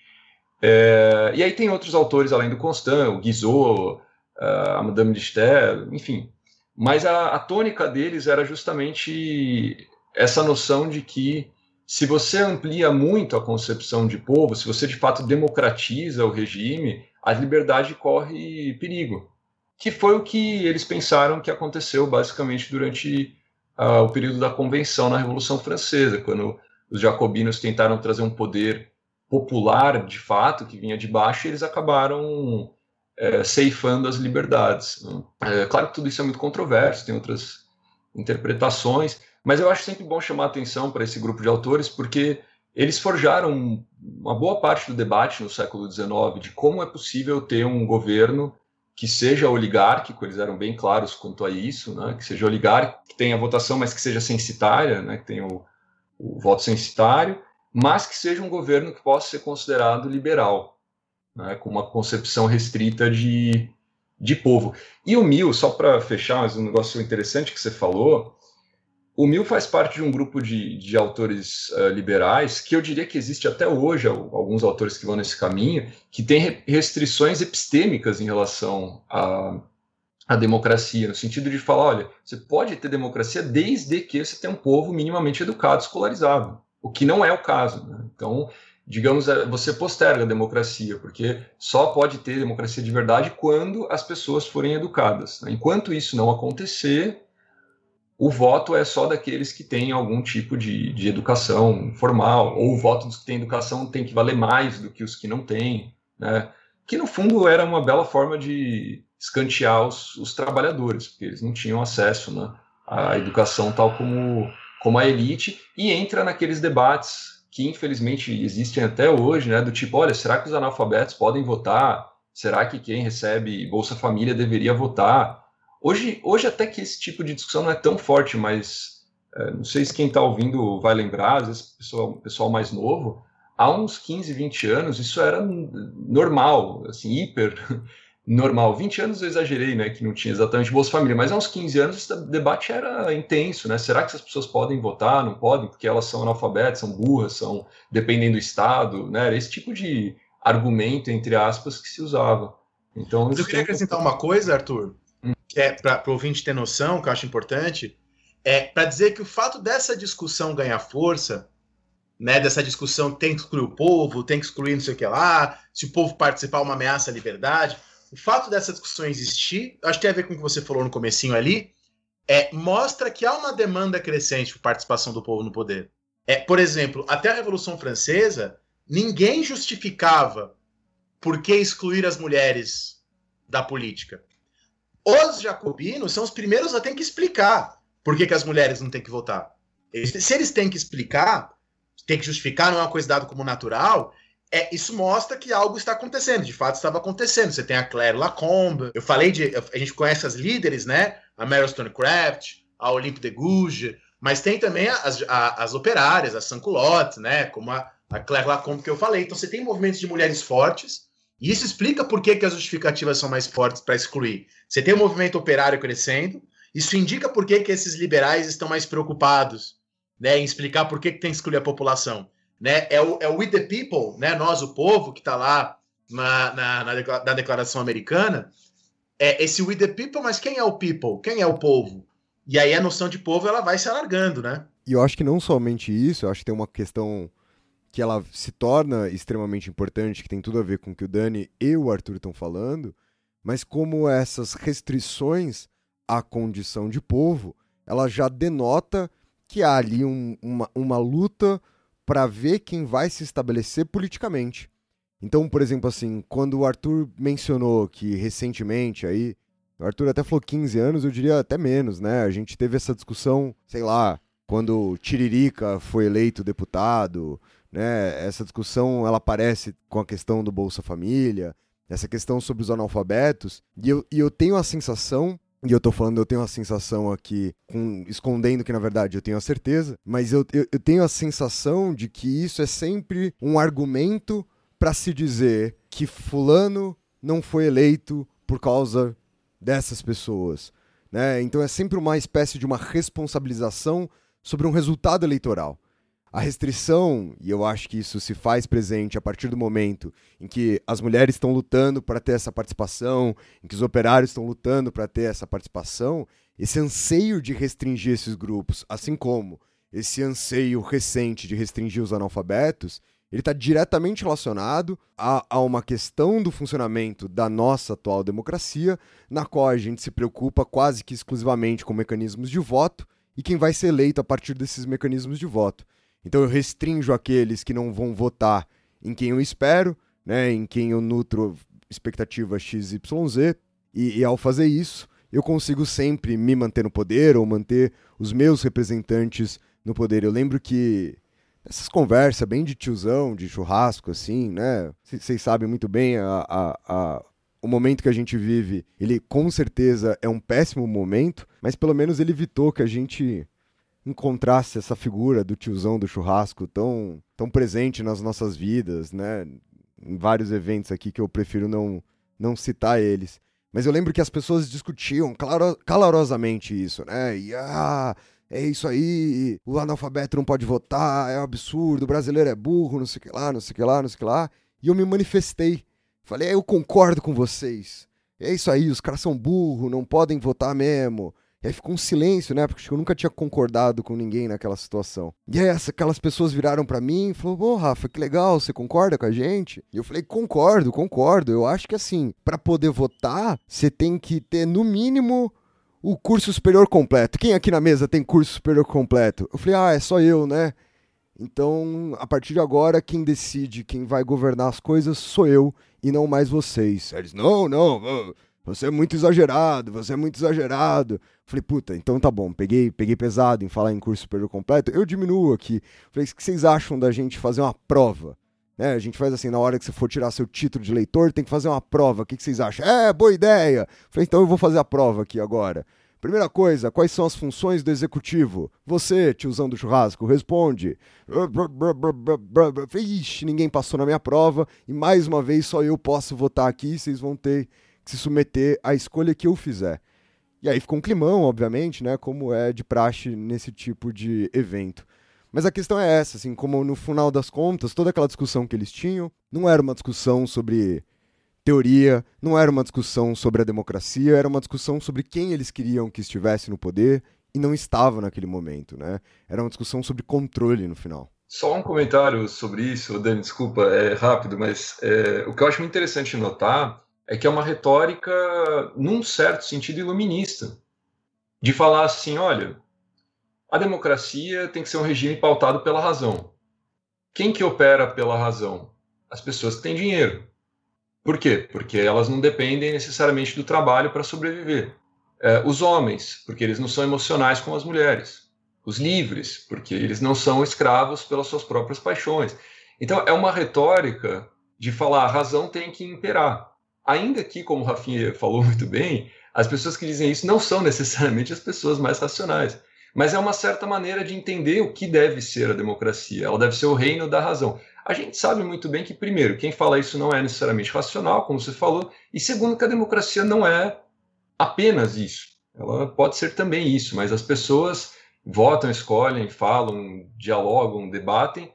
C: é, e aí tem outros autores além do Constant, o Guizot, a Madame de Stael, enfim. Mas a, a tônica deles era justamente essa noção de que se você amplia muito a concepção de povo, se você de fato democratiza o regime, a liberdade corre perigo. Que foi o que eles pensaram que aconteceu basicamente durante uh, o período da Convenção na Revolução Francesa, quando os jacobinos tentaram trazer um poder popular, de fato, que vinha de baixo, e eles acabaram é, ceifando as liberdades. É, claro que tudo isso é muito controverso, tem outras interpretações, mas eu acho sempre bom chamar atenção para esse grupo de autores, porque eles forjaram uma boa parte do debate no século XIX de como é possível ter um governo que seja oligárquico, eles eram bem claros quanto a isso, né? que seja oligárquico, que tenha votação, mas que seja censitária, né? que tenha o, o voto censitário, mas que seja um governo que possa ser considerado liberal, né, com uma concepção restrita de, de povo. E o Mil, só para fechar, mas um negócio interessante que você falou, o Mil faz parte de um grupo de, de autores uh, liberais que eu diria que existe até hoje, alguns autores que vão nesse caminho, que tem restrições epistêmicas em relação à, democracia, no sentido de falar, olha, você pode ter democracia desde que você tenha um povo minimamente educado, escolarizado o que não é o caso. Né? Então, digamos, é, você posterga a democracia, porque só pode ter democracia de verdade quando as pessoas forem educadas. Né? Enquanto isso não acontecer, o voto é só daqueles que têm algum tipo de, de educação formal, ou o voto dos que têm educação tem que valer mais do que os que não têm, né? que no fundo era uma bela forma de escantear os, os trabalhadores, porque eles não tinham acesso né, à educação tal como, como a elite, e entra naqueles debates que infelizmente existem até hoje, né, do tipo, olha, será que os analfabetos podem votar? Será que quem recebe Bolsa Família deveria votar? Hoje, hoje até que esse tipo de discussão não é tão forte, mas é, não sei se quem está ouvindo vai lembrar, às vezes o pessoal, pessoal mais novo, há uns 15, 20 anos isso era normal, assim, hiper normal. 20 anos eu exagerei, né, que não tinha exatamente Bolsa Família, mas há uns 15 anos esse debate era intenso, né? Será que essas pessoas podem votar? Não podem, porque elas são analfabetas, são burras, são dependendo do Estado, né? Era esse tipo de argumento, entre aspas, que se usava. Então,
A: eu queria acrescentar uma coisa, Arthur. Que é para o ouvinte ter noção, que eu acho importante, é para dizer que o fato dessa discussão ganhar força, né, dessa discussão tem que excluir o povo, tem que excluir não sei o que lá, se o povo participar é uma ameaça à liberdade, o fato dessa discussão existir, acho que tem a ver com o que você falou no comecinho ali, é, mostra que há uma demanda crescente por participação do povo no poder. É, por exemplo, até a Revolução Francesa, ninguém justificava por que excluir as mulheres da política. Os jacobinos são os primeiros a ter que explicar por que, que as mulheres não têm que votar. Se eles têm que explicar, tem que justificar, não é uma coisa dada como natural, é, isso mostra que algo está acontecendo, de fato estava acontecendo. Você tem a Claire Lacombe, eu falei de. A gente conhece as líderes, né? A Meryl Stonecraft, a Olympe de Gouges, mas tem também as, a, as operárias, as Sanculottes, né? Como a, a Claire Lacombe que eu falei. Então você tem movimentos de mulheres fortes, e isso explica por que, que as justificativas são mais fortes para excluir. Você tem um movimento operário crescendo, isso indica por que, que esses liberais estão mais preocupados né, em explicar por que, que tem que excluir a população né? É o, é o We the People, né? Nós, o povo, que está lá na, na, na, Declaração Americana. É esse We the People, mas quem é o people? Quem é o povo? E aí a noção de povo ela vai se alargando, né?
B: E eu acho que não somente isso, eu acho que tem uma questão que ela se torna extremamente importante, que tem tudo a ver com o que o Dani e o Arthur estão falando, mas como essas restrições à condição de povo, ela já denota que há ali um, uma, uma luta para ver quem vai se estabelecer politicamente. Então, por exemplo, assim, quando o Arthur mencionou que recentemente aí, o Arthur até falou 15 anos, eu diria até menos, né? A gente teve essa discussão, sei lá, quando Tiririca foi eleito deputado, né? Essa discussão ela aparece com a questão do Bolsa Família, essa questão sobre os analfabetos, e eu, e eu tenho a sensação e eu tô falando, eu tenho a sensação aqui, com, escondendo que na verdade eu tenho a certeza, mas eu, eu, eu tenho a sensação de que isso é sempre um argumento para se dizer que Fulano não foi eleito por causa dessas pessoas. Né? Então é sempre uma espécie de uma responsabilização sobre um resultado eleitoral. A restrição, e eu acho que isso se faz presente a partir do momento em que as mulheres estão lutando para ter essa participação, em que os operários estão lutando para ter essa participação, esse anseio de restringir esses grupos, assim como esse anseio recente de restringir os analfabetos, ele está diretamente relacionado a, a, uma questão do funcionamento da nossa atual democracia, na qual a gente se preocupa quase que exclusivamente com mecanismos de voto e quem vai ser eleito a partir desses mecanismos de voto. Então eu restringo aqueles que não vão votar em quem eu espero, né, em quem eu nutro expectativa XYZ, e, e ao fazer isso, eu consigo sempre me manter no poder ou manter os meus representantes no poder. Eu lembro que essas conversas bem de tiozão, de churrasco, assim, né? Vocês sabem muito bem a, a, a, o momento que a gente vive. Ele com certeza é um péssimo momento, mas pelo menos ele evitou que a gente encontrasse essa figura do tiozão do churrasco tão, tão presente nas nossas vidas, né? Em vários eventos aqui que eu prefiro não, não citar eles. Mas eu lembro que as pessoas discutiam claro, calorosamente isso, né? E ah, é isso aí, o analfabeto não pode votar, é um absurdo, o brasileiro é burro, não sei o que lá, não sei o que lá, não sei o que lá. E eu me manifestei. Falei, é, eu concordo com vocês. É isso aí, os caras são burros, não podem votar mesmo E aí ficou um silêncio, né? Porque eu nunca tinha concordado com ninguém naquela situação. E aí aquelas pessoas viraram para mim e falaram: "Pô, Rafa, que legal, você concorda com a gente?" E eu falei: "Concordo, concordo. Eu acho que assim, para poder votar, você tem que ter no mínimo o curso superior completo. Quem aqui na mesa tem curso superior completo?" Eu falei: "Ah, é só eu, né?" Então, a partir de agora, quem decide quem vai governar as coisas sou eu e não mais vocês. Eles, não, não, você é muito exagerado, você é muito exagerado. Falei, puta, então tá bom. Peguei, peguei pesado em falar em curso superior completo. Eu diminuo aqui. Falei, o que vocês acham da gente fazer uma prova? Né, a gente faz assim, na hora que você for tirar seu título de leitor, tem que fazer uma prova. O que, que vocês acham? É, boa ideia. Falei, então eu vou fazer a prova aqui agora. Primeira coisa, quais são as funções do executivo? Você, tiozão do churrasco, responde. Ixi, ninguém passou na minha prova e mais uma vez só eu posso votar aqui. Vocês vão ter se submeter à escolha que eu fizer. E aí ficou um climão, obviamente, né? Como é de praxe nesse tipo de evento. Mas a questão é essa, assim, como no final das contas, toda aquela discussão que eles tinham não era uma discussão sobre teoria, não era uma discussão sobre a democracia, era uma discussão sobre quem eles queriam que estivesse no poder e não estava naquele momento, né? Era uma discussão sobre controle no final.
C: Só um comentário sobre isso, Dani, desculpa, é rápido, mas é, o que eu acho muito interessante notar é que é uma retórica, num certo sentido, iluminista, de falar assim: olha, a democracia tem que ser um regime pautado pela razão. Quem que opera pela razão? As pessoas que têm dinheiro. Por quê? Porque elas não dependem necessariamente do trabalho para sobreviver. É, os homens, porque eles não são emocionais como as mulheres. Os livres, porque eles não são escravos pelas suas próprias paixões. Então, é uma retórica de falar a razão tem que imperar. Ainda que, como o Rafinha falou muito bem, as pessoas que dizem isso não são necessariamente as pessoas mais racionais. Mas é uma certa maneira de entender o que deve ser a democracia. Ela deve ser o reino da razão. A gente sabe muito bem que, primeiro, quem fala isso não é necessariamente racional, como você falou, e segundo, que a democracia não é apenas isso. Ela pode ser também isso, mas as pessoas votam, escolhem, falam, dialogam, debatem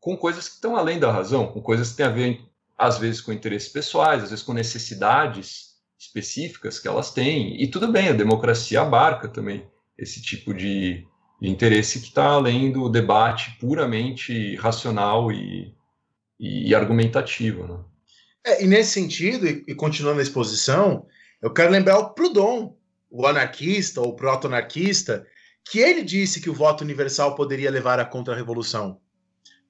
C: com coisas que estão além da razão, com coisas que têm a ver às vezes com interesses pessoais, às vezes com necessidades específicas que elas têm. E tudo bem, a democracia abarca também esse tipo de, de interesse que está além do debate puramente racional e, e argumentativo. Né?
A: É, e nesse sentido, e, e, continuando a exposição, eu quero lembrar o Proudhon, o anarquista ou proto-anarquista, que ele disse que o voto universal poderia levar à contra-revolução.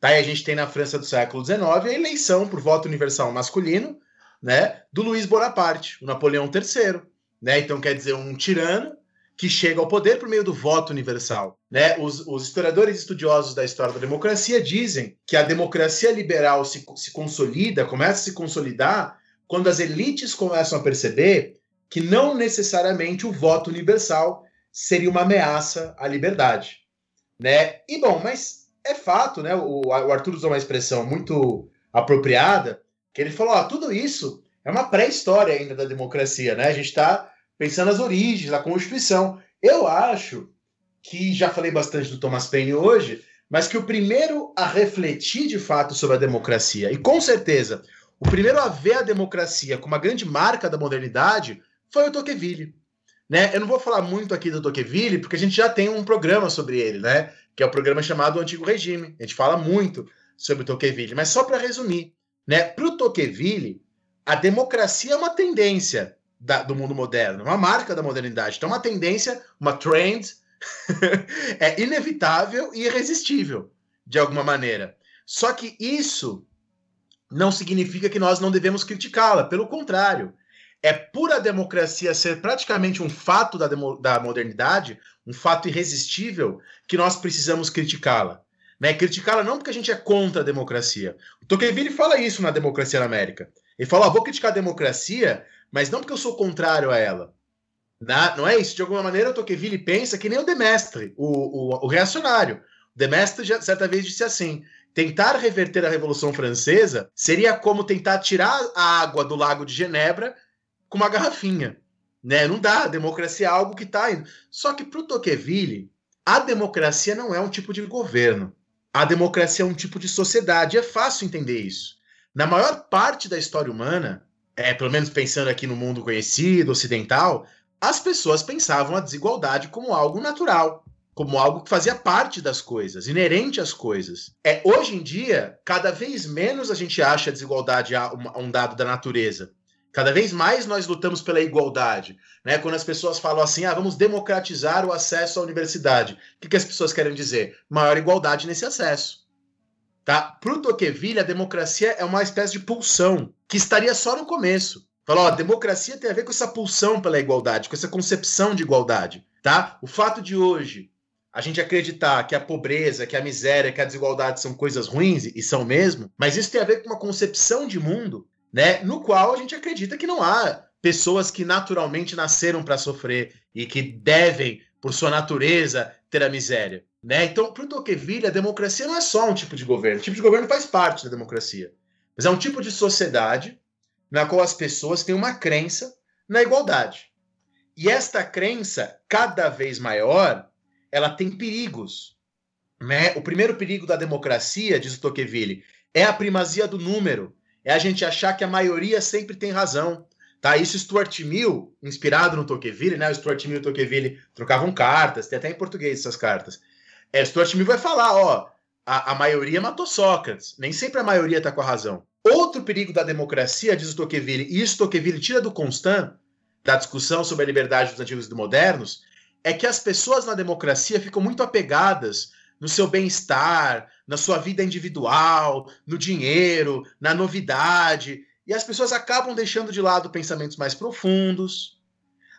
A: Tá? E a gente tem na França do século XIX a eleição por voto universal masculino né, do Luiz Bonaparte, o Napoleão III. Né? Então, quer dizer, um tirano que chega ao poder por meio do voto universal. Né? Os, os historiadores estudiosos da história da democracia dizem que a democracia liberal se, se consolida, começa a se consolidar, quando as elites começam a perceber que não necessariamente o voto universal seria uma ameaça à liberdade. Né? E bom, mas é fato, né? O, o Arthur usou uma expressão muito apropriada, que ele falou: tudo isso é uma pré-história ainda da democracia, né? A gente está pensando nas origens, da Constituição. Eu acho que já falei bastante do Thomas Paine hoje, mas que o primeiro a refletir de fato sobre a democracia, e com certeza o primeiro a ver a democracia como uma grande marca da modernidade, foi o Tocqueville. Né? Eu não vou falar muito aqui do Tocqueville, porque a gente já tem um programa sobre ele, né? Que é o programa chamado Antigo Regime. A gente fala muito sobre Tocqueville, mas só para resumir, né? Para o Tocqueville, a democracia é uma tendência da, do mundo moderno, uma marca da modernidade. Então, uma tendência, uma trend, é inevitável e irresistível, de alguma maneira. Só que isso não significa que nós não devemos criticá-la, pelo contrário. É pura democracia ser praticamente um fato da, da modernidade, um fato irresistível, que nós precisamos criticá-la. Né? Criticá-la não porque a gente é contra a democracia. O Tocqueville fala isso na Democracia na América. Ele fala: vou criticar a democracia, mas não porque eu sou contrário a ela. Na, não é isso. De alguma maneira, o Tocqueville pensa que nem o Demestre, o, o, o reacionário. O Demestre, já, certa vez, disse assim: tentar reverter a Revolução Francesa seria como tentar tirar a água do lago de Genebra com uma garrafinha. Né? Não dá, a democracia é algo que está indo. Só que para o Tocqueville, a democracia não é um tipo de governo. A democracia é um tipo de sociedade. É fácil entender isso. Na maior parte da história humana, é, pelo menos pensando aqui no mundo conhecido, ocidental, as pessoas pensavam a desigualdade como algo natural, como algo que fazia parte das coisas, inerente às coisas. É hoje em dia, cada vez menos a gente acha a desigualdade a um dado da natureza. Cada vez mais nós lutamos pela igualdade. Né? Quando as pessoas falam assim, ah, vamos democratizar o acesso à universidade. O que, as pessoas querem dizer? Maior igualdade nesse acesso. Tá? Para o Tocqueville, a democracia é uma espécie de pulsão que estaria só no começo. Falou, ó, democracia tem a ver com essa pulsão pela igualdade, com essa concepção de igualdade. Tá? O fato de hoje a gente acreditar que a pobreza, que a miséria, que a desigualdade são coisas ruins, e são mesmo, mas isso tem a ver com uma concepção de mundo né? No qual a gente acredita que não há pessoas que naturalmente nasceram para sofrer e que devem, por sua natureza, ter a miséria. Né? Então, para o Tocqueville, a democracia não é só um tipo de governo. O tipo de governo faz parte da democracia. Mas é um tipo de sociedade na qual as pessoas têm uma crença na igualdade. E esta crença, cada vez maior, ela tem perigos. Né? O primeiro perigo da democracia, diz o Tocqueville, é a primazia do número é a gente achar que a maioria sempre tem razão. Tá? Isso Stuart Mill, inspirado no Tocqueville, né? O Stuart Mill e o Tocqueville trocavam cartas, tem até em português essas cartas. É, Stuart Mill vai falar, ó, a, a maioria matou Sócrates, nem sempre a maioria está com a razão. Outro perigo da democracia, diz o Tocqueville, e isso Tocqueville tira do Constant, da discussão sobre a liberdade dos antigos e dos modernos, é que as pessoas na democracia ficam muito apegadas no seu bem-estar, na sua vida individual, no dinheiro, na novidade. E as pessoas acabam deixando de lado pensamentos mais profundos,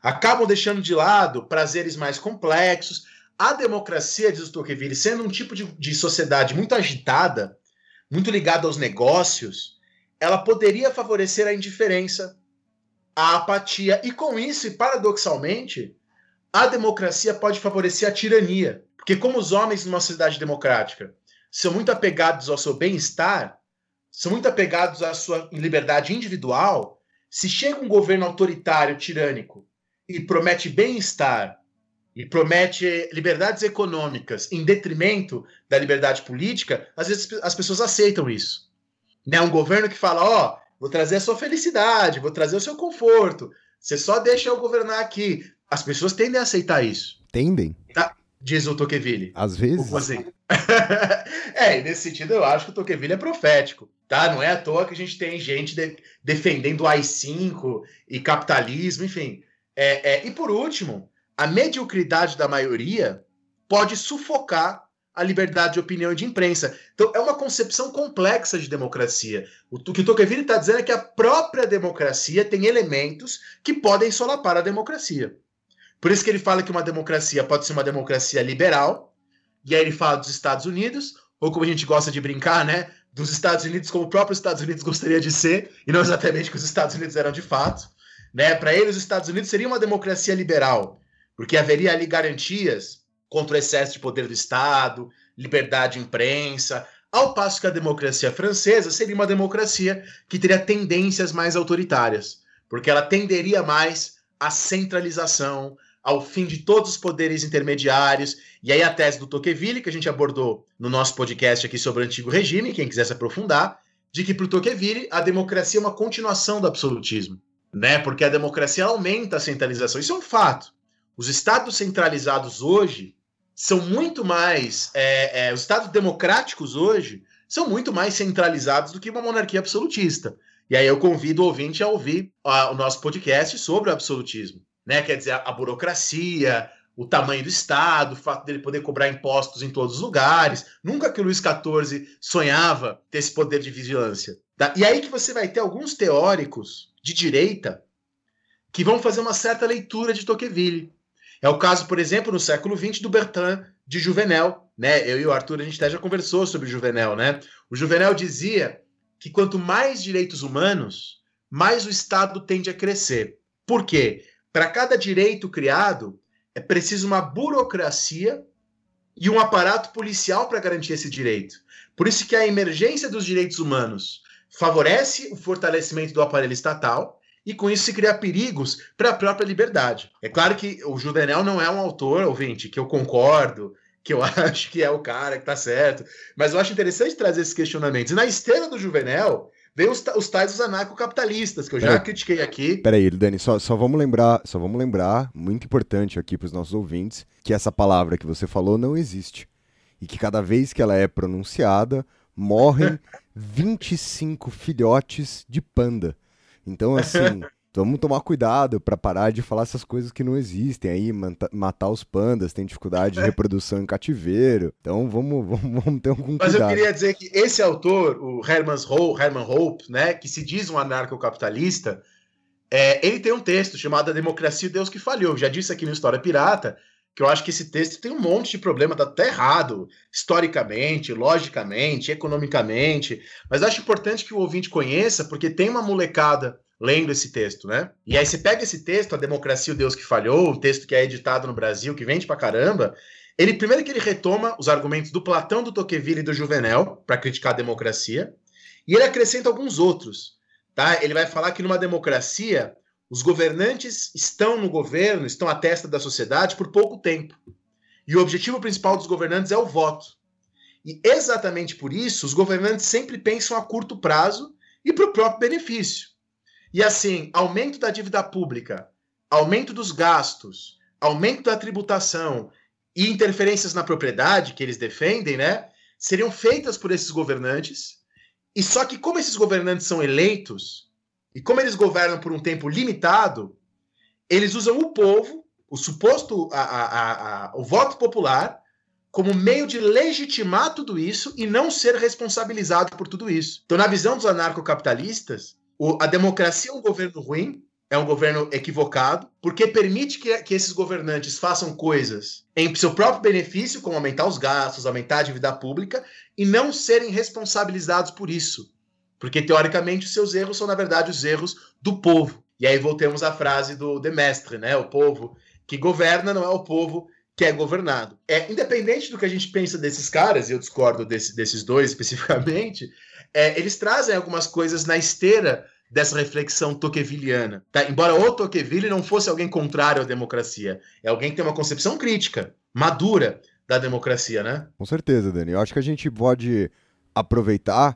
A: acabam deixando de lado prazeres mais complexos. A democracia, diz o Tocqueville, sendo um tipo de, de sociedade muito agitada, muito ligada aos negócios, ela poderia favorecer a indiferença, a apatia, e com isso, e paradoxalmente, a democracia pode favorecer a tirania. Porque, como os homens numa sociedade democrática são muito apegados ao seu bem-estar, são muito apegados à sua liberdade individual, se chega um governo autoritário, tirânico, e promete bem-estar, e promete liberdades econômicas em detrimento da liberdade política, às vezes as pessoas aceitam isso. Né? Um governo que fala: Ó, oh, vou trazer a sua felicidade, vou trazer o seu conforto, você só deixa eu governar aqui. As pessoas tendem a aceitar isso.
B: Tendem?
A: Tá? Diz o Tocqueville.
B: Às vezes.
A: Assim. é, e nesse sentido eu acho que o Tocqueville é profético, tá? Não é à toa que a gente tem gente de, defendendo o AI-5 e capitalismo, enfim. É, é, e por último, a mediocridade da maioria pode sufocar a liberdade de opinião e de imprensa. Então, é uma concepção complexa de democracia. O, o que o Tocqueville está dizendo é que a própria democracia tem elementos que podem solapar a democracia. Por isso que ele fala que uma democracia pode ser uma democracia liberal, e aí ele fala dos Estados Unidos, ou como a gente gosta de brincar, né? Dos Estados Unidos como o próprio Estados Unidos gostaria de ser, e não exatamente que os Estados Unidos eram de fato. Né? Para ele, os Estados Unidos seria uma democracia liberal, porque haveria ali garantias contra o excesso de poder do Estado, liberdade de imprensa, ao passo que a democracia francesa seria uma democracia que teria tendências mais autoritárias, porque ela tenderia mais à centralização, ao fim de todos os poderes intermediários. E aí a tese do Tocqueville, que a gente abordou no nosso podcast aqui sobre o antigo regime, quem quiser se aprofundar, de que para o Tocqueville a democracia é uma continuação do absolutismo, né? Porque a democracia aumenta a centralização. Isso é um fato. Os estados centralizados hoje são muito mais, é, é, os estados democráticos hoje são muito mais centralizados do que uma monarquia absolutista. E aí eu convido o ouvinte a ouvir a, o nosso podcast sobre o absolutismo né? Quer dizer, a, burocracia, o tamanho do Estado, o fato dele poder cobrar impostos em todos os lugares. Nunca que o Luiz XIV sonhava ter esse poder de vigilância. Tá? E aí que você vai ter alguns teóricos de direita que vão fazer uma certa leitura de Tocqueville. É o caso, por exemplo, no século XX, do Bertrand de Juvenel. Né? Eu e o Arthur, a gente até já conversou sobre Juvenel. Né? O Juvenel dizia que quanto mais direitos humanos, mais o Estado tende a crescer. Por quê? Para cada direito criado, é preciso uma burocracia e um aparato policial para garantir esse direito. Por isso que a emergência dos direitos humanos favorece o fortalecimento do aparelho estatal e com isso se cria perigos para a própria liberdade. É claro que o Juvenal não é um autor, ouvinte, que eu concordo, que eu acho que é o cara que está certo, mas eu acho interessante trazer esses questionamentos. E na esteira do Juvenal, vem os, os tais os anarcocapitalistas, que eu já critiquei aqui.
B: Peraí, Dani, só, só vamos lembrar, só vamos lembrar, muito importante aqui para os nossos ouvintes, que essa palavra que você falou não existe. E que cada vez que ela é pronunciada, morrem 25 filhotes de panda. Então, assim, vamos tomar cuidado para parar de falar essas coisas que não existem aí, matar os pandas, tem dificuldade de reprodução em cativeiro. Então vamos, vamos, vamos ter algum cuidado.
A: Mas eu queria dizer que esse autor, o Herman Hope, Herman Hope, né, que se diz um anarcocapitalista, é, ele tem um texto chamado A Democracia e Deus que Falhou. Já disse aqui no História Pirata que eu acho que esse texto tem um monte de problema, tá até errado, historicamente, logicamente, economicamente, mas acho importante que o ouvinte conheça, porque tem uma molecada lendo esse texto, né? E aí você pega esse texto, A Democracia, o Deus que Falhou, um texto que é editado no Brasil, que vende pra caramba, ele primeiro que ele retoma os argumentos do Platão, do Tocqueville e do Juvenel para criticar a democracia, e ele acrescenta alguns outros, tá? Ele vai falar que numa democracia os governantes estão no governo, estão à testa da sociedade por pouco tempo. E o objetivo principal dos governantes é o voto. E exatamente por isso, os governantes sempre pensam a curto prazo e para o próprio benefício. E assim, aumento da dívida pública, aumento dos gastos, aumento da tributação e interferências na propriedade que eles defendem, né, seriam feitas por esses governantes. E só que como esses governantes são eleitos, e como eles governam por um tempo limitado, eles usam o povo, o suposto a, a, a, o voto popular, como meio de legitimar tudo isso e não ser responsabilizado por tudo isso. Então, na visão dos anarcocapitalistas, o, a democracia é um governo ruim, é um governo equivocado, porque permite que, que esses governantes façam coisas em seu próprio benefício, como aumentar os gastos, aumentar a dívida pública, e não serem responsabilizados por isso. Porque, teoricamente, os seus erros são, na verdade, os erros do povo. E aí voltemos à frase do Demestre, né? O povo que governa não é o povo que é governado. É independente do que a gente pensa desses caras, e eu discordo desse, desses dois especificamente, é, eles trazem algumas coisas na esteira dessa reflexão toquevilliana. Tá? Embora o Tocqueville não fosse alguém contrário à democracia, é alguém que tem uma concepção crítica, madura da democracia, né?
B: Com certeza, Dani. Eu acho que a gente pode aproveitar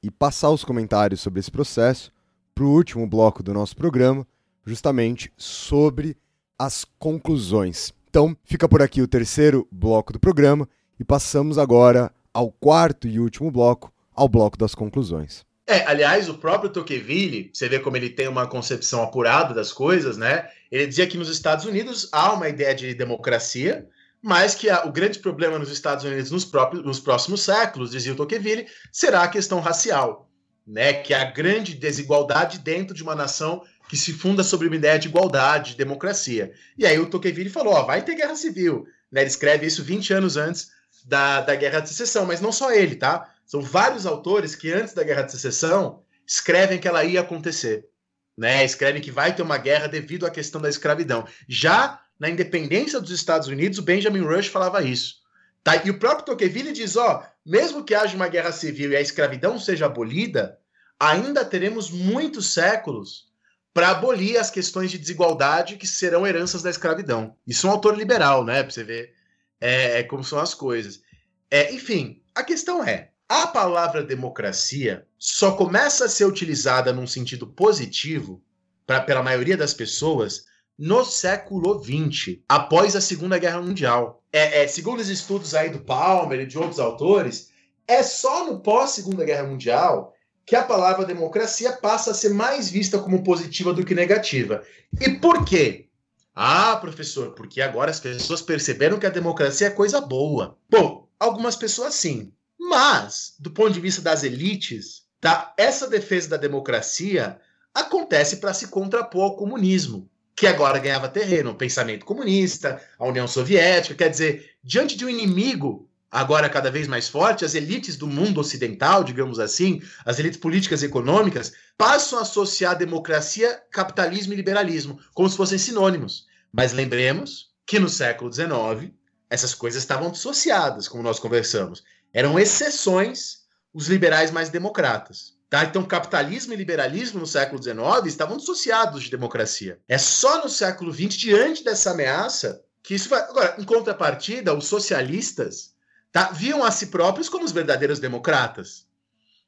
B: e passar os comentários sobre esse processo para o último bloco do nosso programa, justamente sobre as conclusões. Então, fica por aqui o terceiro bloco do programa e passamos agora ao quarto e último bloco, ao bloco das conclusões.
A: É, aliás, o próprio Tocqueville, você vê como ele tem uma concepção apurada das coisas, né? Ele dizia que nos Estados Unidos há uma ideia de democracia, mas que a, o grande problema nos Estados Unidos nos, próprios, nos próximos séculos, dizia o Tocqueville, será a questão racial, né? Que a grande desigualdade dentro de uma nação que se funda sobre uma ideia de igualdade, de democracia. E aí o Tocqueville falou, ó, vai ter guerra civil, né? Ele escreve isso 20 anos antes da, da Guerra de Secessão, mas não só ele, tá? São vários autores que antes da Guerra de Secessão escrevem que ela ia acontecer, né? Escrevem que vai ter uma guerra devido à questão da escravidão. Já na independência dos Estados Unidos, o Benjamin Rush falava isso. Tá? E o próprio Tocqueville diz, ó, mesmo que haja uma guerra civil e a escravidão seja abolida, ainda teremos muitos séculos para abolir as questões de desigualdade que serão heranças da escravidão. Isso é um autor liberal, né? Para você ver é, é, como são as coisas. É, enfim, a questão é: a palavra democracia só começa a ser utilizada num sentido positivo pra, pela maioria das pessoas no século XX, após a Segunda Guerra Mundial. É, é, segundo os estudos aí do Palmer e de outros autores, é só no pós-Segunda Guerra Mundial que a palavra democracia passa a ser mais vista como positiva do que negativa. E por quê? Ah, professor, porque agora as pessoas perceberam que a democracia é coisa boa. Bom, algumas pessoas sim. Mas, do ponto de vista das elites, tá, essa defesa da democracia acontece para se contrapor ao comunismo que agora ganhava terreno, o pensamento comunista, a União Soviética, quer dizer, diante de um inimigo agora cada vez mais forte, as elites do mundo ocidental, digamos assim, as elites políticas e econômicas, passam a associar democracia, capitalismo e liberalismo, como se fossem sinônimos. Mas lembremos que no século XIX, essas coisas estavam dissociadas, como nós conversamos. Eram exceções os liberais mais democratas. Tá? Então, capitalismo e liberalismo no século XIX estavam dissociados de democracia. É só no século XX, diante dessa ameaça, que isso vai. Agora, em contrapartida, os socialistas tá, viam a si próprios como os verdadeiros democratas.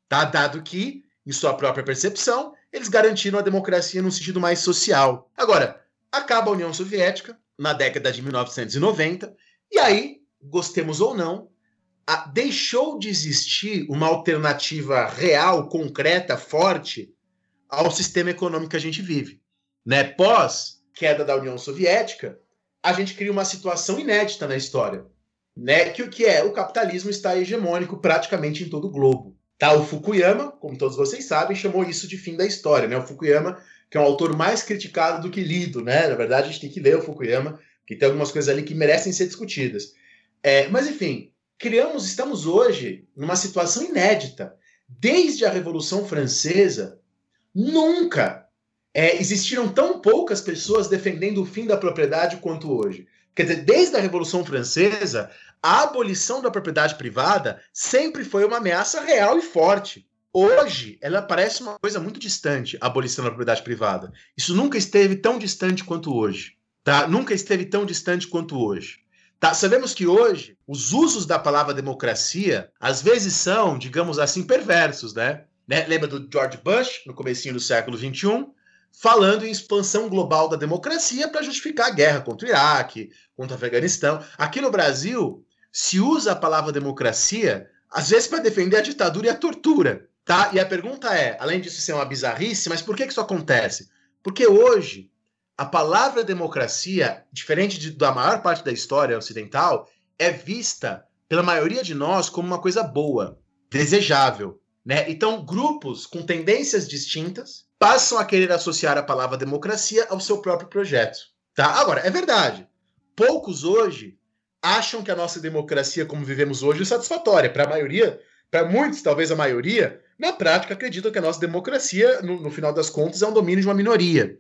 A: Tá? Dado que em sua própria percepção, eles garantiram a democracia num sentido mais social. Agora, acaba a União Soviética na década de 1990, e aí, gostemos ou não, a, deixou de existir uma alternativa real, concreta, forte ao sistema econômico que a gente vive. Né? Pós queda da União Soviética, a gente cria uma situação inédita na história, né? Que o que é? O capitalismo está hegemônico praticamente em todo o globo. Tá? O Fukuyama, como todos vocês sabem, chamou isso de fim da história, né? O Fukuyama, que é um autor mais criticado do que lido, né? Na verdade, a gente tem que ler o Fukuyama, que tem algumas coisas ali que merecem ser discutidas. É, mas enfim, criamos, estamos hoje numa situação inédita. Desde a Revolução Francesa, nunca é, existiram tão poucas pessoas defendendo o fim da propriedade quanto hoje. Quer dizer, desde a Revolução Francesa, a abolição da propriedade privada sempre foi uma ameaça real e forte. Hoje, ela parece uma coisa muito distante, a abolição da propriedade privada. Isso nunca esteve tão distante quanto hoje. Tá? Nunca esteve tão distante quanto hoje. Tá? Sabemos que hoje os usos da palavra democracia às vezes são, digamos assim, perversos, né? né? Lembra do George Bush, no comecinho do século XXI, falando em expansão global da democracia para justificar a guerra contra o Iraque, contra o Afeganistão. Aqui no Brasil, se usa a palavra democracia, às vezes para defender a ditadura e a tortura. Tá? E a pergunta é, além disso ser uma bizarrice, mas por que, que isso acontece? Porque hoje, a palavra democracia, diferente de, da maior parte da história ocidental, é vista pela maioria de nós como uma coisa boa, desejável. Né? Então, grupos com tendências distintas passam a querer associar a palavra democracia ao seu próprio projeto. Tá? Agora, é verdade. Poucos hoje acham que a nossa democracia, como vivemos hoje, é satisfatória. Para a maioria, para muitos, talvez a maioria, na prática acreditam que a nossa democracia, no, no, final das contas, é um domínio de uma minoria.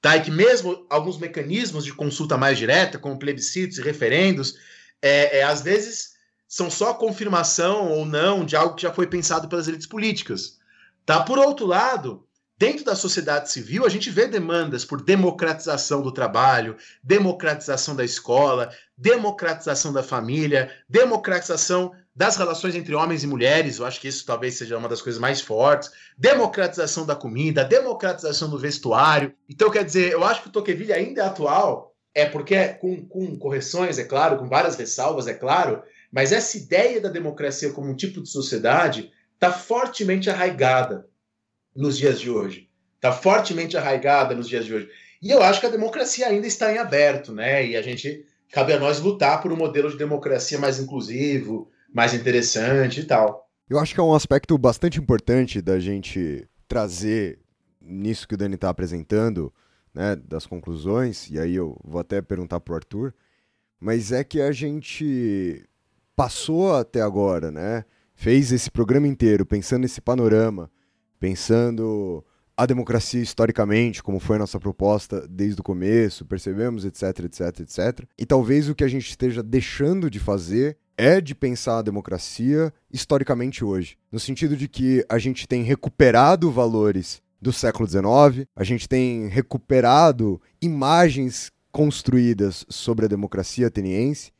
A: Tá? E que mesmo alguns mecanismos de consulta mais direta, como plebiscitos e referendos, é, é, às vezes são só confirmação ou não de algo que já foi pensado pelas elites políticas. Tá? Por outro lado, Dentro da sociedade civil, a gente vê demandas por democratização do trabalho, democratização da escola, democratização da família, democratização das relações entre homens e mulheres. Eu acho que isso talvez seja uma das coisas mais fortes. Democratização da comida, democratização do vestuário. Então, quer dizer, eu acho que o Tocqueville ainda é atual, é porque, com, com correções, é claro, com várias ressalvas, é claro, mas essa ideia da democracia como um tipo de sociedade está fortemente arraigada nos dias de hoje. Está fortemente arraigada nos dias de hoje. E eu acho que a democracia ainda está em aberto, né? E a gente cabe a nós lutar por um modelo de democracia mais inclusivo, mais interessante e tal.
B: Eu acho que é um aspecto bastante importante da gente trazer nisso que o Dani está apresentando, né, das conclusões, e aí eu vou até perguntar para o Arthur, mas é que a gente passou até agora, né, fez esse programa inteiro pensando nesse panorama pensando a democracia historicamente, como foi a nossa proposta desde o começo, percebemos, etc, etc, etc. E talvez o que a gente esteja deixando de fazer é de pensar a democracia historicamente hoje, no sentido de que a gente tem recuperado valores do século XIX, a gente tem recuperado imagens construídas sobre a democracia ateniense,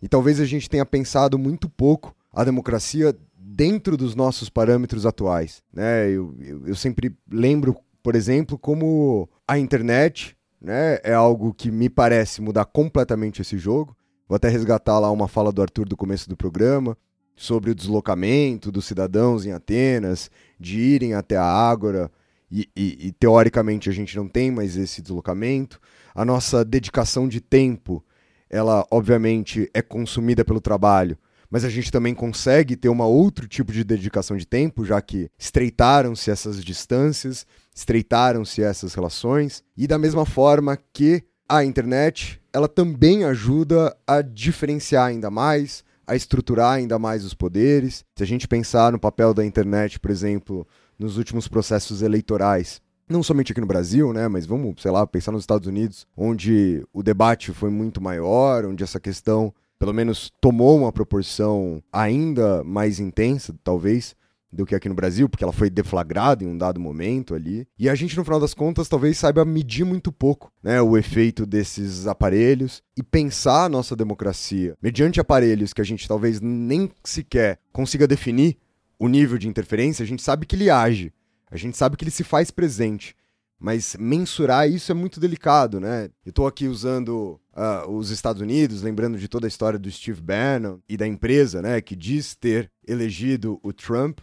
B: e talvez a gente tenha pensado muito pouco a democracia dentro dos nossos parâmetros atuais. Né? Eu, eu, eu sempre lembro, por exemplo, como a internet né, é algo que me parece mudar completamente esse jogo. Vou até resgatar lá uma fala do Arthur do começo do programa sobre o deslocamento dos cidadãos em Atenas, de irem até a Ágora, e, e, e, teoricamente a gente não tem mais esse deslocamento. A nossa dedicação de tempo, ela obviamente é consumida pelo trabalho, mas a gente também consegue ter um outro tipo de dedicação de tempo, já que estreitaram-se essas distâncias, estreitaram-se essas relações, e da mesma forma que a internet, ela também ajuda a diferenciar ainda mais, a estruturar ainda mais os poderes. Se a gente pensar no papel da internet, por exemplo, nos últimos processos eleitorais, não somente aqui no Brasil, né, mas vamos, sei lá, pensar nos Estados Unidos, onde o debate foi muito maior, onde essa questão pelo menos tomou uma proporção ainda mais intensa, talvez, do que aqui no Brasil, porque ela foi deflagrada em um dado momento ali. E a gente, no final das contas, talvez saiba medir muito pouco né, o efeito desses aparelhos e pensar a nossa democracia mediante aparelhos que a gente talvez nem sequer consiga definir o nível de interferência, a gente sabe que ele age. A gente sabe que ele se faz presente. Mas mensurar isso é muito delicado, né? Eu estou aqui usando uh, os Estados Unidos, lembrando de toda a história do Steve Bannon e da empresa, né, que diz ter elegido o Trump,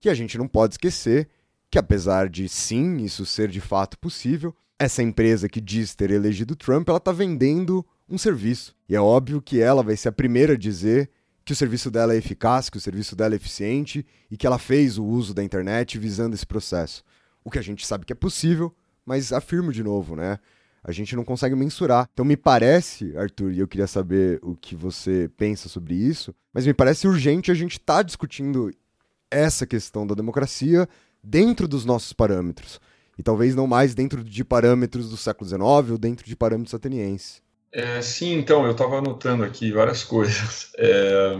B: que a gente não pode esquecer que apesar de sim isso ser de fato possível, essa empresa que diz ter elegido Trump, ela está vendendo um serviço. E é óbvio que ela vai ser a primeira a dizer que o serviço dela é eficaz, que o serviço dela é eficiente e que ela fez o uso da internet visando esse processo. O que a gente sabe que é possível, mas afirmo de novo, né? A gente não consegue mensurar. Então me parece, Arthur, e eu queria saber o que você pensa sobre isso, mas me parece urgente a gente estar tá discutindo essa questão da democracia dentro dos nossos parâmetros. E talvez não mais dentro de parâmetros do século XIX ou dentro de parâmetros atenienses.
C: É, sim, então, eu estava anotando aqui várias coisas. É,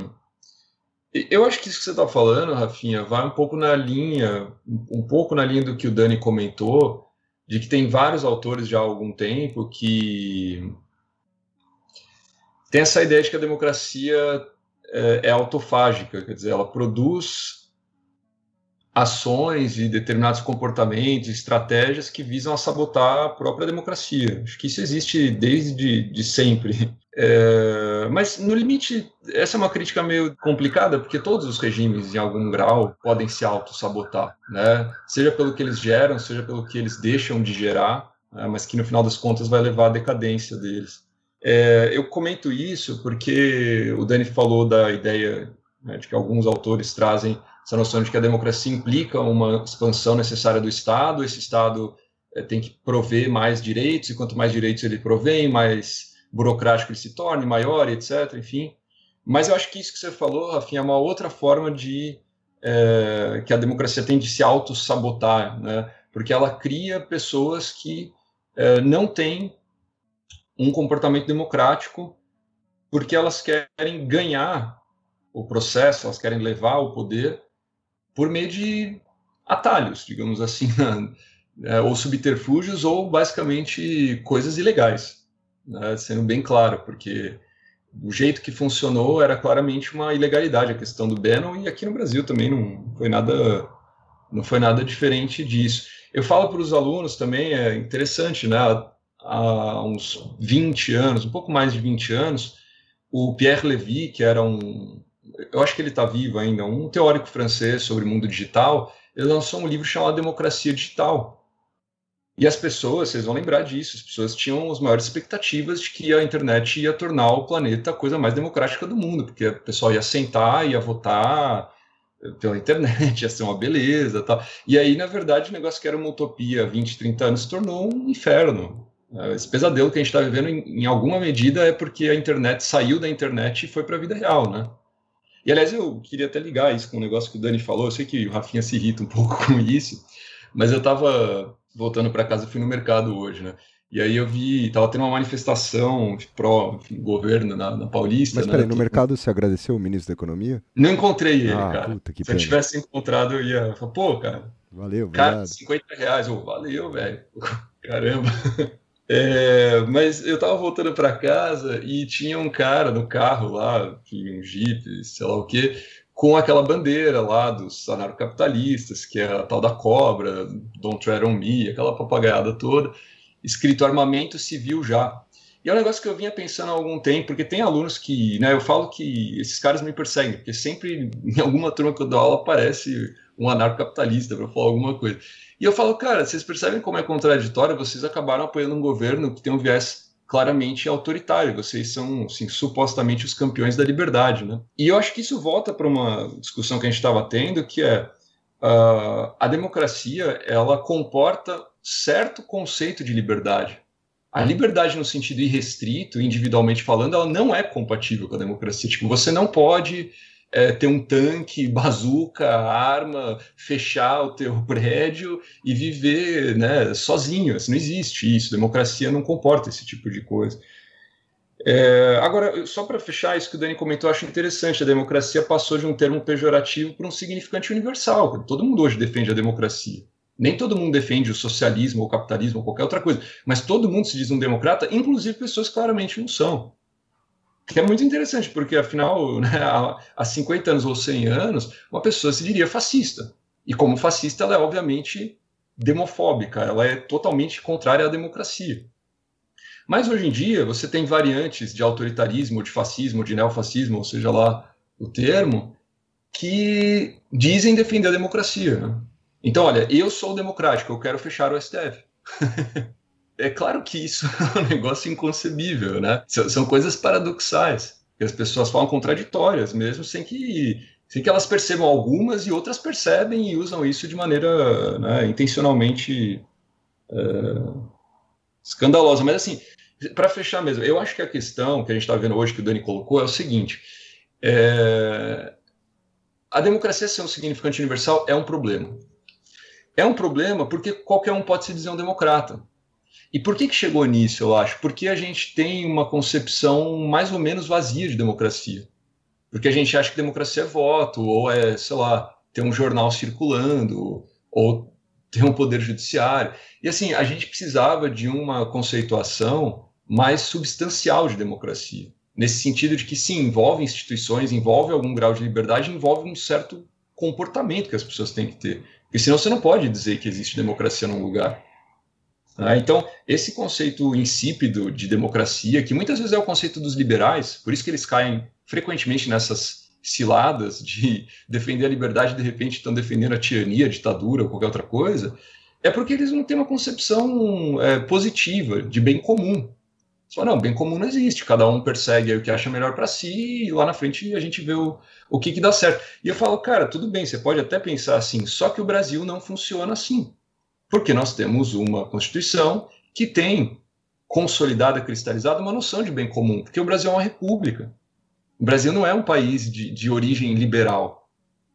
C: eu acho que isso que você está falando, Rafinha, vai um pouco na linha, um pouco na linha do que o Dani comentou, de que tem vários autores já há algum tempo que tem essa ideia de que a democracia é, é autofágica, quer dizer, ela produz ações e determinados comportamentos, estratégias que visam a sabotar a própria democracia. Acho que isso existe desde de sempre. É, mas, no limite, essa é uma crítica meio complicada, porque todos os regimes, em algum grau, podem se auto-sabotar, né? seja pelo que eles geram, seja pelo que eles deixam de gerar, né? mas que, no final das contas, vai levar à decadência deles. É, eu comento isso porque o Dani falou da ideia né, de que alguns autores trazem essa noção de que a democracia implica uma expansão necessária do Estado, esse Estado é, tem que prover mais direitos, e quanto mais direitos ele provém, mais burocrático ele se torna, maior, etc. Enfim. Mas eu acho que isso que você falou, Rafinha, é uma outra forma de é, que a democracia tem de se auto-sabotar, né? porque ela cria pessoas que é, não têm um comportamento democrático porque elas querem ganhar o processo, elas querem levar o poder por meio de atalhos, digamos assim, né? ou subterfúgios, ou basicamente coisas ilegais, né? sendo bem claro, porque o jeito que funcionou era claramente uma ilegalidade a questão do Bannon e aqui no Brasil também não foi nada não foi nada diferente disso. Eu falo para os alunos também, é interessante, né? Há uns 20 anos, um pouco mais de 20 anos, o Pierre Levy, que era um, eu acho que ele está vivo ainda, um teórico francês sobre o mundo digital, ele lançou um livro chamado Democracia Digital. E as pessoas, vocês vão lembrar disso, as pessoas tinham as maiores expectativas de que a internet ia tornar o planeta a coisa mais democrática do mundo, porque o pessoal ia sentar, ia votar pela internet, ia ser uma beleza tal. E aí, na verdade, o negócio que era uma utopia há 20, 30 anos se tornou um inferno. Esse pesadelo que a gente está vivendo, em, em alguma medida, é porque a internet saiu da internet e foi para a vida real, né? E aliás, eu queria até ligar isso com o negócio que o Dani falou. Eu sei que o Rafinha se irrita um pouco com isso, mas eu estava voltando para casa, fui no mercado hoje, né? E aí eu vi, tava tendo uma manifestação pró-governo na, na, Paulista.
B: Mas
C: né?
B: peraí, no mercado você agradeceu o ministro da Economia?
C: Não encontrei ele,
B: ah,
C: cara.
B: Puta, Se
C: pena. eu tivesse encontrado, eu ia falar, pô, cara.
B: Valeu,
C: cara, 50 reais. Oh, valeu, velho. Caramba. É, mas eu tava voltando para casa e tinha um cara no carro lá, um jeep, sei lá o que, com aquela bandeira lá dos anarcocapitalistas, que é a tal da cobra, Don't Tread on Me, aquela papagaiada toda, escrito armamento civil já. E é um negócio que eu vinha pensando há algum tempo, porque tem alunos que, né, eu falo que esses caras me perseguem, porque sempre em alguma turma que eu dou aula aparece um anarcocapitalista para falar alguma coisa. E eu falo, cara, vocês percebem como é contraditório? Vocês acabaram apoiando um governo que tem um viés claramente autoritário. Vocês são, assim, supostamente os campeões da liberdade, né? E eu acho que isso volta para uma discussão que a gente estava tendo, que é uh, a democracia, ela comporta certo conceito de liberdade. A liberdade no sentido irrestrito, individualmente falando, ela não é compatível com a democracia. Tipo, você não pode é, ter um tanque, bazuca, arma, fechar o teu prédio e viver né, sozinho. Assim, não existe isso. Democracia não comporta esse tipo de coisa. É, agora, só para fechar isso que o Dani comentou, eu acho interessante. A democracia passou de um termo pejorativo para um significante universal. Todo mundo hoje defende a democracia. Nem todo mundo defende o socialismo ou o capitalismo ou qualquer outra coisa, mas todo mundo se diz um democrata, inclusive pessoas que claramente não são. Que é muito interessante, porque afinal, né, há 50 anos ou 100 anos, uma pessoa se diria fascista. E como fascista, ela é obviamente demofóbica, ela é totalmente contrária à democracia. Mas hoje em dia você tem variantes de autoritarismo, de fascismo, de neofascismo, ou seja lá o termo, que dizem defender a democracia. Né? Então, olha, eu sou democrático, eu quero fechar o STF. é claro que isso é um negócio inconcebível, né? São coisas paradoxais, que as pessoas falam contraditórias, mesmo sem que, sem que elas percebam algumas e outras percebem e usam isso de maneira né, intencionalmente é, escandalosa. Mas, assim, para fechar mesmo, eu acho que a questão que a gente está vendo hoje, que o Dani colocou, é o seguinte: é, a democracia ser um significante universal é um problema. É um problema porque qualquer um pode se dizer um democrata. E por que, que chegou nisso, eu acho? Porque a gente tem uma concepção mais ou menos vazia de democracia. Porque a gente acha que democracia é voto, ou é, sei lá, ter um jornal circulando, ou ter um poder judiciário. E assim, a gente precisava de uma conceituação mais substancial de democracia. Nesse sentido de que, sim, envolve instituições, envolve algum grau de liberdade, envolve um certo comportamento que as pessoas têm que ter. Porque senão você não pode dizer que existe democracia num lugar. Ah, então, esse conceito insípido de democracia, que muitas vezes é o conceito dos liberais, por isso que eles caem frequentemente nessas ciladas de defender a liberdade e de repente estão defendendo a tirania, a ditadura ou qualquer outra coisa, é porque eles não têm uma concepção é, positiva de bem comum. Só não, bem comum não existe. Cada um persegue o que acha melhor para si e lá na frente a gente vê o, o que, que dá certo. E eu falo, cara, tudo bem, você pode até pensar assim, só que o Brasil não funciona assim. Porque nós temos uma Constituição que tem consolidada, cristalizada, uma noção de bem comum. Porque o Brasil é uma república. O Brasil não é um país de, de origem liberal.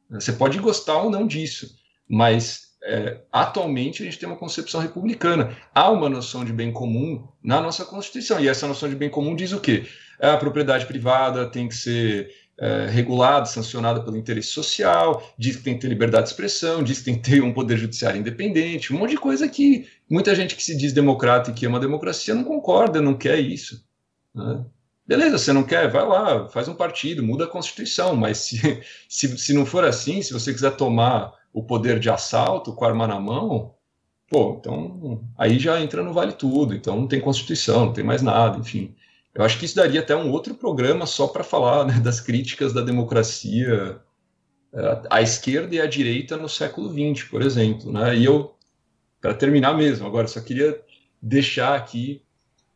C: Você pode gostar ou não disso, mas é, atualmente a gente tem uma concepção republicana. Há uma noção de bem comum na nossa Constituição, e essa noção de bem comum diz o quê? A propriedade privada tem que ser é, regulada, sancionada pelo interesse social, diz que tem que ter liberdade de expressão, diz que tem que ter um poder judiciário independente, um monte de coisa que muita gente que se diz democrata e que ama a democracia não concorda, não quer isso. Né? Beleza, você não quer? Vai lá, faz um partido, muda a Constituição, mas se, se, se não for assim, se você quiser tomar o poder de assalto com a arma na mão, pô, então aí já entra no vale tudo, então não tem Constituição, não tem mais nada, enfim. Eu acho que isso daria até um outro programa só para falar né, das críticas da democracia é, à esquerda e à direita no século XX, por exemplo. Né? E eu, para terminar mesmo, agora só queria deixar aqui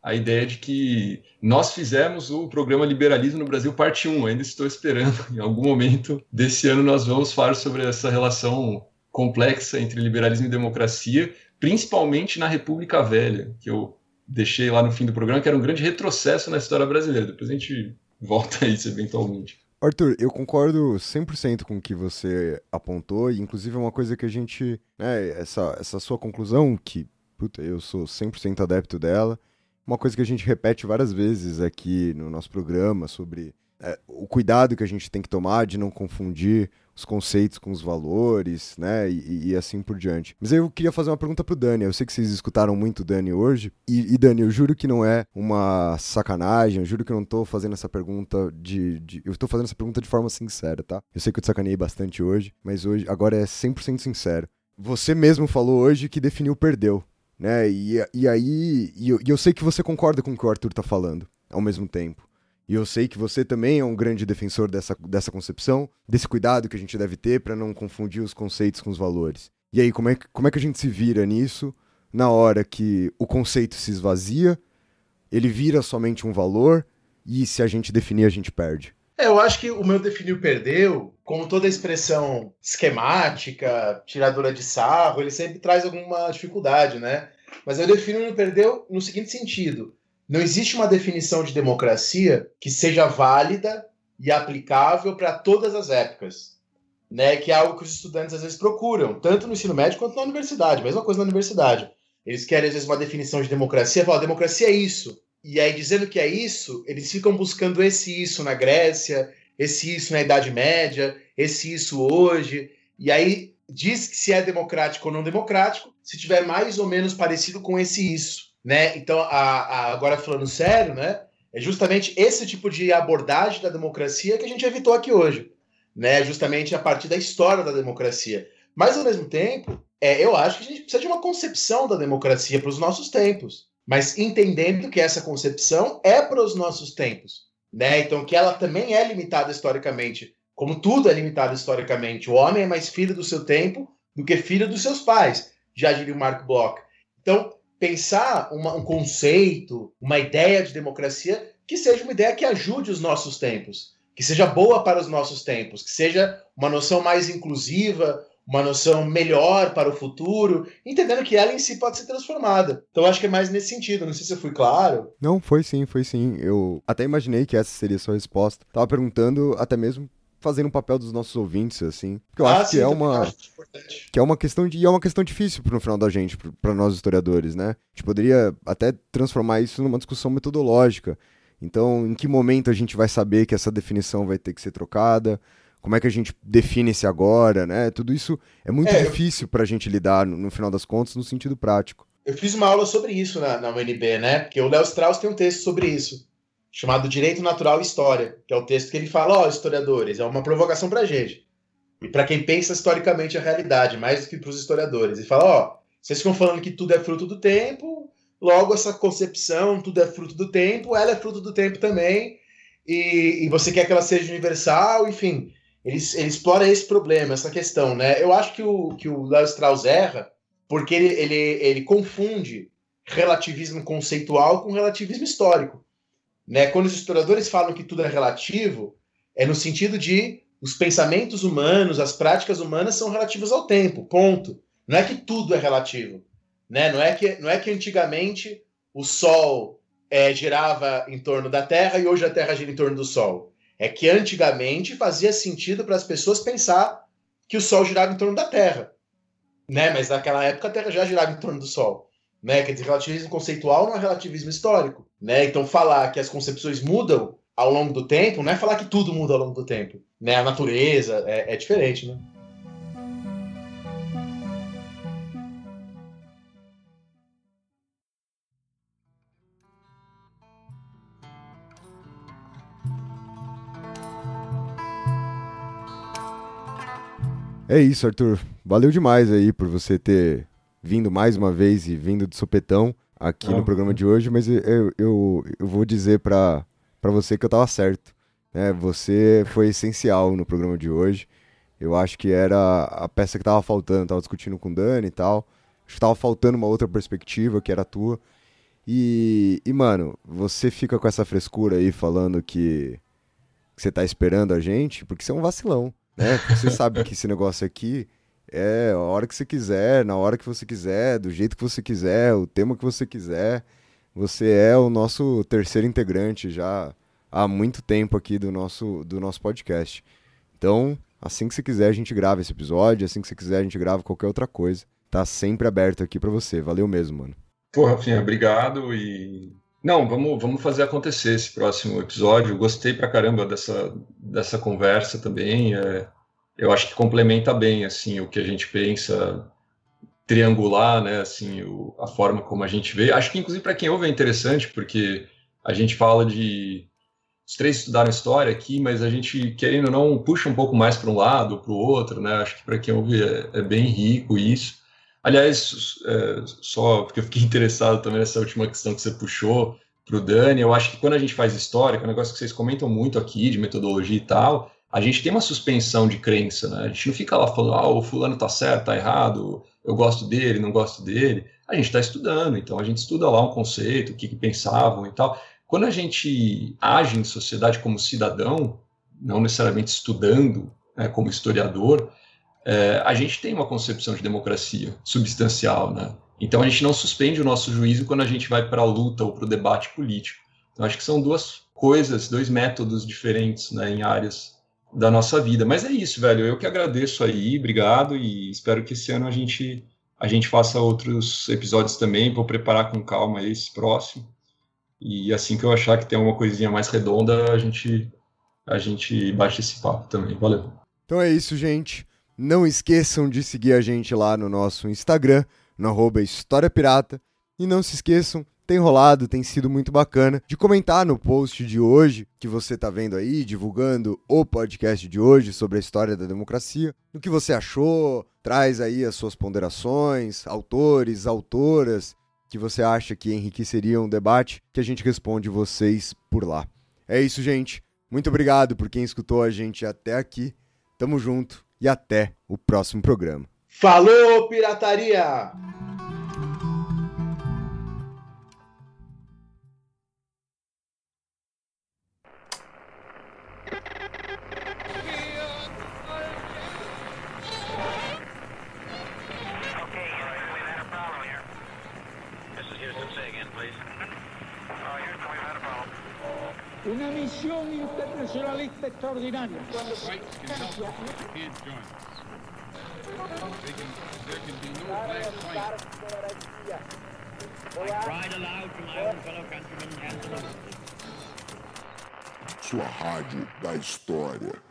C: a ideia de que nós fizemos o programa Liberalismo no Brasil, parte 1. Ainda estou esperando, em algum momento desse ano, nós vamos falar sobre essa relação complexa entre liberalismo e democracia, principalmente na República Velha, que eu deixei lá no fim do programa, que era um grande retrocesso na história brasileira. Depois a gente volta a isso eventualmente.
B: Arthur, eu concordo 100% com o que você apontou, e inclusive é uma coisa que a gente, né, essa, essa sua conclusão, que, puta, eu sou 100% adepto dela, uma coisa que a gente repete várias vezes aqui no nosso programa sobre é, o cuidado que a gente tem que tomar de não confundir os conceitos com os valores, né, e, e, assim por diante. Mas eu queria fazer uma pergunta pro Dani. Eu sei que vocês escutaram muito o Dani hoje, e, e, Dani, eu juro que não é uma sacanagem, eu juro que eu não tô fazendo essa pergunta de, de, Eu tô fazendo essa pergunta de forma sincera, tá? Eu sei que eu te sacaneei bastante hoje, mas hoje, agora é 100% sincero. Você mesmo falou hoje que definiu perdeu né? E, e aí, e eu, e eu sei que você concorda com o que o Arthur tá falando ao mesmo tempo. E eu sei que você também é um grande defensor dessa, dessa concepção, desse cuidado que a gente deve ter para não confundir os conceitos com os valores. E aí, como é, que, como é que a gente se vira nisso na hora que o conceito se esvazia, ele vira somente um valor e se a gente definir, a gente perde?
A: É, eu acho que o meu definiu perdeu, como toda expressão esquemática, tiradora de sarro, ele sempre traz alguma dificuldade, né? Mas eu defino não perdeu no seguinte sentido: não existe uma definição de democracia que seja válida e aplicável para todas as épocas, né? Que é algo que os estudantes às vezes procuram, tanto no ensino médio quanto na universidade. Mesma coisa na universidade. Eles querem às vezes uma definição de democracia, falam, democracia é isso. E aí, dizendo que é isso, eles ficam buscando esse isso na Grécia, esse isso na Idade Média, esse isso hoje. E aí diz que se é democrático ou não democrático, se tiver mais ou menos parecido com esse isso. Né? Então, a, a, agora falando sério, né? É justamente esse tipo de abordagem da democracia que a gente evitou aqui hoje. Né? Justamente a partir da história da democracia. Mas, ao mesmo tempo, é, eu acho que a gente precisa de uma concepção da democracia para os nossos tempos. Mas entendendo que essa concepção é para os nossos tempos. Né? Então, que ela também é limitada historicamente. Como tudo é limitado historicamente. O homem é mais filho do seu tempo do que filho dos seus pais, já diria o Mark Bloch. Então, pensar uma, um conceito, uma ideia de democracia que seja uma ideia que ajude os nossos tempos, que seja boa para os nossos tempos, que seja uma noção mais inclusiva, uma noção melhor para o futuro, entendendo que ela em si pode ser transformada. Então acho que é mais nesse sentido, não sei se eu fui claro.
B: Não, foi sim, foi sim. Eu até imaginei que essa seria a sua resposta. Tava perguntando até mesmo fazendo um papel dos nossos ouvintes, assim. Porque eu ah, acho sim, que é uma. Que é uma questão de. E é uma questão difícil no final da gente, para nós historiadores, né? A gente poderia até transformar isso numa discussão metodológica. Então, em que momento a gente vai saber que essa definição vai ter que ser trocada? Como é que a gente define esse agora, né? Tudo isso é muito é, difícil eu... para a gente lidar, no, no, final das contas, no sentido prático.
A: Eu fiz uma aula sobre isso na, na UNB, né? Porque o Léo Strauss tem um texto sobre isso chamado Direito Natural e História, que é o texto que ele fala, ó, oh, historiadores, é uma provocação para a gente. E para quem pensa historicamente a realidade, mais do que para os historiadores. E fala, ó, oh, vocês ficam falando que tudo é fruto do tempo, logo essa concepção, tudo é fruto do tempo, ela é fruto do tempo também, e, e você quer que ela seja universal, enfim. Ele, ele explora esse problema, essa questão, né? Eu acho que o, que o Léo Strauss erra, porque ele, ele, ele confunde relativismo conceitual com relativismo histórico. Né? Quando os historiadores falam que tudo é relativo, é no sentido de os pensamentos humanos, as práticas humanas são relativas ao tempo, ponto. Não é que tudo é relativo. Né? Não, é que, não é que antigamente o Sol é, girava em torno da Terra e hoje a Terra gira em torno do Sol. É que antigamente fazia sentido para as pessoas pensar que o Sol girava em torno da Terra. Né? Mas naquela época a Terra já girava em torno do Sol né? Quer dizer, relativismo conceitual não é relativismo histórico, né? Então falar que as concepções mudam ao longo do tempo não é falar que tudo muda ao longo do tempo, né? A natureza é, é diferente, né?
B: É isso, Arthur. Valeu demais aí por você ter vindo mais uma vez e vindo de sopetão aqui no programa de hoje, mas eu, eu, eu vou dizer para você que eu estava certo. Né? Você foi essencial no programa de hoje. Eu acho que era a peça que estava faltando. Tava discutindo com o Dani e tal. Acho que tava faltando uma outra perspectiva, que era a tua. E, e, mano, você fica com essa frescura aí falando que, que você tá esperando a gente, porque você é um vacilão, né? Você sabe que esse negócio aqui é, a hora que você quiser, na hora que você quiser, do jeito que você quiser, o tema que você quiser. Você é o nosso terceiro integrante já há muito tempo aqui do nosso, do nosso podcast. Então, assim que você quiser, a gente grava esse episódio, assim que você quiser, a gente grava qualquer outra coisa. Tá sempre aberto aqui para você. Valeu mesmo, mano.
C: Pô, Rafinha, obrigado e não, vamos, vamos fazer acontecer esse próximo episódio. Gostei pra caramba dessa, dessa conversa também. É, eu acho que complementa bem assim o que a gente pensa triangular, né, assim, o, a forma como a gente vê. Acho que inclusive para quem ouve é interessante porque a gente fala de os três estudaram história aqui, mas a gente querendo ou não puxa um pouco mais para um lado ou para o outro, né? Acho que para quem ouve é, é, bem rico isso. Aliás, é, só porque eu fiquei interessado também nessa última questão que você puxou para o Dani, eu acho que quando a gente faz história, que é um negócio que vocês comentam muito aqui de metodologia e tal, a gente tem uma suspensão de crença, né? A gente não fica lá falando, ah, o fulano tá certo, tá errado, eu gosto dele, não gosto dele. A gente está estudando, então a gente estuda lá um conceito, o que, que pensavam e tal. Quando a gente age em sociedade como cidadão, não necessariamente estudando né, como historiador, é, a gente tem uma concepção de democracia substancial, né? Então a gente não suspende o nosso juízo quando a gente vai para a luta ou para o debate político. Então acho que são duas coisas, dois métodos diferentes né, em áreas da nossa vida. Mas é isso, velho. Eu que agradeço aí, obrigado e espero que esse ano a gente a gente faça outros episódios também. Vou preparar com calma esse próximo. E assim que eu achar que tem uma coisinha mais redonda, a gente a gente baixa esse papo também. Valeu.
B: Então é isso, gente. Não esqueçam de seguir a gente lá no nosso Instagram, no arroba História Pirata. E não se esqueçam tem rolado, tem sido muito bacana, de comentar no post de hoje, que você tá vendo aí, divulgando o podcast de hoje sobre a história da democracia, o que você achou, traz aí as suas ponderações, autores, autoras, que você acha que enriqueceriam o debate, que a gente responde vocês por lá. É isso, gente. Muito obrigado por quem escutou a gente até aqui. Tamo junto e até o próximo programa.
A: Falou, pirataria!
D: Una misión internacionalista extraordinaria.
E: Sua rádio da história.